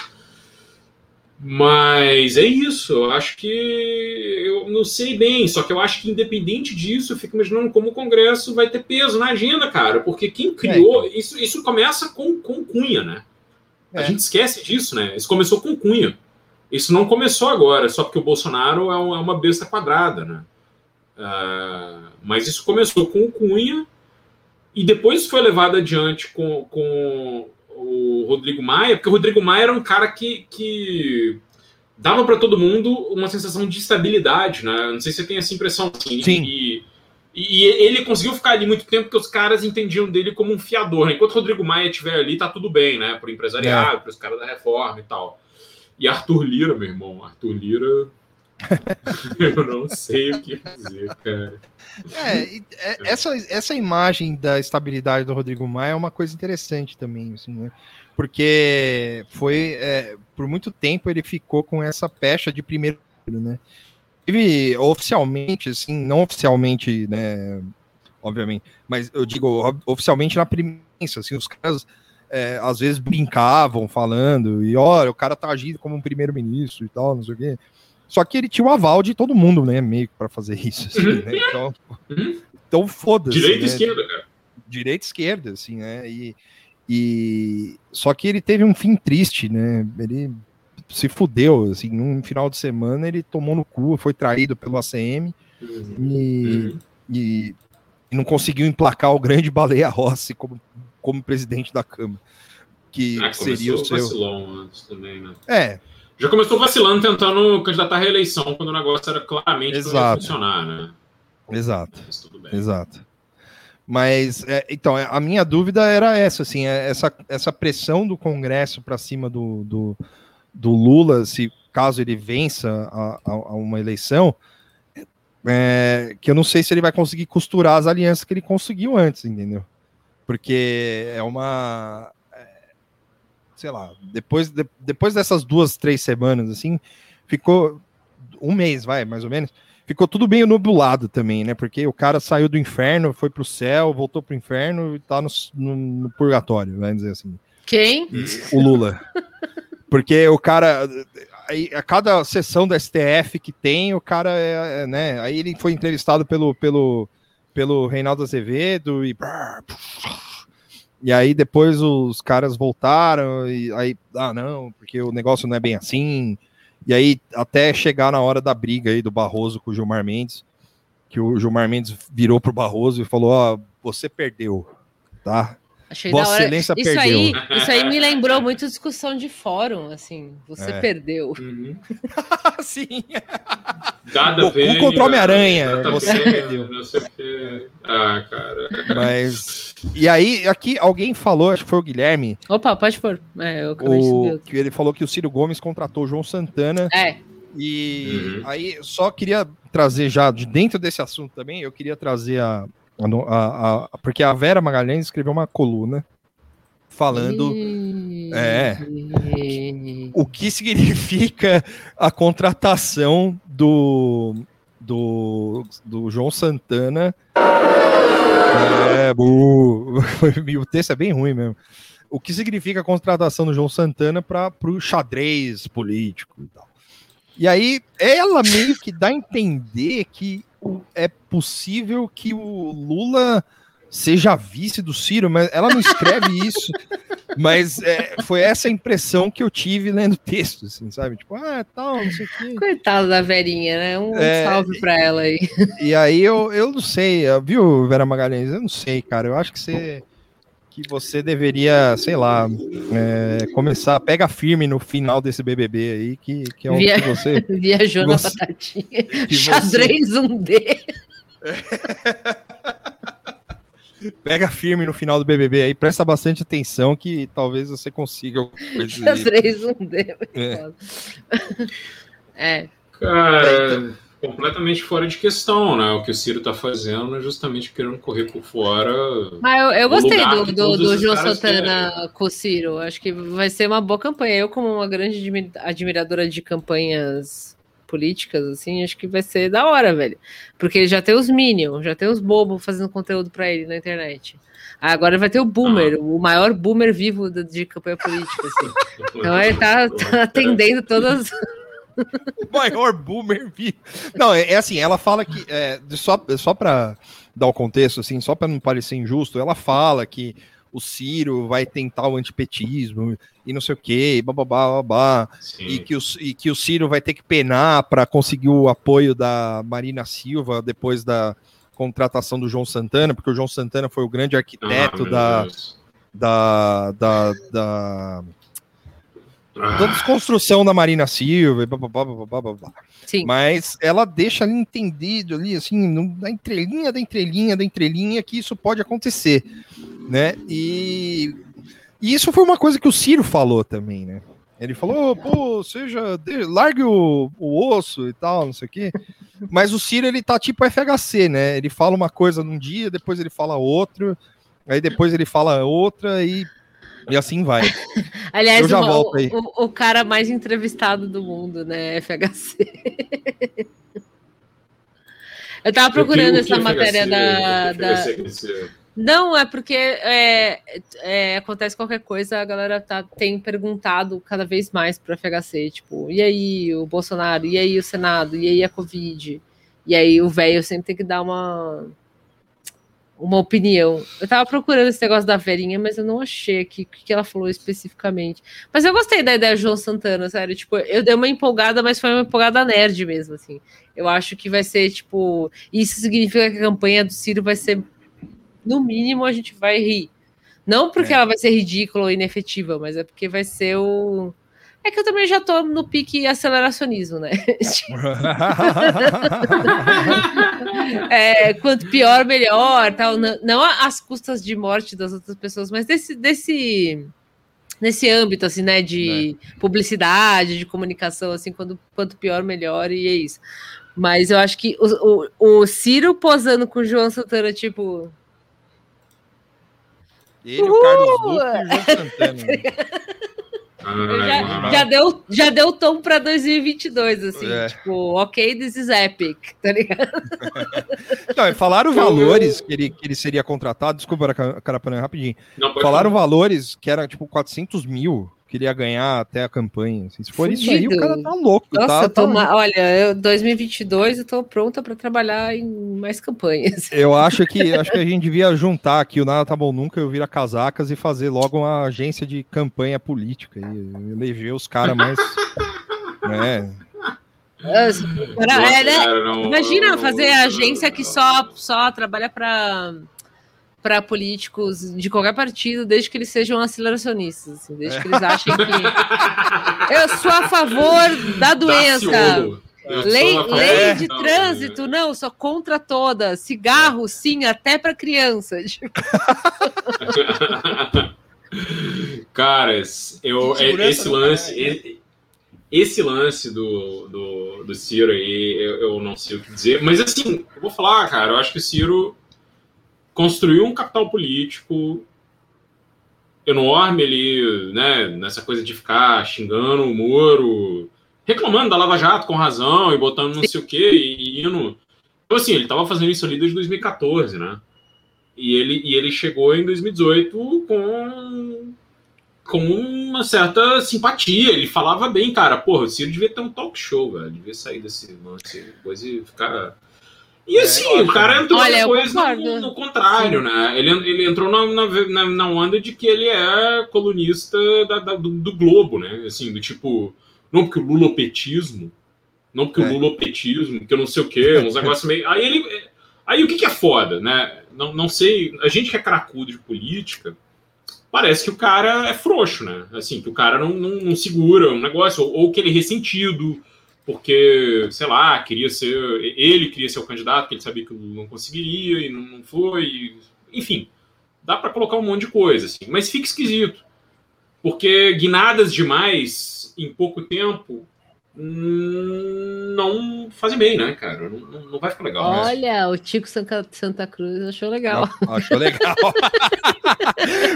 Mas é isso, eu acho que eu não sei bem, só que eu acho que independente disso, eu fico imaginando como o Congresso vai ter peso na agenda, cara, porque quem criou, isso, isso começa com, com Cunha, né? A É. gente esquece disso, né? Isso começou com Cunha. Isso não começou agora, só porque o Bolsonaro é, é uma besta quadrada, né? Ah, mas isso começou com o Cunha e depois foi levado adiante com, com o Rodrigo Maia, porque o Rodrigo Maia era um cara que, que dava para todo mundo uma sensação de estabilidade, né? Não sei se você tem essa impressão. Assim, Sim. E, e ele conseguiu ficar ali muito tempo porque os caras entendiam dele como um fiador. Né? Enquanto o Rodrigo Maia estiver ali, tá tudo bem, né? Pro empresariado, É. para os caras da reforma e tal. E Arthur Lira, meu irmão, Arthur Lira. Eu não sei o que dizer, cara. É, é, essa, essa imagem da estabilidade do Rodrigo Maia é uma coisa interessante também, assim, né? Porque foi, é, por muito tempo ele ficou com essa pecha de primeiro, né? Teve oficialmente, assim, não oficialmente, né? Obviamente, mas eu digo oficialmente na premissa, assim, os caras é, às vezes brincavam falando, e olha, o cara tá agindo como um primeiro-ministro e tal, não sei o quê. Só que ele tinha o aval de todo mundo, né? Meio pra fazer isso, assim, né? Então, Uhum. então foda-se. Direita e né? esquerda, cara. Direita e esquerda, assim, né? E, e só que ele teve um fim triste, né? Ele se fudeu, assim, num final de semana ele tomou no cu, foi traído pelo ACM Uhum. e, e- e não conseguiu emplacar o grande Baleia Rossi como, como presidente da Câmara. Que Ah, seria o seu. também, né? É, Já começou vacilando, tentando candidatar à reeleição, quando o negócio era claramente Exato. funcionar, né? exato. Mas tudo bem. Exato. Mas, é, então, é, a minha dúvida era essa, assim, é, essa, essa pressão do Congresso para cima do, do, do Lula, se caso ele vença a, a- a uma eleição, é, que eu não sei se ele vai conseguir costurar as alianças que ele conseguiu antes, entendeu? Porque é uma. Sei lá, depois, de- depois dessas duas, três semanas, assim, ficou um mês, vai, mais ou menos ficou tudo bem nublado também, né? Porque o cara saiu do inferno, foi pro céu, voltou pro inferno e tá no, no- no purgatório, vamos dizer assim. Quem? O Lula. Porque o cara. aí, A cada sessão do STF que tem, o cara é, é, né? Aí ele foi entrevistado pelo, pelo, pelo Reinaldo Azevedo e. E aí depois os caras voltaram e aí, ah, não, porque o negócio não é bem assim. E aí, até chegar na hora da briga aí do Barroso com o Gilmar Mendes, que o Gilmar Mendes virou pro Barroso e falou: Ó, você perdeu, tá? Achei Vossa da hora. Excelência Isso perdeu. aí, isso aí me lembrou muito discussão de fórum, assim. Você É. perdeu. Uhum. [laughs] Sim. Dada Goku Penha, contra Homem-Aranha, você perdeu. Não sei que. Ah, cara. Mas. E aí, aqui alguém falou, acho que foi o Guilherme, Opa, pode pôr. É, eu o, que ele falou que o Ciro Gomes contratou o João Santana. É, E Uhum. aí, só queria trazer já, de dentro desse assunto também, eu queria trazer a. a a- porque a Vera Magalhães escreveu uma coluna falando É. o que significa a contratação do, do, do João Santana. É, bu- [laughs] o texto é bem ruim mesmo. O que significa a contratação do João Santana para o xadrez político e tal. E aí, ela meio que dá a entender que é possível que o Lula seja vice do Ciro, mas ela não escreve [laughs] isso. Mas é, foi essa impressão que eu tive lendo o texto, assim, sabe? Tipo, ah, tal, não sei o quê. coitada da Verinha, né? Um É, salve pra ela aí. E aí eu, eu não sei, viu, Vera Magalhães? Eu não sei, cara. Eu acho que você que você deveria, sei lá, é, começar, pega firme no final desse BBB aí, que, que é o Via- que você [laughs] Viajou na Você- batatinha. [laughs] que você- Xadrez 1D. [laughs] pega firme no final do BBB aí, presta bastante atenção que talvez você consiga. Xadrez 1D. É. É. Cara, completamente fora de questão, né? O que o Ciro tá fazendo é justamente querendo correr por fora. Mas eu, eu gostei do, do, do João Santana com o Ciro. Acho que vai ser uma boa campanha. Eu, como uma grande admi- admiradora de campanhas políticas, assim, acho que vai ser da hora, velho. Porque já tem os Minions, já tem os bobos fazendo conteúdo pra ele na internet. Agora vai ter o Boomer, Ah. o maior boomer vivo de, de campanha política, assim. [laughs] Então ele tá, tá atendendo todas. O [laughs] maior boomer vivo. Não, é, é assim, ela fala que, é, só, só para dar o contexto, assim, só para não parecer injusto, ela fala que o Ciro vai tentar o antipetismo e não sei o quê, bababá, babá, e que, o, e que o Ciro vai ter que penar para conseguir o apoio da Marina Silva depois da contratação do João Santana, porque o João Santana foi o grande Ah, arquiteto meu da, da, da, da, da Ah, desconstrução da Marina Silva, e blá, blá, blá, blá, blá, blá, blá. Sim. mas ela deixa ali entendido ali, assim, na entrelinha da entrelinha da entrelinha que isso pode acontecer, né? E, e isso foi uma coisa que o Ciro falou também, né? Ele falou, pô, seja, de- largue o, o osso e tal, não sei o quê. Mas o Ciro, ele tá tipo FHC, né? Ele fala uma coisa num dia, depois ele fala outro, aí depois ele fala outra e, e assim vai. [laughs] Aliás, Eu já uma- volto o, aí. o- o cara mais entrevistado do mundo, né? FHC. [laughs] Eu tava procurando o que- o essa matéria FHC da. o que da- dizer? Não, é porque é, é, acontece qualquer coisa, a galera tá, tem perguntado cada vez mais pro FHC, tipo, e aí o Bolsonaro, e aí o Senado, e aí a Covid? E aí o velho sempre tem que dar uma, uma opinião. Eu tava procurando esse negócio da Verinha, mas eu não achei aqui o que que ela falou especificamente. Mas eu gostei da ideia do João Santana, sério, tipo, eu dei uma empolgada, mas foi uma empolgada nerd mesmo, assim. Eu acho que vai ser, tipo, isso significa que a campanha do Ciro vai ser no mínimo a gente vai rir. Não porque É. ela vai ser ridícula ou inefetiva, mas é porque vai ser o. É que eu também já tô no pique aceleracionismo, né? [laughs] É, quanto pior, melhor, tal. Não, não às custas de morte das outras pessoas, mas desse, desse nesse âmbito, assim, né, de publicidade, de comunicação, assim, quando, quanto pior, melhor, e é isso. Mas eu acho que o, o, o Ciro posando com o João Santana, tipo, Ele, o Carlos Duque e o João Santana. [laughs] Já, já deu, já deu tom para 2022, assim, É. tipo, ok, this is epic, [laughs] tá ligado? [laughs] Não, falaram valores que ele, que ele seria contratado. Desculpa, Cara- Carapanã, rapidinho. Não, Falaram falar. valores que era tipo 400 mil que ele ia ganhar até a campanha. assim. Se for isso aí, o cara tá louco. Nossa, tá, eu tô tá- ma- olha, eu, 2022 eu tô pronta para trabalhar em mais campanhas. [laughs] Eu acho que acho que a gente devia juntar aqui o Nada Tá Bom Nunca, eu vira casacas e fazer logo uma agência de campanha política e eleger os caras mais. [laughs] né? Nossa, cara, Nossa, é, né? cara, não- Imagina não- fazer não- agência que só, só trabalha para para políticos de qualquer partido, desde que eles sejam aceleracionistas, assim, desde que eles achem que [laughs] eu sou a favor da doença. Daciolo. Eu sou Lei, lei de trânsito, não, sou contra todas. Cigarro, sim, até para crianças. [laughs] Caras, eu, é- esse lance. caralho. e- Esse lance do, do, do Ciro aí, eu, eu não sei o que dizer. Mas assim, eu vou falar, cara, eu acho que o Ciro construiu um capital político enorme ali, né? Nessa coisa de ficar xingando o Moro, reclamando da Lava Jato com razão e botando não sei o quê, e, indo. Então, assim, ele tava fazendo isso ali desde 2014, né? E ele, e ele chegou em 2018 com, com uma certa simpatia. Ele falava bem, cara. Porra, o Ciro devia ter um talk show, velho. Devia sair desse lance depois e ficar. E É, assim, eu o cara entrou Olha, depois no, no contrário, né? Ele, ele entrou na, na, na, na onda de que ele é colunista da, da- do, do Globo, né? Assim, do tipo, não porque o lulopetismo, não porque É. o lulopetismo, que eu não sei o quê, uns negócios meio. Aí ele. Aí o que, que é foda, né? Não, não sei. A gente que é cracudo de política, parece que o cara é frouxo, né? Assim, que o cara não, não, não segura um negócio, ou, ou que ele é ressentido, porque, sei lá, queria ser. Ele queria ser o candidato, que ele sabia que não conseguiria e não, foi. enfim, dá pra colocar um monte de coisa, assim, mas fica esquisito. Porque guinadas demais em pouco tempo não fazem bem, né, cara? Não, não, vai ficar legal. Olha, o Tico Santa, Santa Cruz achou legal. Não, achou legal. [laughs]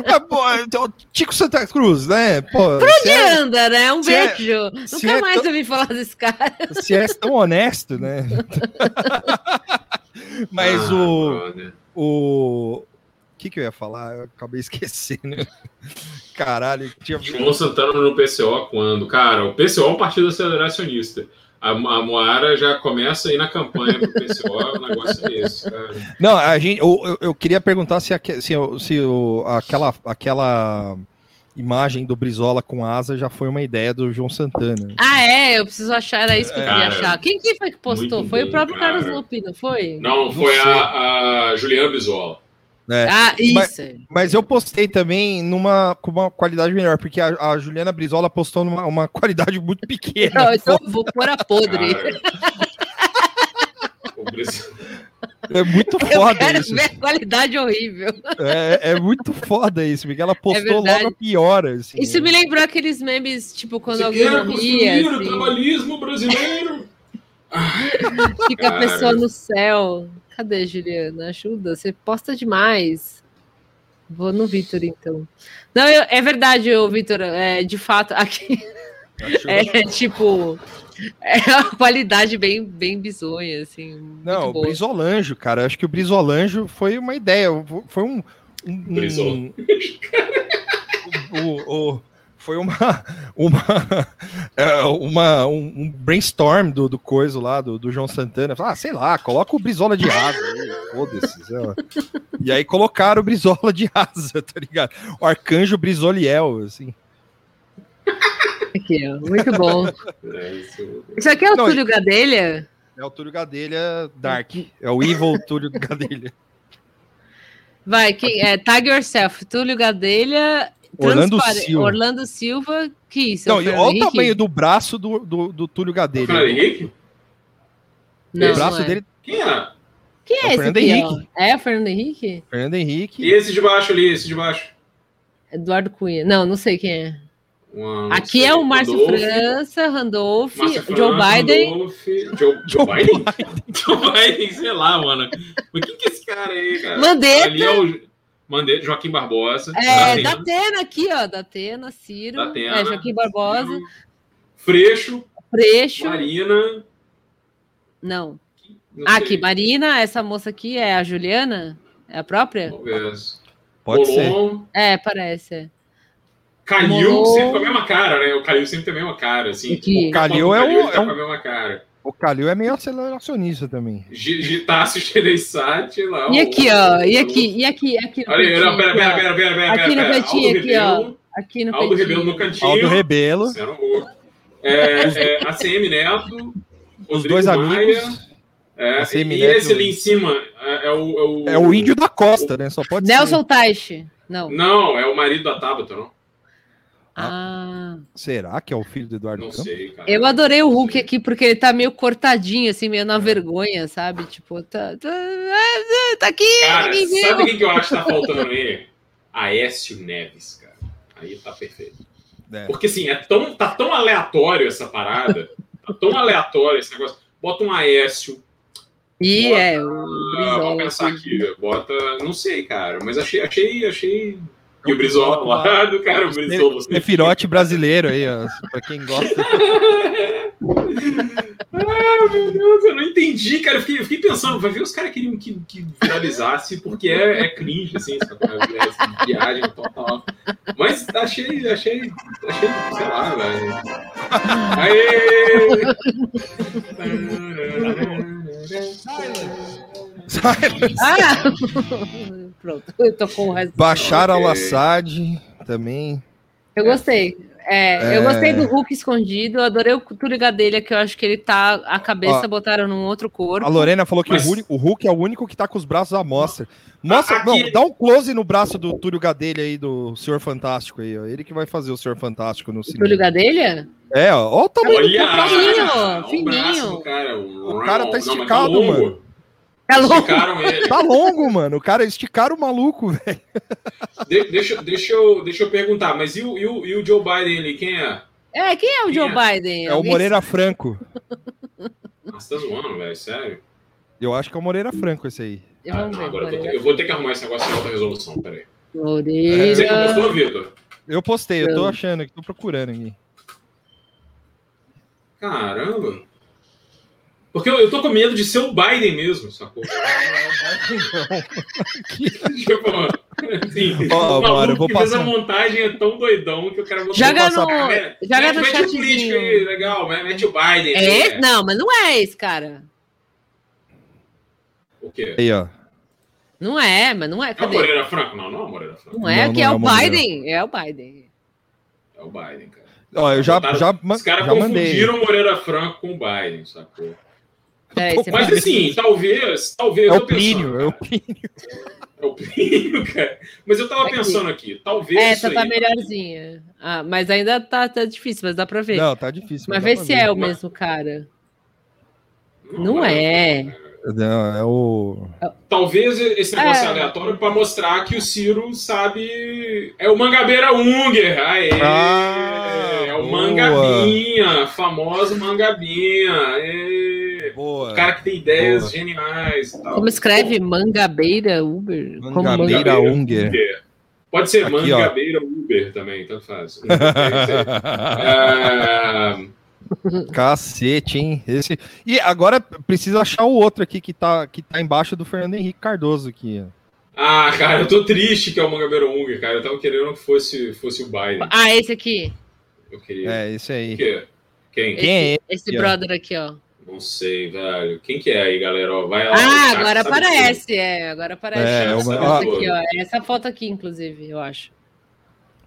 Mas, pô, então, Tico Santa Cruz, né? Pô, se é, Anda, né? Um é- beijo. se Nunca é mais tão- ouvi falar desse cara. se é tão honesto, né? [laughs] Mas Ah, o. brother. O que, que eu ia falar? Eu acabei [laughs] esquecendo. Caralho, tinha. João Santana no PCO quando? Cara, o PCO é um partido aceleracionista. A, a Moara já começa aí na campanha pro PCO, o negócio é esse, cara. Não, a gente, eu, eu- eu queria perguntar se, aque- se, o- se o- aquela, aquela imagem do Brizola com asa já foi uma ideia do João Santana. Ah, é, eu preciso achar, era isso que eu queria Cara, achar. Quem, quem foi que postou? Foi o próprio cara. Carlos Lupe, não foi? Não, foi a, a Juliana Bisola. É. Ah, Mas- isso. Mas eu postei também numa, com uma qualidade melhor, porque a, a Juliana Brizola postou numa uma qualidade muito pequena. Não, então eu vou pôr a podre. [laughs] É muito Eu foda quero isso. ver a qualidade horrível. É, é muito foda isso, porque ela postou verdade. logo a pior. Assim, Isso me lembrou aqueles memes, tipo, quando Você alguém quer morria, construir o assim, trabalhismo brasileiro? [laughs] fica a pessoa no céu. Cadê, Juliana? Ajuda, você posta demais. Vou no Vitor, então. Não, eu- é verdade, Vitor, é, de fato, aqui [laughs] é tipo... É uma qualidade bem, bem bizonha, assim. Não, o boa. Brizolanjo, cara. Acho que o Brizolanjo foi uma ideia. Foi um. um, um o, o- foi uma. [laughs] Uma, [laughs] é, uma um, brainstorm do, do coisa lá, do, do João Santana. Ah, sei lá, coloca o Brizola de asa foda-se. E aí colocaram o Brizola de asa, [laughs] tá ligado? O arcanjo Brizoliel, assim. Aqui, ó, muito bom. Isso. Aqui é o Não, Túlio Gadelha? É o Túlio Gadelha Dark. É o Evil Túlio Gadelha. Vai, quem é? Tag yourself. Túlio Gadelha. Orlando Silva. Orlando Silva. Que isso? Não, é e Fernando olha o Henrique? tamanho do braço do, do, do Túlio Fernando Gadelha. Henrique? Não, o braço não é. dele Quem é? Quem é o é esse Fernando aqui, Henrique. ó? É o Fernando Henrique? Fernando Henrique. E esse de baixo ali, esse de baixo? Eduardo Cunha. Não, não sei quem é. Uma- não Aqui sei, é o Márcio Randolph, França, Randolph, Márcio Joe França, Biden. Randolph, Joe, Joe Biden? [laughs] Joe Biden, sei lá, mano. Mas quem que é esse cara aí, cara? Mandetta. Ali é o Mandetta, Joaquim Barbosa. É, Datena, Datena aqui, ó. Datena, Ciro. Datena, é, Joaquim Barbosa. Freixo, Freixo. Marina. Não. não Ah, sei, aqui, Marina, essa moça aqui é a Juliana? É a própria? Talvez. Pode ser. É, parece. é. Calil, Bolon. sempre com a mesma cara, né? O Calil sempre tem a mesma cara, assim. Aqui. O Calil é Calil um- tá é um- com a mesma cara. O Calil é meio aceleracionista também. G- G- Tassi Gereissati lá. E aqui, ó. E aqui, e aqui, aqui no Olha aí, não, pera, aqui, pera, pera, pera, pera. Aqui no cantinho, Aldo aqui, ó. Rebelo, Aqui no Aldo. Rebelo no cantinho. Aldo Rebelo, Huck. É, é, ACM Neto. os dois amigos. É, e Neto. esse ali em cima é, é o, é o. É o índio da costa, né? Só pode Nelson Taixe. Não. Não, é o marido da Tabata, não? Ah. ser. Será que é o filho do Eduardo Não Campos? sei, cara. Eu adorei o Hulk aqui porque ele tá meio cortadinho, assim, meio na vergonha, sabe? Tipo, tá. Tá, tá aqui, Cara, ninguém viu. sabe quem que eu acho que tá faltando aí? Aécio Neves, cara. Aí tá perfeito. É. Porque assim, é tão, tá tão aleatório essa parada. Tá tão aleatório esse negócio. Bota um Aécio. E Bota- é, o Ah, Brizola. vamos pensar assim. aqui. Bota. Não sei, cara. Mas achei, achei, achei. E o Brizola do cara, o Brizola. Nefirote brasileiro aí, ó. Pra quem gosta. Ah, meu Deus, eu não entendi, cara. Eu fiquei, eu fiquei pensando, vai ver os caras queriam que, que viralizasse, porque é, é cringe, assim, essa, é essa viagem total. Mas achei, achei, achei, sei lá, velho. Aê! Ah! Pronto, [laughs] eu tô com o resto. Bashar Ok. al-Assad também. Eu gostei. É, Eu É. gostei do Hulk escondido, eu adorei o Túlio Gadelha, que eu acho que ele tá. A cabeça Ó, botaram num outro corpo. A Lorena falou que Mas- o, Hulk, o é o único que tá com os braços à mostra. Mostra, Aqui- não, dá um close no braço do Túlio Gadelha aí, do Senhor Fantástico aí, ó. Ele que vai fazer o Senhor Fantástico no O cinema. Túlio Gadelha? É, ó, ó o tamanho do Olha, Fininho, olha o fininho. braço do cara. O, O cara tá Não, esticado, longo. mano. Tá louco? Esticaram ele. Tá longo, mano. O cara esticaram o maluco, velho. De- deixa, deixa, eu, deixa eu perguntar, mas e o, e, o, e o Joe Biden ali, quem é? É, quem é o Quem Joe é? Biden? É o Moreira Franco. Você tá zoando, velho, sério? Eu acho que é o Moreira Franco esse aí. Eu Ah, não, ver. agora eu, tô- Moreira. eu vou ter que arrumar esse negócio em alta resolução, peraí. Moreira. Você que postou, Vitor? Eu postei, eu tô achando aqui, tô procurando aqui. Caramba! Porque eu, eu tô com medo de ser o Biden mesmo, sacou? [laughs] tipo, assim, Ó, o mano, eu vou que fez a passar. montagem é tão doidão que o cara botou- Joga passar- no, Mete- joga no mete o político aí, legal, mete o Biden. É esse? né? Não, mas não é esse, cara. O quê? Aí, ó. Não é, mas não é. É o Cadê? Moreira Franco? Não, não é o Moreira Franco. Não é, Não, que não é é o Moreira. Biden. É o Biden. É o Biden, cara. Ó, eu já, Botaram- já, Os caras já mandei. confundiram o Moreira Franco com o Biden, sacou? Peraí, você Mas vai- assim, talvez, talvez É o Plínio, é o. Plínio. É o Plínio, [laughs] cara. Mas eu tava Aqui. pensando aqui, talvez. Essa tá aí- melhorzinha. Ah, mas ainda tá, tá difícil, mas dá pra ver. Não, tá difícil. mas dá vê se ver. é o mesmo cara. Não mas- é. Não, é o. Talvez esse negócio É. é aleatório para mostrar que o Ciro sabe. É o Mangabeira Unger. Aê! Ah, é o boa. Mangabinha, famoso Mangabinha. Aê! Boa. O cara que tem ideias Boa. geniais. e tal. Como escreve Mangabeira Uber? Como Mangabeira. manga- Unger. Pode ser Aqui, ó. Mangabeira Uber também, tanto faz. É, [laughs] Cacete, hein? Esse... E agora precisa achar o outro aqui que tá, que tá embaixo do Fernando Henrique Cardoso aqui. ó. Ah, cara, eu tô triste que é o Mangabeira Unger, cara. Eu tava querendo que fosse, fosse o Biden. Ah, esse aqui. Eu queria. É, esse aí. Que- Quem? Quem é Esse Aqui, ó. brother aqui, ó. Não sei, velho. Quem que é aí, galera? Ó, vai lá. Ah, agora aparece, é. Agora aparece. É, essa, uma- foto aqui, ó. É Essa foto aqui, inclusive, eu acho.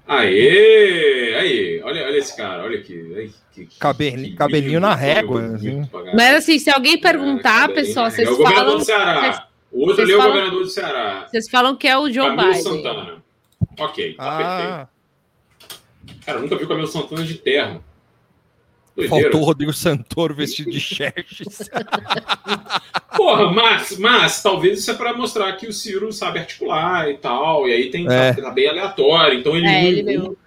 Aê! Aí, olha, olha esse cara, olha aqui. Ai, que- que- Cabelinho- que cabelinho na régua, assim. Mas assim, se alguém perguntar, Cabelinho pessoal, vocês régua. É o governador falam, do Ceará. O outro ali é o falam- governador do Ceará. vocês falam que é o Joe Camilo Biden. Santana. Ok, tá perfeito. Ah, Cara, eu nunca vi o Camilo Santana de terno. Faltou o Rodrigo Santoro vestido de Xerxes. [laughs] Porra, mas, mas talvez isso é pra mostrar que o Ciro sabe articular e tal. E aí tem É. tá, bem aleatório. Então ele, É, une, ele mesmo.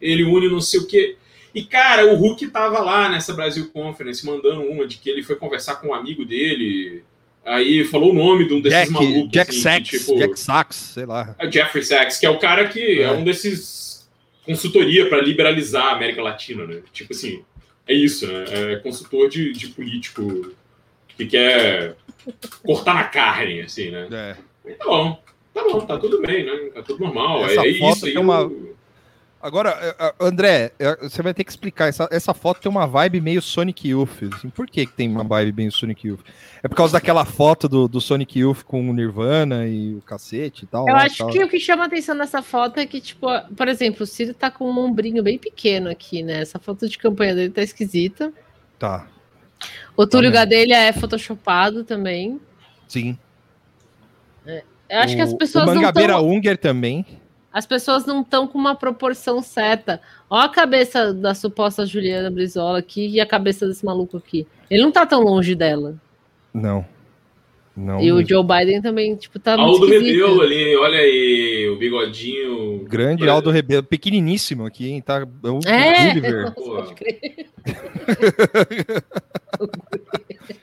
ele une não sei o quê. E, cara, o Hulk tava lá nessa Brasil Conference mandando uma de que ele foi conversar com um amigo dele. Aí falou o nome de um desses Jack, malucos. Jack assim, Sachs, que, tipo, Jack Sachs, sei lá. é Jeffrey Sachs, que é o cara que é, É. um desses consultoria para liberalizar a América Latina, né? Tipo assim, é isso, né? É consultor de, de político que quer cortar na carne, assim, né? É. Tá bom, tá bom, tá tudo bem, né? Tá tudo normal. Essa é foto isso aí. tem uma- Agora, eh, eh, André, eh, você vai ter que explicar. Essa, essa foto tem uma vibe meio Sonic Youth. Assim, por que, que tem uma vibe meio Sonic Youth? É por causa daquela foto do, do Sonic Youth com o Nirvana e o cacete e tal. Eu lá, acho tal. que o que chama atenção nessa foto é que, tipo, por exemplo, o Ciro tá com um ombrinho bem pequeno aqui, né? Essa foto de campanha dele tá esquisita. Tá, O Túlio Também. Gadelha é photoshopado também. sim. Eu acho que as O- pessoas O Mangabeira estão. Unger também. As pessoas não estão com uma proporção certa. Ó a cabeça da suposta Juliana Brizola aqui e a cabeça desse maluco aqui. Ele não tá tão longe dela. Não. Não. e o. Joe Biden também, tipo, tá muito Aldo esquisito. Rebelo ali, olha aí, o bigodinho. Grande Aldo Rebelo, pequeniníssimo aqui, hein? Tá, é o É. Gulliver. [laughs] Pode crer. E tem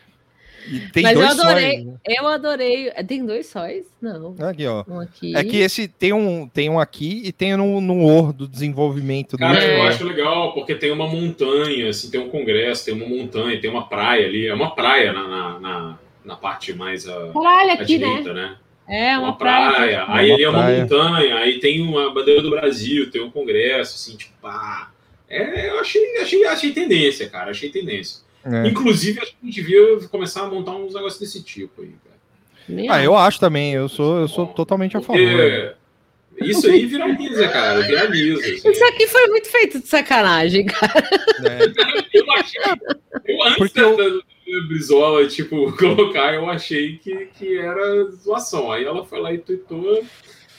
Mas eu dois adorei. sóis, né? Eu adorei. Tem dois sóis? Não. Aqui, ó. Um aqui. É que esse tem um, tem um aqui e tem no, no O do desenvolvimento do. Cara, eu acho legal, porque tem uma montanha, assim, tem um congresso, tem uma montanha, tem uma praia ali. É uma praia na, na, na, na parte mais à, Caralho, à aqui, né? direita, né? É, uma, uma, praia. praia. Aí Uma ali é uma praia. montanha, aí tem uma bandeira do Brasil, tem um congresso, assim, tipo, pá. É, eu achei, achei, achei tendência, cara, achei tendência. É. Inclusive, acho que a gente devia começar a montar uns negócios desse tipo aí, cara. Ah, eu acho também. Eu sou, eu sou totalmente a favor. Porque isso aí viraliza, cara, viraliza. assim. Isso aqui foi muito feito de sacanagem, cara. né? Eu achei. Eu, antes Porque da, eu- da- da Brizola, tipo, [laughs] colocar, eu achei que, que era zoação. Aí ela foi lá e tweetou.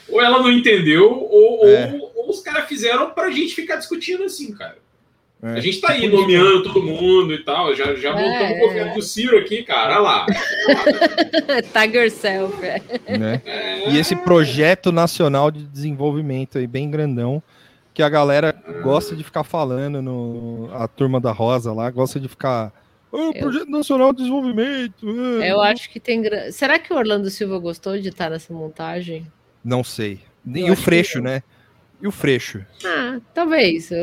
Ou ela não entendeu, ou, É. ou, ou os caras fizeram pra gente ficar discutindo assim, cara. É. A gente tá aí Tipo, nomeando todo mundo e tal. Já, já É, montamos o governo do Ciro aqui, cara. Olha lá. [laughs] Tag yourself. é. né? É, E esse projeto nacional de desenvolvimento aí, bem grandão, que a galera gosta de ficar falando no a turma da Rosa lá, gosta de ficar. "Ah, projeto nacional de desenvolvimento. ah." Eu acho que tem. Será que o Orlando Silva gostou de estar nessa montagem? Não sei. E Eu o Freixo, né? E o Freixo? Ah, talvez. Eu-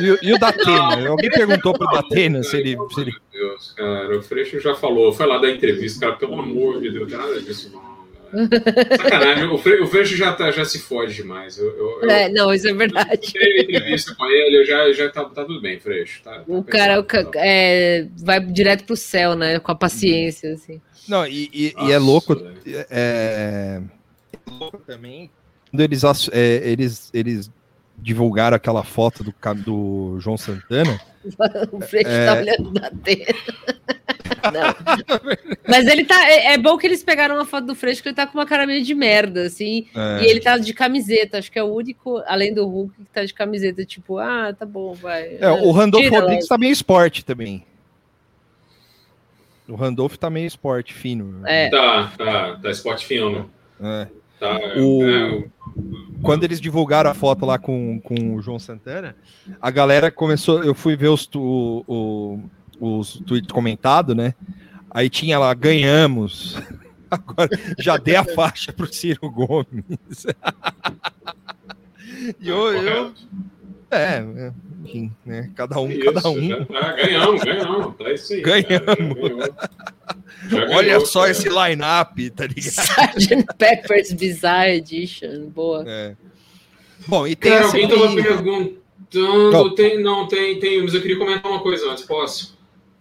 E, o- e o [laughs] Datena? Alguém perguntou pro Datena se ele. Se ele... Meu Deus, cara. O Freixo já falou. Foi lá dar entrevista, cara. Pelo amor de Deus, não tem nada disso, não. Sacanagem. O Fre- o Freixo já, tá, já se fode demais. Eu, eu, eu- É, não, isso é verdade. Teve entrevista com ele, eu já, já tá, tá tudo bem, Freixo. Tá, tá O cara o ca- tá. é, vai direto pro céu, né? Com a paciência, assim. Não, e, e- e Nossa, é louco. É, é louco também. Quando eles, é, eles, eles divulgaram aquela foto do, do João Santana. [laughs] O Freixo É. tá olhando tela. [laughs] Não. Mas ele tá. É, é, bom que eles pegaram uma foto do Freixo que ele tá com uma cara meio de merda, assim. É. E ele tá de camiseta. Acho que é o único, além do Hulk, que tá de camiseta. Tipo, ah, tá bom, vai. É, o Randolph Tira Rodrigues lá. tá meio esporte também. O Randolph tá meio esporte fino. É. Tá, tá, tá esporte fino. É. Tá, o... É, Quando eles divulgaram a foto lá com, com o João Santana, a galera começou. Eu fui ver os, o, o, os tweets comentados, né? Aí tinha lá, ganhamos. [laughs] Agora já dei a faixa pro Ciro Gomes. [laughs] e eu, eu, é, é, enfim, né? Cada um, isso, cada um. Já, tá, ganhamos, ganhamos. Tá isso aí. Ganhamos. Olha ganhou, só cara. esse line-up, tá ligado? Sgt. Pepper's Bizarre Edition, boa. É. Bom, e tem cara, alguém tava perguntando. Tem, não, tem, tem, mas eu queria comentar uma coisa antes, posso?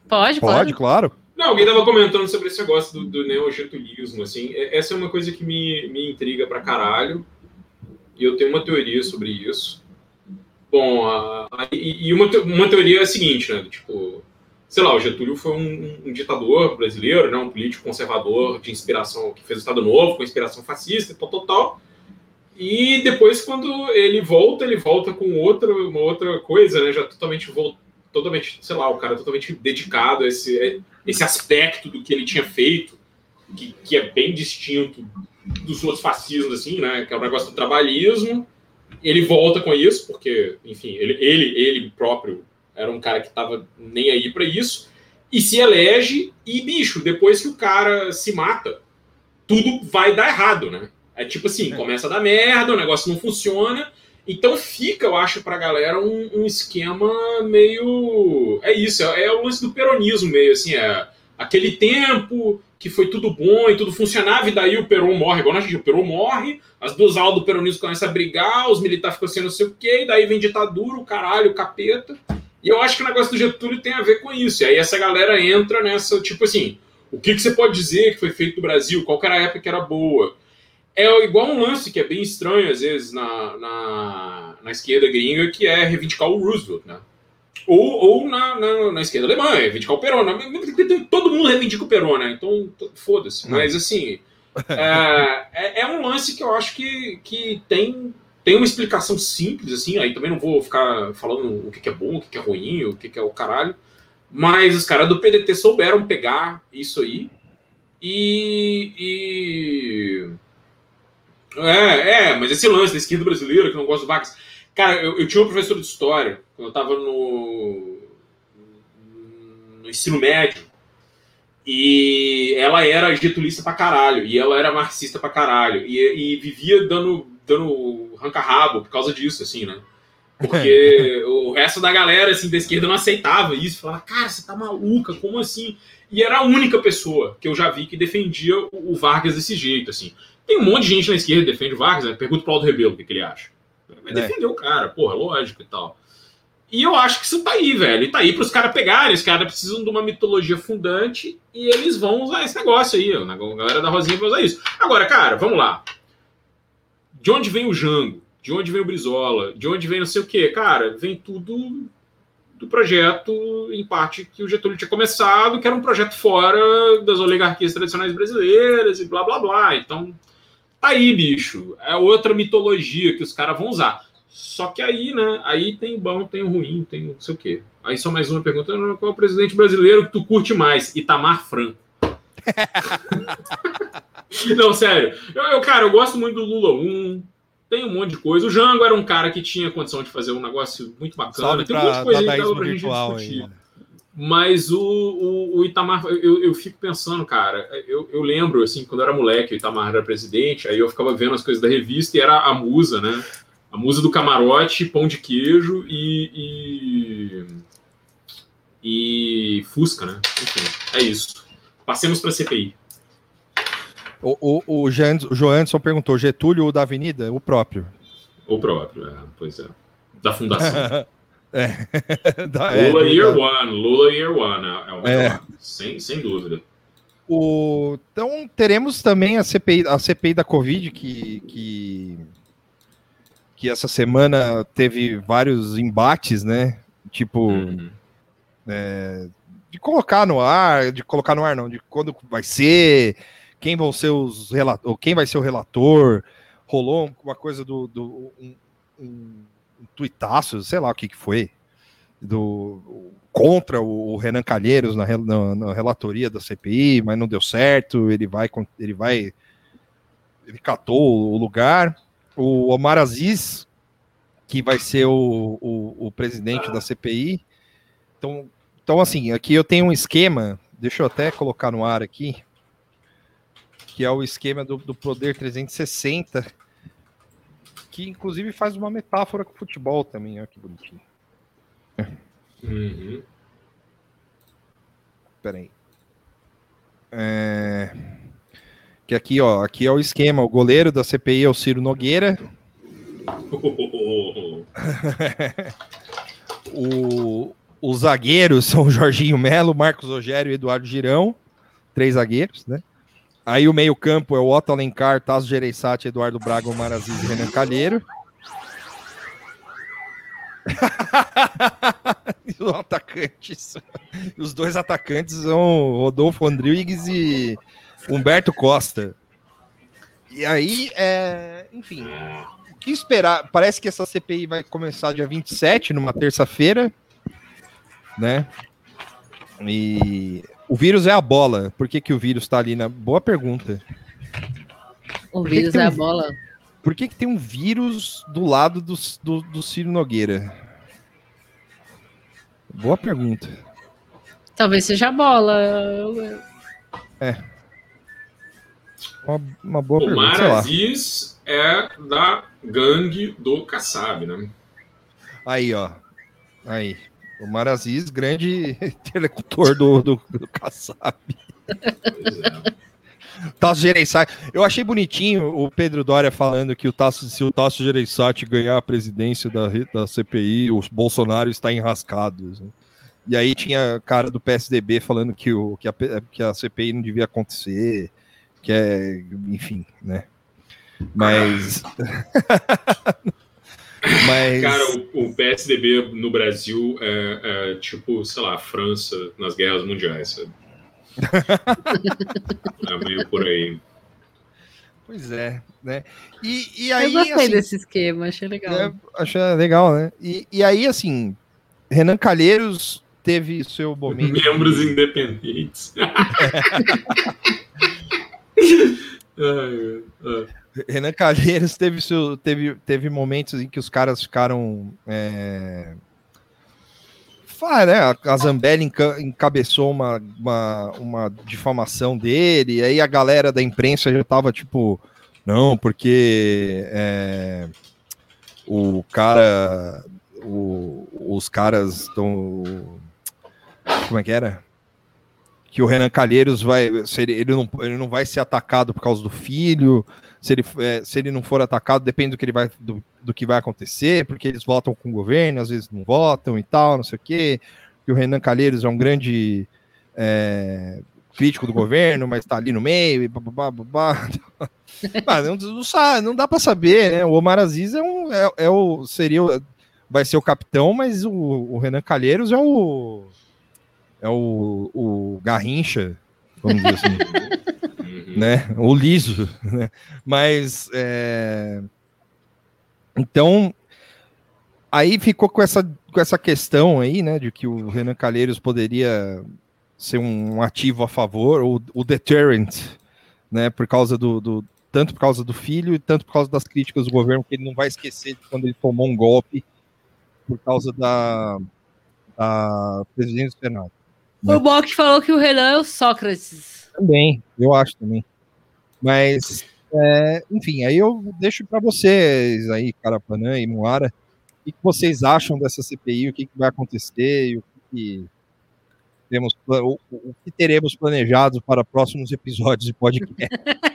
Pode, pode, claro. claro. Não, alguém tava comentando sobre esse negócio do, do neogetulismo, assim. Essa é uma coisa que me, me intriga pra caralho. E eu tenho uma teoria sobre isso. Bom, a, a, e uma, uma teoria é a seguinte, né? Tipo, sei lá, o Getúlio foi um, um, ditador brasileiro, né? Um político conservador de inspiração, que fez o Estado Novo, com inspiração fascista, tal, tal, tal. E depois, quando ele volta, ele volta com outra, uma outra coisa, né? Já totalmente, totalmente, sei lá, o cara totalmente dedicado a esse, esse aspecto do que ele tinha feito, que, que é bem distinto dos outros fascismos, assim, né? Que é o negócio do trabalhismo ele volta com isso, porque, enfim, ele, ele, ele próprio era um cara que estava nem aí para isso, e se elege, e, bicho, depois que o cara se mata, tudo vai dar errado, né? É tipo assim, é. começa a dar merda, o negócio não funciona, então fica, eu acho, pra galera um, um esquema meio. É isso, é, é, o lance do peronismo, meio assim, é aquele tempo que foi tudo bom e tudo funcionava, e daí o Peron morre, igual na gente, o Peron morre, as duas aulas do peronismo começam a brigar, os militares ficam sendo não sei o quê, e daí vem ditadura, o caralho, o capeta. E eu acho que o negócio do Getúlio tem a ver com isso. E aí essa galera entra nessa, tipo assim, o que, que você pode dizer que foi feito no Brasil? Qual era a época que era boa? É igual um lance que é bem estranho, às vezes, na, na, na esquerda gringa, que é reivindicar o Roosevelt, né? Ou, ou na, na, na, esquerda alemã, reivindicar o Perón. Todo mundo reivindica o Perón, né? Então, foda-se. Mas, assim, [laughs] é, é, é, um lance que eu acho que, que tem, tem uma explicação simples, assim. Aí também não vou ficar falando o que, que é bom, o que, que é ruim, o que, que é o caralho. Mas os caras do PDT souberam pegar isso aí e, e... É, é, mas esse lance da esquerda brasileira que não gosta do Vargas. Cara, eu, eu, tinha um professor de história, quando eu tava no, no ensino médio, e ela era getulista pra caralho, e ela era marxista pra caralho, e, e vivia dando, dando ranca-rabo por causa disso, assim, né? Porque [laughs] o resto da galera, assim, da esquerda não aceitava isso, falava, cara, você tá maluca, como assim? E era a única pessoa que eu já vi que defendia o Vargas desse jeito, assim. Tem um monte de gente na esquerda que defende o Vargas, né? Pergunta pro Aldo Rebelo o que, que ele acha. Vai é. defender o cara, porra, lógico e tal. E eu acho que isso tá aí, velho. E tá aí pros caras pegarem. Os caras precisam de uma mitologia fundante e eles vão usar esse negócio aí. A galera da Rosinha vai usar isso. Agora, cara, vamos lá. De onde vem o Jango? De onde vem o Brizola? De onde vem não sei o quê? Cara, vem tudo do projeto, em parte, que o Getúlio tinha começado, que era um projeto fora das oligarquias tradicionais brasileiras e blá blá blá. Então, Tá aí, bicho. É outra mitologia que os caras vão usar. Só que aí, né? Aí tem bom, tem ruim, tem não sei o quê. Aí só mais uma pergunta: qual é o presidente brasileiro que tu curte mais? Itamar Franco. [laughs] não, sério. Eu, eu, cara, eu gosto muito do Lula 1. Tem um monte de coisa. O Jango era um cara que tinha condição de fazer um negócio muito bacana. Salve tem um monte de coisa aí que dava pra gente discutir. Aí, mas o, o, o Itamar, eu, eu, fico pensando, cara, eu, eu, lembro, assim, quando eu era moleque, o Itamar era presidente, aí eu ficava vendo as coisas da revista e era a musa, né? A musa do camarote, pão de queijo e. e, e Fusca, né? Enfim, é isso. Passemos para a CPI. O, o, o, Jean, o Joanderson perguntou: Getúlio ou da Avenida? O próprio. O próprio, é, pois é. Da Fundação. [laughs] [laughs] É. Lula é, Year One, Lula Year One, é, é, é. Sem, sem dúvida. O, então teremos também a CPI, a CPI da Covid, que, que, que essa semana teve vários embates, né? Tipo, uhum. é, de colocar no ar, de colocar no ar não, de quando vai ser, quem vão ser os relator, quem vai ser o relator. Rolou uma coisa do, do um, um tuitaço, sei lá o que que foi, do contra o Renan Calheiros na, na, na, relatoria da CPI, mas não deu certo. Ele vai, ele vai, ele catou o lugar. O Omar Aziz, que vai ser o, o, o presidente da CPI. Então, então, assim, aqui eu tenho um esquema. Deixa eu até colocar no ar aqui, que é o esquema do, do Poder 360, que inclusive faz uma metáfora com o futebol também. Olha que bonitinho. Uhum. Peraí. É... Que aqui, ó, aqui é o esquema. O goleiro da CPI é o Ciro Nogueira. [laughs] o, os zagueiros são o Jorginho Melo, Marcos Rogério e Eduardo Girão. Três zagueiros, né? Aí o meio-campo é o Otto Alencar, Tasso Gereissati, Eduardo Braga, Omar Aziz e Renan Calheiro. [laughs] os atacantes. Os dois atacantes são Rodolfo Rodrigues e Humberto Costa. E aí, é, enfim, o que esperar? Parece que essa CPI vai começar dia 27, numa terça-feira, né? E o vírus é a bola. Por que, que o vírus está ali na. Boa pergunta. O vírus é um... a bola. Por que, que tem um vírus do lado do, do, do Ciro Nogueira? Boa pergunta. Talvez seja a bola. É. Uma, uma boa o pergunta. O Aziz é da gangue do Kassab, né? Aí, ó. Aí. O Maraziz, grande [laughs] interlocutor do, do, do Kassab. É. Tasso Gereissati. Eu achei bonitinho o Pedro Dória falando que o Tasso, se o Tasso Gereissati ganhar a presidência da, da CPI, o Bolsonaro está enrascado. Né? E aí tinha cara do PSDB falando que, o, que, a, que a CPI não devia acontecer, que é, enfim, né? Mas. [laughs] Mas... Cara, o, o, PSDB no Brasil é, é, tipo, sei lá, a França nas guerras mundiais, sabe? [laughs] é meio por aí. Pois é, né? E, e aí, Eu gostei assim, desse esquema, achei legal. É, achei legal, né? E, e aí, assim, Renan Calheiros teve seu momento. Membros de... independentes. [laughs] [laughs] ai, ai. Renan Calheiros teve, teve, teve momentos em que os caras ficaram. É ah, né? A Zambelli encabeçou uma, uma, uma difamação dele, aí a galera da imprensa já tava tipo, não, porque é, o cara, o, os caras estão. Como é que era? Que o Renan Calheiros vai. Ele, não, ele não vai ser atacado por causa do filho se ele, é, se ele não for atacado, depende do que, ele vai, do, do, que vai acontecer, porque eles votam com o governo, às vezes não votam e tal, não sei o quê. Que o Renan Calheiros é um grande é, crítico do governo, mas está ali no meio e babá, [laughs] não, não, não dá para saber, né? O Omar Aziz é, um, é, é o, seria, vai ser o capitão, mas o, o Renan Calheiros é o é o, o Garrincha, vamos dizer assim. [laughs] né? O liso, né? Mas é... então aí ficou com essa, com essa questão aí, né, de que o Renan Calheiros poderia ser um ativo a favor, ou o deterrent, né, por causa do, do, tanto por causa do filho e tanto por causa das críticas do governo, que ele não vai esquecer de quando ele tomou um golpe por causa da, da presidência do Senado. Né? O Bock falou que o Renan é o Sócrates. Também, eu acho também. Mas, é, enfim, aí eu deixo para vocês aí, Carapanã e Moara, o que, vocês acham dessa CPI, o que, vai acontecer e o que, temos, o, o que teremos planejado para próximos episódios de podcast. [laughs]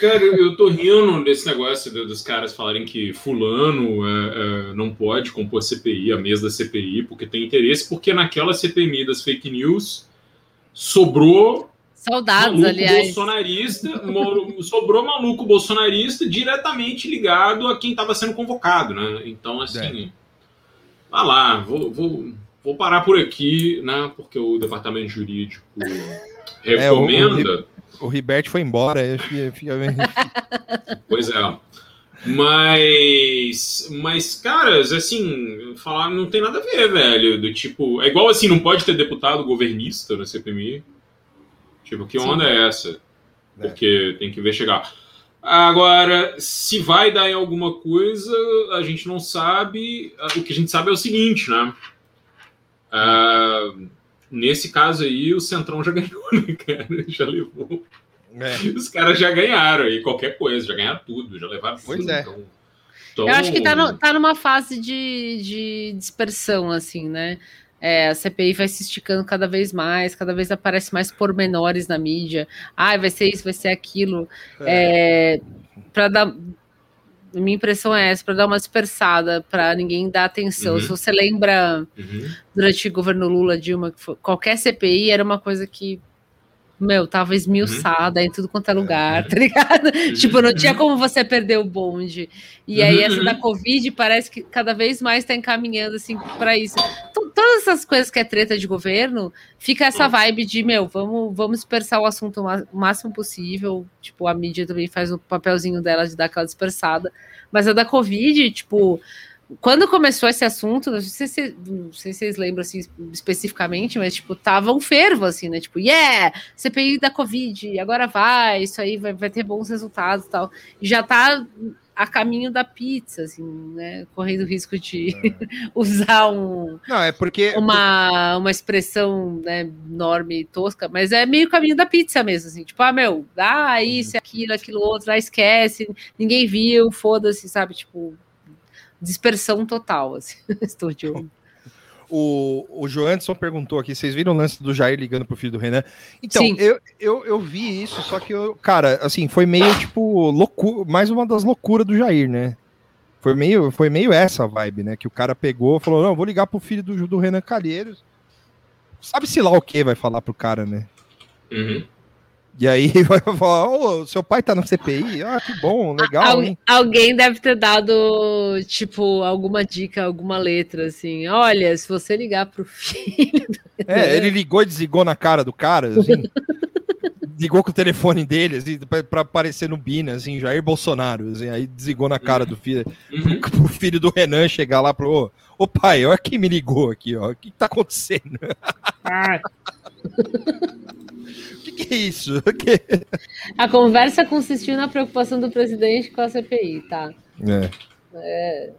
Cara, eu, eu tô rindo desse negócio dos caras falarem que fulano é, é, não pode compor CPI, a mesa da CPI, porque tem interesse, porque naquela CPI das fake news sobrou Saudades, maluco aliás. bolsonarista, sobrou maluco bolsonarista diretamente ligado a quem estava sendo convocado, né? Então, assim, é. vá lá, vou, vou, vou parar por aqui, né? Porque o departamento jurídico É, o- o recomenda. O Ribert foi embora, fica [laughs] bem- Pois é. Mas, mas, caras, assim, falar não tem nada a ver, velho. Do tipo, é igual assim, não pode ter deputado governista na CPMI. Tipo, que Sim. onda é essa? Porque tem que ver chegar. Agora, se vai dar em alguma coisa, a gente não sabe. O que a gente sabe é o seguinte, né? Ah, nesse caso aí, o Centrão já [laughs] ganhou, né, cara? Já levou. É. [laughs] Os caras já ganharam aí qualquer coisa, já ganharam tudo, já levaram Pois tudo. é. Então, então, Eu acho que tá, no- tá numa fase de, de dispersão, assim, né? É, a CPI vai se esticando cada vez mais, cada vez aparece mais pormenores na mídia. Ah, vai ser isso, vai ser aquilo. É, para dar. Minha impressão é essa, para dar uma dispersada, para ninguém dar atenção. Uhum. Se você lembra Uhum. durante o governo Lula, Dilma, que foi- qualquer CPI era uma coisa que, meu, tava esmiuçada em tudo quanto é lugar, tá ligado? [laughs] tipo, não tinha como você perder o bonde. E aí, Uhum, essa uhum. da Covid parece que cada vez mais está encaminhando, assim, para isso. Então, todas essas coisas que é treta de governo, fica essa vibe de, meu, vamos, vamos dispersar o assunto o máximo possível. Tipo, a mídia também faz o papelzinho dela de dar aquela dispersada. Mas a da Covid, tipo, quando começou esse assunto, não sei se, não sei se vocês lembram assim, especificamente, mas tipo, tava um fervo assim, né? Tipo, yeah, CPI da Covid, agora vai, isso aí vai, vai ter bons resultados e tal. E já tá a caminho da pizza, assim, né? Correndo o risco de [laughs] usar um, Não, é porque. uma, uma expressão né, enorme e tosca, mas é meio caminho da pizza mesmo, assim, tipo, ah, meu, ah, isso, aquilo, aquilo outro, ah, esquece, ninguém viu, foda-se, sabe, tipo, dispersão total, assim, estou de olho. O, o Joanderson perguntou aqui: vocês viram o lance do Jair ligando pro filho do Renan? Então, Sim. eu, eu, eu vi isso, só que eu, cara, assim, foi meio tipo loucura, mais uma das loucuras do Jair, né? Foi meio, foi meio essa vibe, né? Que o cara pegou, falou: não, vou ligar pro filho do, do Renan Calheiros. Sabe-se lá o que vai falar pro cara, né? Uhum. E aí [laughs] vai falar: ô, seu pai tá na CPI? Ah, que bom, legal, Al- hein? alguém deve ter dado, tipo, alguma dica, alguma letra, assim, olha, se você ligar pro [laughs] filho... É, ele ligou e desligou na cara do cara, assim. [laughs] ligou com o telefone dele, assim, pra, pra aparecer no Bina, assim, Jair Bolsonaro, assim, aí desligou na cara do filho, Uhum. pro filho do Renan chegar lá pro, ô, ô pai, olha quem me ligou aqui, ó, o que, que tá acontecendo? O [laughs] que, que é isso? Que... A conversa consistiu na preocupação do presidente com a CPI, tá? É.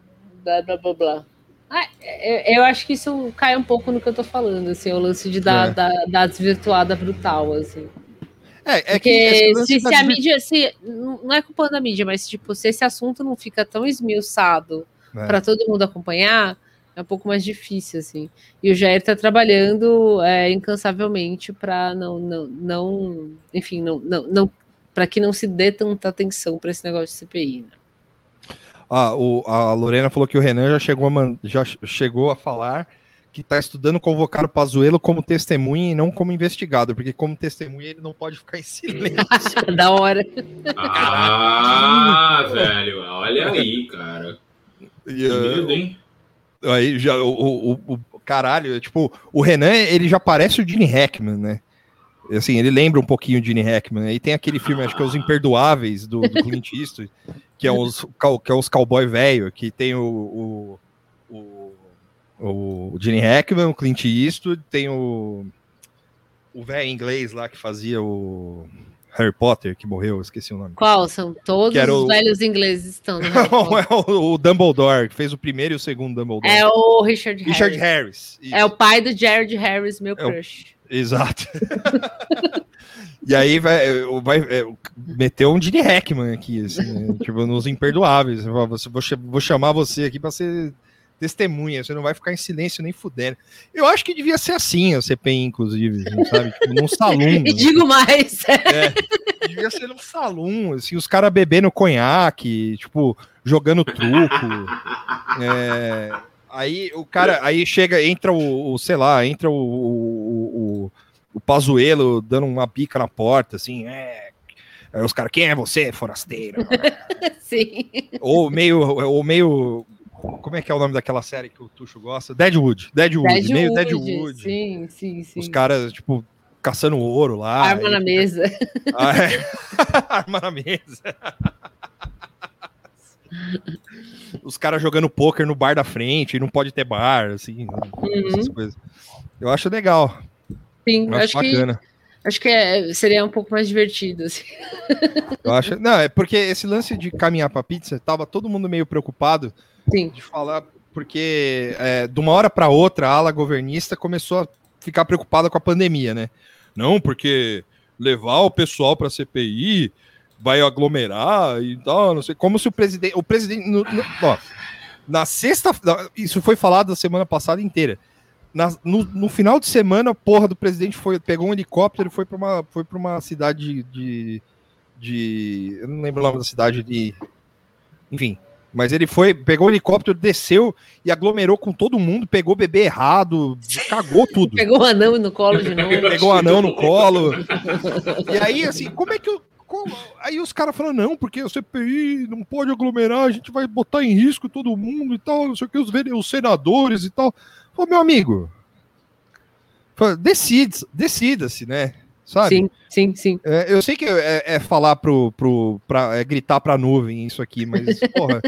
blá blá blá blá. Ah, eu, eu acho que isso cai um pouco no que eu tô falando, assim, o lance de dar, É. dar, dar desvirtuada brutal, assim. É, é que Porque lance se, da se a mídia, se, não é culpa da mídia, mas tipo, se esse assunto não fica tão esmiuçado É. para todo mundo acompanhar, é um pouco mais difícil, assim. E o Jair tá trabalhando é, incansavelmente para não, não, não, enfim, não, não, não para que não se dê tanta atenção para esse negócio de CPI. Né? Ah, o- a Lorena falou que o Renan já chegou a, man- já chegou a falar que está estudando convocar o Pazuello como testemunha e não como investigado, porque como testemunha ele não pode ficar em silêncio. [laughs] da hora. Ah, velho, olha aí, cara. E, Que uh, medo, hein? Aí já o, o, o- caralho, tipo, o Renan, ele já parece o Gene Hackman, né? Assim, ele lembra um pouquinho o Gene Hackman. Aí tem aquele filme, acho que é Os Imperdoáveis, do, do Clint Eastwood, que é os, que é os cowboy velho, que tem o, o, o, o Gene Hackman, o Clint Eastwood, tem o o velho inglês lá que fazia o Harry Potter, que morreu, esqueci o nome. Qual? São todos os o- velhos ingleses estão [laughs] Não, é o, o Dumbledore, que fez o primeiro e o segundo Dumbledore. É o Richard Harris. Richard Harris. É o pai do Jared Harris, meu É o- crush. Exato. [laughs] e aí vai, vai é, meteu um Gene Hackman aqui, assim, né? tipo, nos imperdoáveis. "Você- Vou, vou chamar você aqui para ser testemunha, você não vai ficar em silêncio nem fudendo. Eu acho que devia ser assim a CPI, inclusive, assim, sabe? Tipo, num salão. [laughs] E digo mais. Devia ser num salão, assim, os caras bebendo conhaque, tipo, jogando truco. É, aí o cara, aí chega, entra o, o, sei lá, entra o, o, o, o Pazuello dando uma bica na porta, assim, é. Os caras, quem é você, forasteiro? [laughs] Sim. ou meio, ou meio Como é que é o nome daquela série que o Tuxo gosta? Deadwood. Deadwood, meio Deadwood. Sim, sim, sim. Os caras, tipo, caçando ouro lá. Arma na mesa. Ah, é. [laughs] Arma na mesa. Os caras jogando pôquer no bar da frente, e não pode ter bar, assim, essas coisas. Eu acho legal. Sim, acho, acho que, bacana. acho que é- seria um pouco mais divertido. Assim. Eu acho. Não, é porque esse lance de caminhar pra pizza, tava todo mundo meio preocupado Sim. de falar, porque é, de uma hora para outra a ala governista começou a ficar preocupada com a pandemia, né? Não, porque levar o pessoal para CPI vai aglomerar e tal, não sei. Como se o presidente. O presidente. no- no- ó, na sexta. na- Isso foi falado a semana passada inteira. Na- no, no final de semana, a porra do presidente foi, pegou um helicóptero e foi para uma, foi uma cidade de, de. Eu não lembro o nome da cidade de. Enfim. Mas ele foi, pegou o helicóptero, desceu e aglomerou com todo mundo, pegou o bebê errado, cagou tudo. Pegou o anão no colo de novo. Pegou o anão no colo. E aí, assim, como é que eu. como- Aí os caras falaram, não, porque o CPI não pode aglomerar, a gente vai botar em risco todo mundo e tal, não sei o que, os, os senadores e tal. Falei, meu amigo, decida-se, né? Sabe? Sim, sim, sim. É, eu sei que é, é falar pro, pro pra, é gritar pra nuvem isso aqui, mas, [laughs] porra,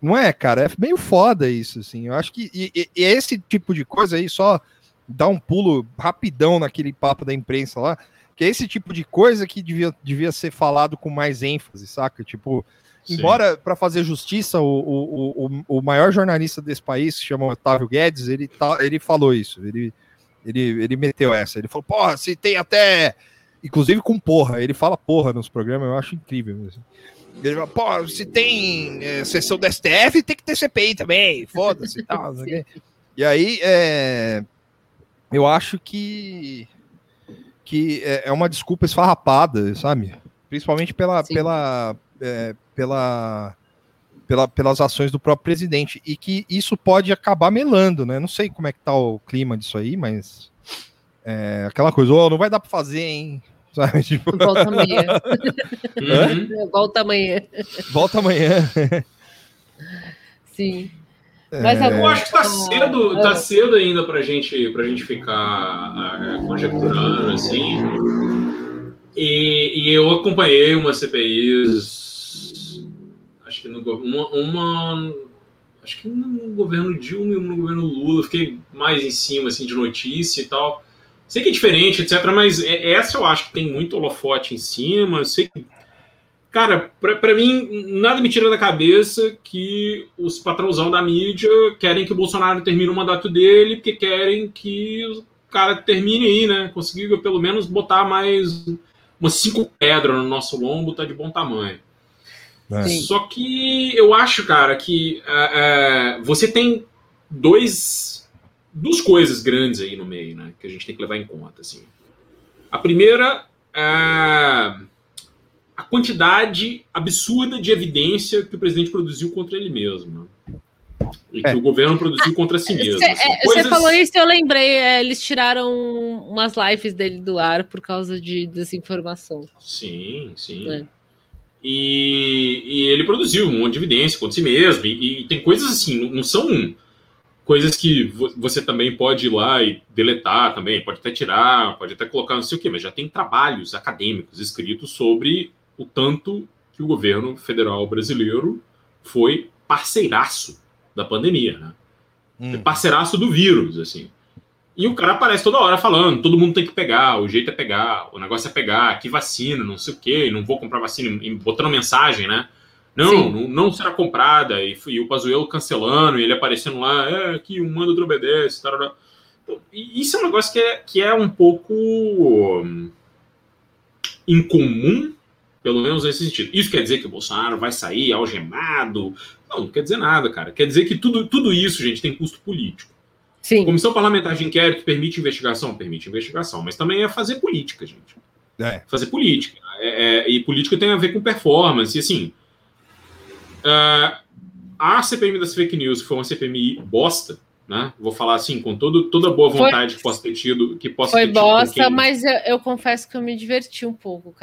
não é, cara? É meio foda isso, assim. Eu acho que e, e- e esse tipo de coisa aí, só dá um pulo rapidão naquele papo da imprensa lá, que é esse tipo de coisa que devia, devia ser falado com mais ênfase, saca? Tipo, Sim. embora para fazer justiça, o, o, o, o maior jornalista desse país, que chama Otávio Guedes, ele, tá, ele falou isso, ele, ele, ele meteu essa, ele falou, porra, se tem até, inclusive com porra, ele fala porra nos programas, eu acho incrível. assim. Ele fala, pô, se tem é, sessão do STF, tem que ter CPI também, foda-se e tal. [laughs] E aí, é, eu acho que, que é é uma desculpa esfarrapada, sabe? Principalmente pela, Sim. pela, é, pela, pela, pelas ações do próprio presidente. E que isso pode acabar melando, né? Não sei como é que tá o clima disso aí, mas é aquela coisa, "Ô, não vai dar para fazer, hein? [laughs] Sabe? Tipo, Volta amanhã. [laughs] Uhum. Volta amanhã. volta amanhã. Sim. Mas É, Eu acho que tá Ah, cedo, ah. tá cedo ainda pra gente, pra gente ficar é, conjecturando, assim. E, e eu acompanhei uma CPIs, que no uma, uma acho que no governo Dilma e no governo Lula, fiquei mais em cima assim de notícia e tal. Sei que é diferente, etc, mas é- essa eu acho que tem muito holofote em cima, sei que Cara, pra mim, nada me tira da cabeça que os patrãozão da mídia querem que o Bolsonaro termine o mandato dele, porque querem que o cara termine aí, né? Consiga pelo menos botar mais umas cinco pedras no nosso lombo, tá de bom tamanho. É. Só que eu acho, cara, que é, é, você tem dois, duas coisas grandes aí no meio, né? Que a gente tem que levar em conta, assim. A primeira é a quantidade absurda de evidência que o presidente produziu contra ele mesmo. né? E que É. o governo produziu contra si mesmo. Você você coisas- falou isso e eu lembrei. é, eles tiraram umas lives dele do ar por causa de desinformação. Sim, sim. E, e ele produziu um monte de evidência contra si mesmo. E, e tem coisas assim, não- são coisas que vo- você também pode ir lá e deletar também, pode até tirar, pode até colocar não sei o quê, mas já tem trabalhos acadêmicos escritos sobre o tanto que o governo federal brasileiro foi parceiraço da pandemia, né? Hum. parceiraço do vírus, assim. E o cara aparece toda hora falando, todo mundo tem que pegar, o jeito é pegar, o negócio é pegar, que vacina, não sei o quê, não vou comprar vacina, e botando mensagem, né? Não, não, não será comprada, e, e o Pazuello cancelando, e ele aparecendo lá, é, aqui, um manda outro obedece, tarará. Então, isso é um negócio que é, que é um pouco hum, incomum, pelo menos nesse sentido. Isso quer dizer que o Bolsonaro vai sair algemado? Não, não quer dizer nada, cara. Quer dizer que tudo, tudo isso, gente, tem custo político. Sim, Comissão parlamentar de inquérito permite investigação? Permite investigação, mas também é fazer política, gente. É. Fazer política. É- é- e política tem a ver com performance. E assim, ah, a CPMI das fake news, que foi uma CPMI bosta, né? Vou falar assim, com todo, toda boa Foi- vontade que possa ter tido. Que possa foi ter tido com bosta, quem- mas eu, eu confesso que eu me diverti um pouco.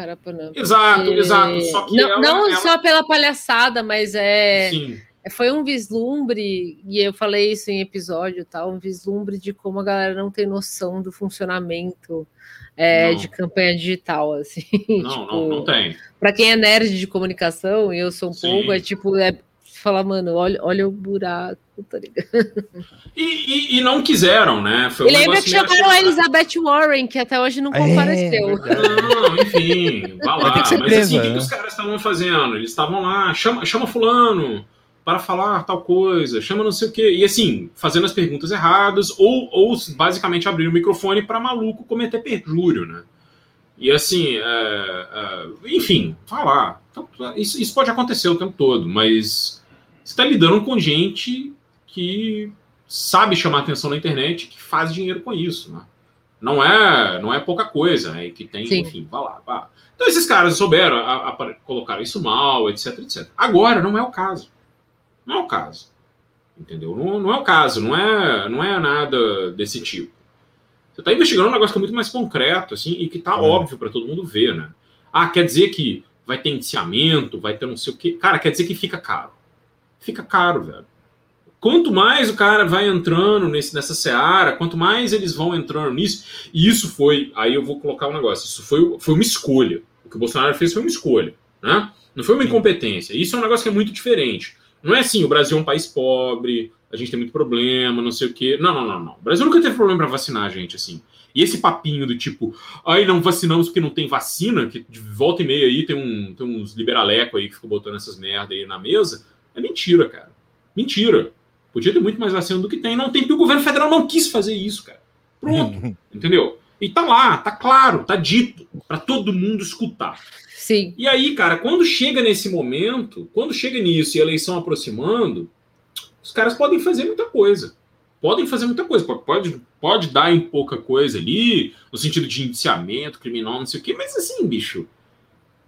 Exato, porque- exato. Só que não ela- não ela- só pela palhaçada, mas é. Sim. Foi um vislumbre, e eu falei isso em episódio, tá? Um vislumbre de como a galera não tem noção do funcionamento é, de campanha digital, [laughs] assim. Não, tipo, não, não tem. Pra quem é nerd de comunicação, e eu sou um Sim. pouco, é tipo, é falar, mano, olha, olha o buraco, tá ligado? E, e- e não quiseram, né? Foi E lembra que chamaram a assim, Elizabeth Warren, que até hoje não É, compareceu. verdade. Não, enfim, vá lá. Mas assim, o que, né? que os caras estavam fazendo? Eles estavam lá, chama, chama fulano para falar tal coisa, chama não sei o quê. E assim, fazendo as perguntas erradas, ou, ou basicamente abrir o microfone para maluco cometer perjúrio, né? E assim, é, é, enfim, lá. Então, Isso, isso pode acontecer o tempo todo, mas você está lidando com gente que sabe chamar atenção na internet, que faz dinheiro com isso, né? Não é, não é pouca coisa, né? E que tem, Sim. enfim, vá lá, vá. Então esses caras souberam, a, a, colocaram isso mal, etc, etc. Agora não é o caso. Não é o caso. Entendeu? Não, não é o caso, não é, não é nada desse tipo. Você está investigando um negócio que é muito mais concreto, assim, e que tá É. óbvio para todo mundo ver, né? Ah, quer dizer que vai ter indiciamento, vai ter não sei o quê. Cara, quer dizer que fica caro. Fica caro, velho. Quanto mais o cara vai entrando nesse, nessa seara, quanto mais eles vão entrando nisso, e isso foi, aí eu vou colocar um negócio, isso foi, foi uma escolha. O que o Bolsonaro fez foi uma escolha, né? Não foi uma incompetência. Isso é um negócio que é muito diferente. Não é assim, o Brasil é um país pobre, a gente tem muito problema, não sei o quê. Não, não, não, não. O Brasil nunca teve problema para vacinar a gente, assim. E esse papinho do tipo, ai, não vacinamos porque não tem vacina, que de volta e meia aí tem, um, tem uns liberaleco aí que ficam botando essas merda aí na mesa, é mentira, cara. Mentira. Podia ter muito mais vacina do que tem. Não tem, porque o governo federal não quis fazer isso, cara. Pronto. [laughs] entendeu? E tá lá, tá claro, tá dito, para todo mundo escutar. Sim. E aí, cara, quando chega nesse momento, quando chega nisso e a eleição aproximando, os caras podem fazer muita coisa. Podem fazer muita coisa. Pode, pode, dar em pouca coisa ali, no sentido de indiciamento criminal, não sei o quê, mas assim, bicho,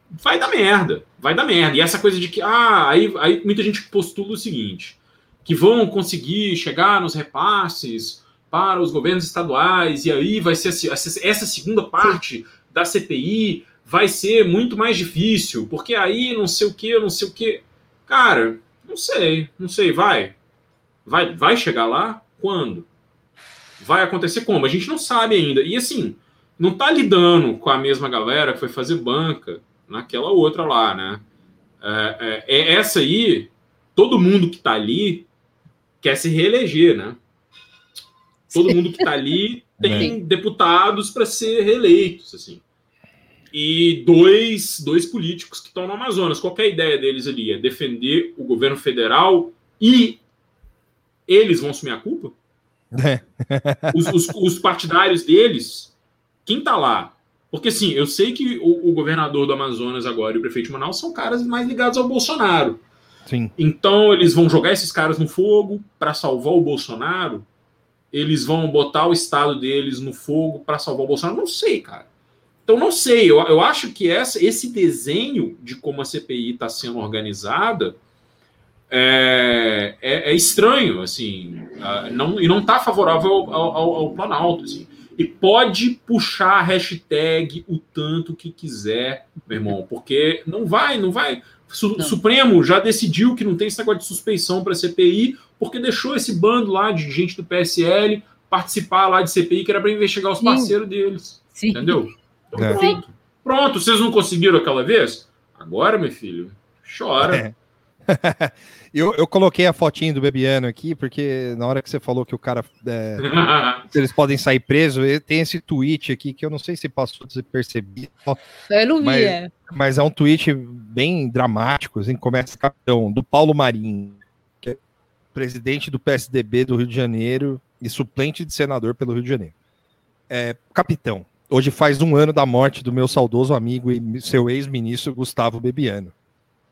vai dar merda. Vai dar merda. E essa coisa de que, ah, aí, aí muita gente postula o seguinte: que vão conseguir chegar nos repasses para os governos estaduais, e aí vai ser essa, segunda parte da CPI vai ser muito mais difícil, porque aí não sei o que, não sei o que. Cara, não sei, não sei, vai. Vai, vai chegar lá? Quando? Vai acontecer como? A gente não sabe ainda. E assim, não tá lidando com a mesma galera que foi fazer banca naquela outra lá, né? É, é, é essa aí, todo mundo que tá ali quer se reeleger, né? Todo mundo que tá ali tem deputados para ser reeleitos, assim e dois, dois políticos que estão no Amazonas. Qual é a ideia deles ali? É defender o governo federal e eles vão assumir a culpa? É. [laughs] Os, os, os partidários deles, quem tá lá? Porque assim, eu sei que o, o, governador do Amazonas agora e o prefeito de Manaus são caras mais ligados ao Bolsonaro. Sim. Então eles vão jogar esses caras no fogo para salvar o Bolsonaro? Eles vão botar o estado deles no fogo para salvar o Bolsonaro? Não sei, cara. Então, não sei, eu, eu acho que essa, esse desenho de como a CPI está sendo organizada é, é, é estranho, assim, não, e não está favorável ao, ao, ao, Planalto, assim. E pode puxar a hashtag o tanto que quiser, meu irmão, porque não vai, não vai. O Supremo já decidiu que não tem esse negócio de suspeição para a CPI, porque deixou esse bando lá de gente do PSL participar lá de CPI, que era para investigar os parceiros Sim. deles. Sim. Entendeu? Então, é. pronto. Pronto, vocês não conseguiram aquela vez? Agora, meu filho, chora. É. [laughs] eu, eu coloquei a fotinho do Bebiano aqui, porque na hora que você falou que o cara. É, [laughs] eles podem sair presos, tem esse tweet aqui que eu não sei se passou despercebido. Eu não vi, mas, é. Mas é um tweet bem dramático, assim, começa capitão, do Paulo Marinho, que é presidente do PSDB do Rio de Janeiro e suplente de senador pelo Rio de Janeiro. É, capitão, Hoje faz um ano da morte do meu saudoso amigo e seu ex-ministro Gustavo Bebiano.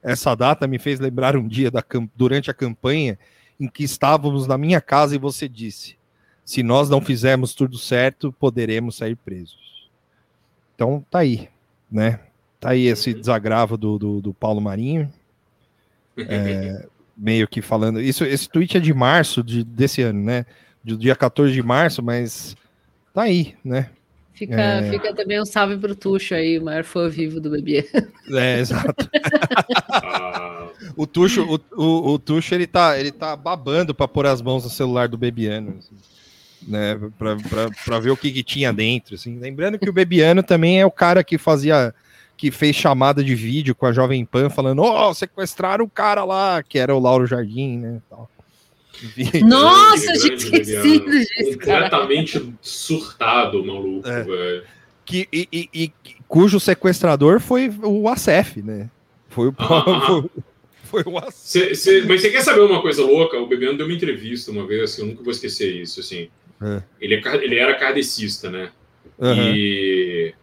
Essa data me fez lembrar um dia da, durante a campanha em que estávamos na minha casa e você disse: se nós não fizermos tudo certo, poderemos sair presos. Então tá aí, né? Tá aí esse desagravo do, do, do Paulo Marinho. É, [laughs] meio que falando. Isso, esse tweet é de março de, desse ano, né? Do dia 14 de março, mas tá aí, né? Fica, é... fica também um salve pro Tuxo aí, o maior fã vivo do bebê. [laughs] É, exato. ah, O Tuxo, o, o, o Tuxo ele, tá, ele tá babando pra pôr as mãos no celular do Bebiano. Assim, né, pra, pra, pra ver o que, que tinha dentro. Assim. Lembrando que o Bebiano também é o cara que fazia. que fez chamada de vídeo com a Jovem Pan falando: Ó, oh, sequestraram o cara lá, que era o Lauro Jardim, né? Tal. Nossa, eu tinha esquecido disso. Completamente surtado, maluco, É. velho. Que, e, e- e cujo sequestrador foi o ACF, né? Foi o, Ah. foi, [laughs] foi o ACF. Cê- cê- mas você quer saber uma coisa louca? O Bebiano deu uma entrevista uma vez, que eu nunca vou esquecer isso, assim. É. Ele, é, ele era kardecista, né? Aham. E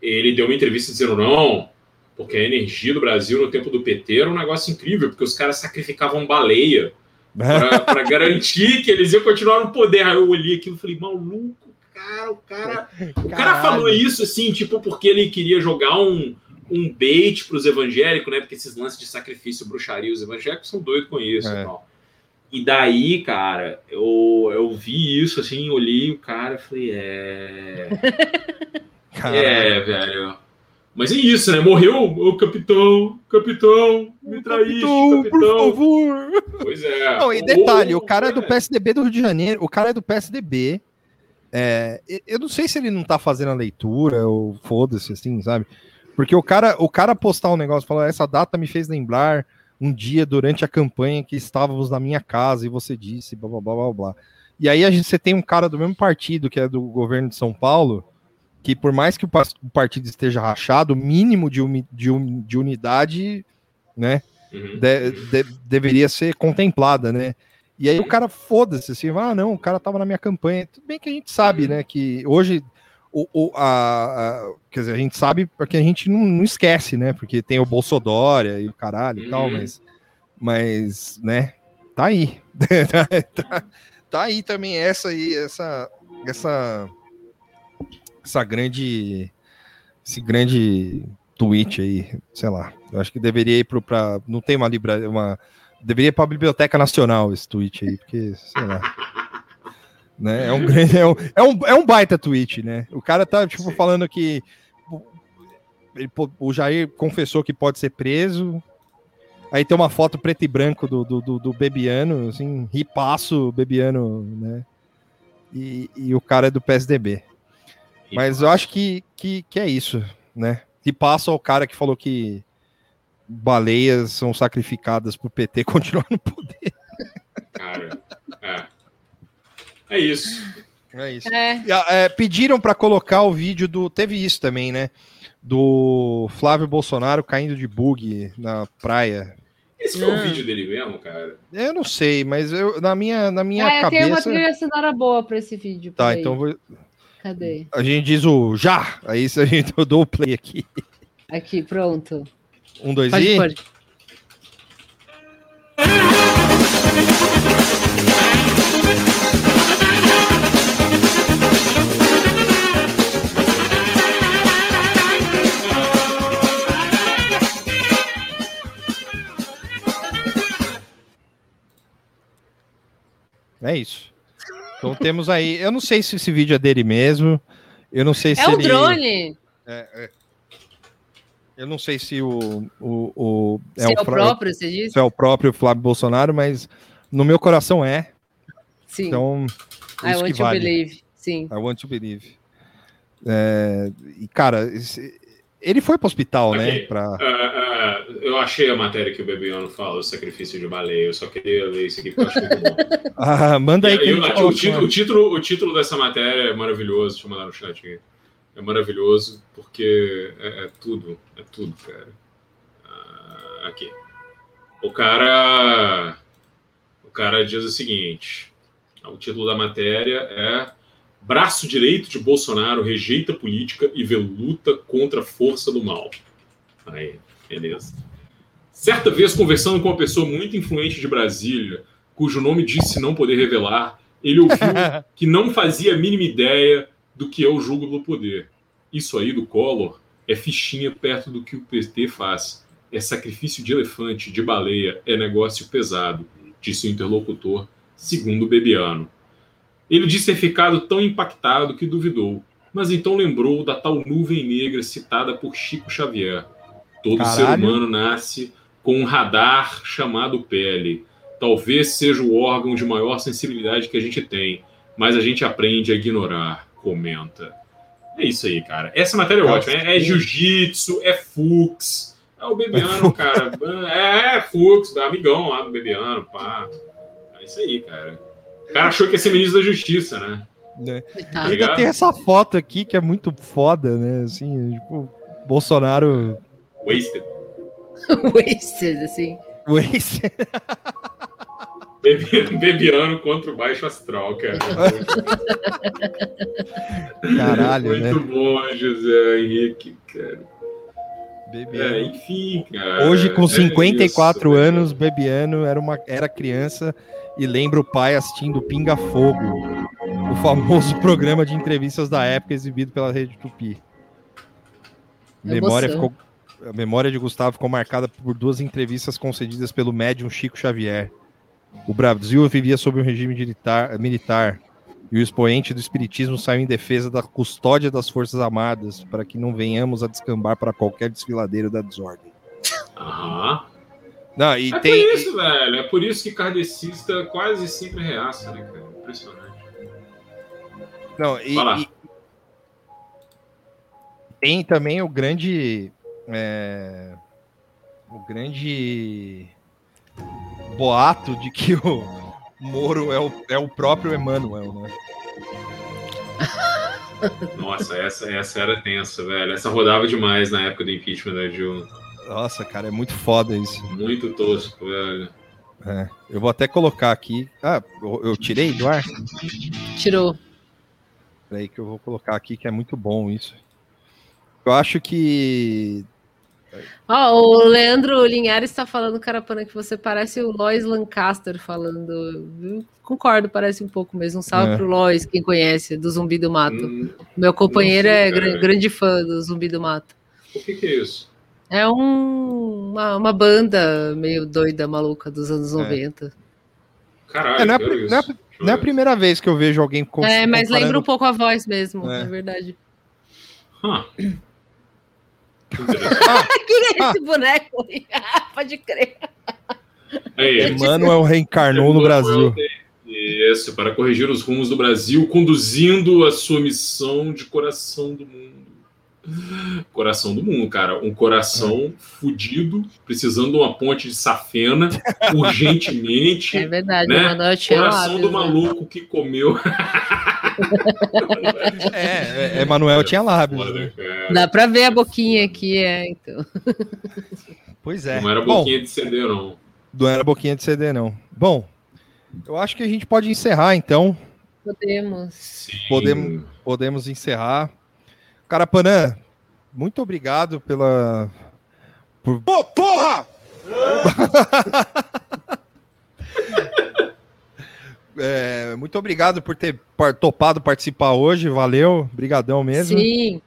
ele deu uma entrevista dizendo não, porque a energia do Brasil no tempo do PT era um negócio incrível, porque os caras sacrificavam baleia para [laughs] garantir que eles iam continuar no poder. Aí eu olhei aquilo e falei, maluco, cara, o cara. O cara Caralho. falou isso assim, tipo, porque ele queria jogar um, um bait para os evangélicos, né? Porque esses lances de sacrifício, bruxaria, os evangélicos são doidos com isso É. e tal. E daí, cara, eu, eu vi isso assim, olhei o cara e falei, é. [laughs] Caralho. É, velho. Mas é isso, né? Morreu o capitão, capitão, me traíste, Capitão, por capitão. favor. Pois é. Não, e detalhe, Ou- o cara é do é. PSDB do Rio de Janeiro, o cara é do PSDB. É, eu não sei se ele não tá fazendo a leitura ou foda-se, assim, sabe? Porque o cara, o cara postar um negócio, falar, essa data me fez lembrar um dia durante a campanha que estávamos na minha casa e você disse, blá blá blá blá blá. E aí a gente, você tem um cara do mesmo partido, que é do governo de São Paulo, que por mais que o, partido esteja rachado, o mínimo de, uni- de un- de unidade, né? Uhum. de- de- deveria ser contemplada, né? E aí o cara foda-se, assim, ah, não, o cara tava na minha campanha. Tudo bem que a gente sabe, né, que hoje, o, o- a, a- quer dizer, a gente sabe porque a gente não, não esquece, né, porque tem o Bolsodória e o caralho e tal, Uhum. mas, mas, né, tá aí. [laughs] tá, tá aí também essa aí, essa, essa, essa grande, esse grande tweet aí, sei lá. Eu acho que deveria ir pro pra, não tem uma livraria, uma deveria ir para a Biblioteca Nacional esse tweet aí, porque sei lá. [laughs] Né? É um grande é um, é um, é um baita tweet, né? O cara tá tipo Sim. falando que o- ele o Jair confessou que pode ser preso. Aí tem uma foto preto e branco do, do, do, do Bebiano, assim, ripasso Bebiano, né? E, e o cara é do PSDB. Mas eu acho que, que, que é isso, né? E passa ao cara que falou que baleias são sacrificadas pro PT [laughs] continuar no poder. Cara, é. É isso. É isso. É. E, ah, é, pediram para colocar o vídeo do. Teve isso também, né? Do Flávio Bolsonaro caindo de bug na praia. Esse foi o Ah. vídeo dele mesmo, cara. Eu não sei, mas eu, na minha, na minha Ah, eu tenho uma cabeça. trilha sonora boa pra esse vídeo. Tá, então vou- Cadê? a gente diz o já. Aí se a gente [laughs] eu dou o play aqui. Aqui, pronto. Um, dois Pode e. pôr. É isso. Então temos aí. Eu não sei se esse vídeo é dele mesmo. Eu não sei se É o ele- drone. Eu não sei se o. o, o É, o Fra- próprio, você disse? se é o próprio Flávio Bolsonaro, mas no meu coração é. Sim. Então. I want to vale. believe. Sim. I want to believe. É, e, cara, esse- ele foi pro hospital, né? Ok. Pra... Ah, ah, eu achei a matéria que o Bebiano fala, o sacrifício de baleia. Eu só queria ler isso aqui porque eu acho muito bom. [laughs] Ah, manda aí E- que e a o, título, o, título, o título dessa matéria é maravilhoso. Deixa eu mandar no chat aqui. É maravilhoso porque é, é tudo. É tudo, cara. Ah, aqui. O cara. O cara diz o seguinte: o título da matéria é Braço direito de Bolsonaro rejeita política e vê luta contra a força do mal. Aí, beleza. Certa vez, conversando com uma pessoa muito influente de Brasília, cujo nome disse não poder revelar, ele ouviu [laughs] que não fazia a mínima ideia do que é o jogo do poder. Isso aí do Collor é fichinha perto do que o PT faz. É sacrifício de elefante, de baleia, é negócio pesado, disse o interlocutor, segundo Bebiano. Ele disse ter ficado tão impactado que duvidou, mas então lembrou da tal nuvem negra citada por Chico Xavier. Todo ser Caralho. humano nasce com um radar chamado pele. Talvez seja o órgão de maior sensibilidade que a gente tem, mas a gente aprende a ignorar, comenta. É isso aí, cara. Essa matéria é Nossa, ótima. É, é jiu-jitsu, é fux. É o Bebiano, cara. É, é fux, amigão lá do Bebiano, pá. É isso aí, cara. O cara achou que ia ser ministro da Justiça, né? né? Coitado. Ainda tem essa foto aqui que é muito foda, né? Assim, tipo, Bolsonaro. Wasted. [laughs] Wasted, assim. [laughs] Bebi- Bebiano contra o Baixo Astral, cara. [laughs] Caralho, Muito né? bom, José Henrique, cara. Bebiano. É, enfim, cara. Hoje, com é 54 isso, anos, Bebiano era, uma, era criança e lembra o pai assistindo Pinga Fogo, o famoso programa de entrevistas da época exibido pela Rede Tupi. Memória, ficou, a memória de Gustavo ficou marcada por duas entrevistas concedidas pelo médium Chico Xavier. O Brasil vivia sob um regime militar, militar e o expoente do espiritismo saiu em defesa da custódia das Forças Armadas para que não venhamos a descambar para qualquer desfiladeiro da desordem. Aham. Não, e É tem. por isso, velho. É por isso que kardecista quase sempre reaça, né, cara? Impressionante. Não, e, e- tem também o grande. É, o grande boato de que o Moro é o, é o próprio Emmanuel, né? Nossa, essa, essa era tensa, velho. Essa rodava demais na época do impeachment da Dilma. Nossa, cara, é muito foda isso. Muito tosco, velho. É, eu vou até colocar aqui. Ah, eu, eu tirei do ar? Tirou. Peraí que eu vou colocar aqui, que é muito bom isso. Eu acho que. Ó, o Leandro Linhares está falando, Carapana, que você parece o Lois Lancaster falando. Eu concordo, parece um pouco mesmo. Um salve É. pro Lois, quem conhece, do Zumbi do Mato. Hum, Meu companheiro Não sei, é cara. grande fã do Zumbi do Mato. o que, que é isso? É um- uma, uma banda meio doida, maluca dos anos É. 90. Caralho, É, não é não é eu Não é a ver. primeira vez que eu vejo alguém com. É, mas comparando- lembra um pouco a voz mesmo, É. é, verdade. Hã. Quem é Ah. esse boneco? [laughs] Pode crer. Aí, Emmanuel reencarnou no Brasil. Isso, para corrigir os rumos do Brasil, conduzindo a sua missão de coração do mundo. Coração do mundo, cara. Um coração fudido, precisando de uma ponte de safena, urgentemente. [laughs] É verdade, Né? tinha Coração do né? maluco que comeu. [laughs] É, é, Emanuel tinha lábios. né? Dá pra ver a boquinha aqui, é, então. Pois é. Não era Bom, boquinha de CD, não. não era boquinha de CD, não. Bom, eu acho que a gente pode encerrar, então. Podemos. Sim. Podemos- Podemos encerrar. Carapanã, muito obrigado pela. Por... Pô, porra! [laughs] É, muito obrigado por ter par- topado participar hoje. Valeu, brigadão mesmo. Sim.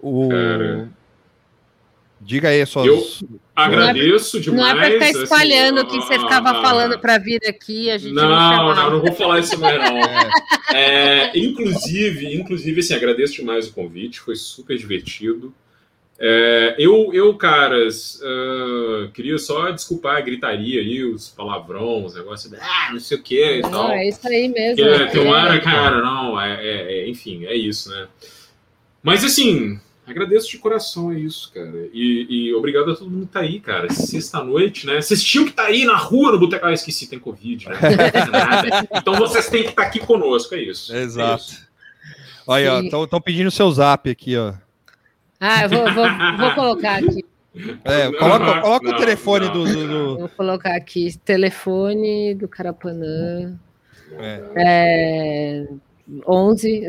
O... Cara. Diga aí as suas. Eu- Agradeço Não demais. é pra ficar assim, espalhando o que você ficava ah, falando pra vir aqui, a gente não, Não, chamava. não, não vou falar isso mais, não. É, inclusive, inclusive, assim, agradeço demais o convite, foi super divertido. É, eu, eu, caras, ah, queria só desculpar a gritaria aí, os palavrões, os negócios, ah, não sei o que e Não, tal. é isso aí mesmo. Porque é. tem uma hora, cara, não, é, é- é- enfim, é isso, né? Mas assim, agradeço de coração, é isso, cara. E, e obrigado a todo mundo que tá aí, cara. Sexta-noite, né? Vocês tinham que estar aí na rua no Boteco. Ah, esqueci, tem Covid, né? Não tem nada. [laughs] Então vocês têm que estar aqui conosco, é isso. É Exato. isso. Olha, estão pedindo seu zap aqui, ó. Ah, eu vou, vou, vou colocar aqui. É, coloca coloca o não, telefone não. do. do- do- Vou colocar aqui. Telefone do Carapanã. é. É... 11.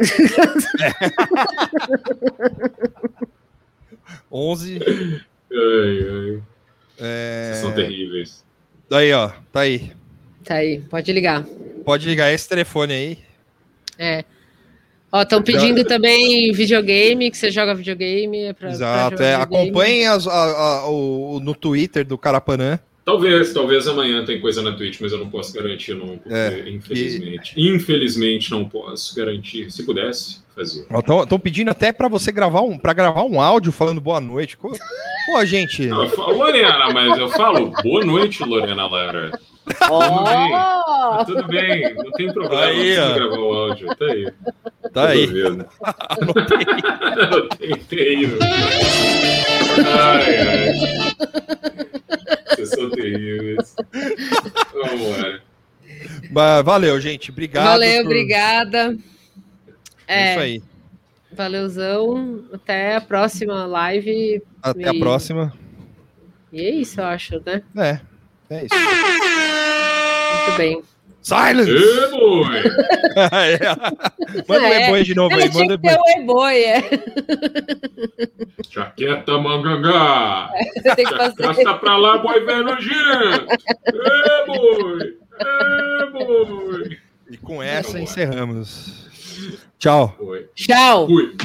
11. Ai, ai. É... Vocês são terríveis. Aí, ó. Tá aí. Tá aí, pode ligar. Pode ligar esse telefone aí. É. Ó, estão pedindo também videogame, que você joga videogame. É pra, pra Exato. jogar É, videogame. acompanhem as- a- a- o, no Twitter do Carapanã. Talvez, talvez amanhã tem coisa na Twitch, mas eu não posso garantir, não, porque É, infelizmente. Infelizmente não posso garantir. Se pudesse, fazia. Estão pedindo até para você gravar um para gravar um áudio falando boa noite. Pô, gente. Não, eu falo, Lorena, mas eu falo boa noite, Lorena Lara. Ó! Tudo bem, não tem problema. Aí, não ó. gravar o áudio. Tá aí. Tá aí. Vendo. Eu tentei. meu. Ai, ai. Vocês são terríveis. Vamos lá. Mas valeu, gente. Obrigado. Valeu, por- obrigada. É isso É, aí. valeuzão. Até a próxima live. Até a E- próxima. E é isso, eu acho, né? É. É isso. Muito bem. Silence! Ê, boi! [laughs] É. Manda o É, E-Boy de novo Ele aí. Manda o e-boy, é. Jaqueta mangangá! Você tem que fazer. Casta pra lá, boi velho nojento! Ê, boi! Ê, boi! E com essa encerramos. Tchau. Tchau. Fui.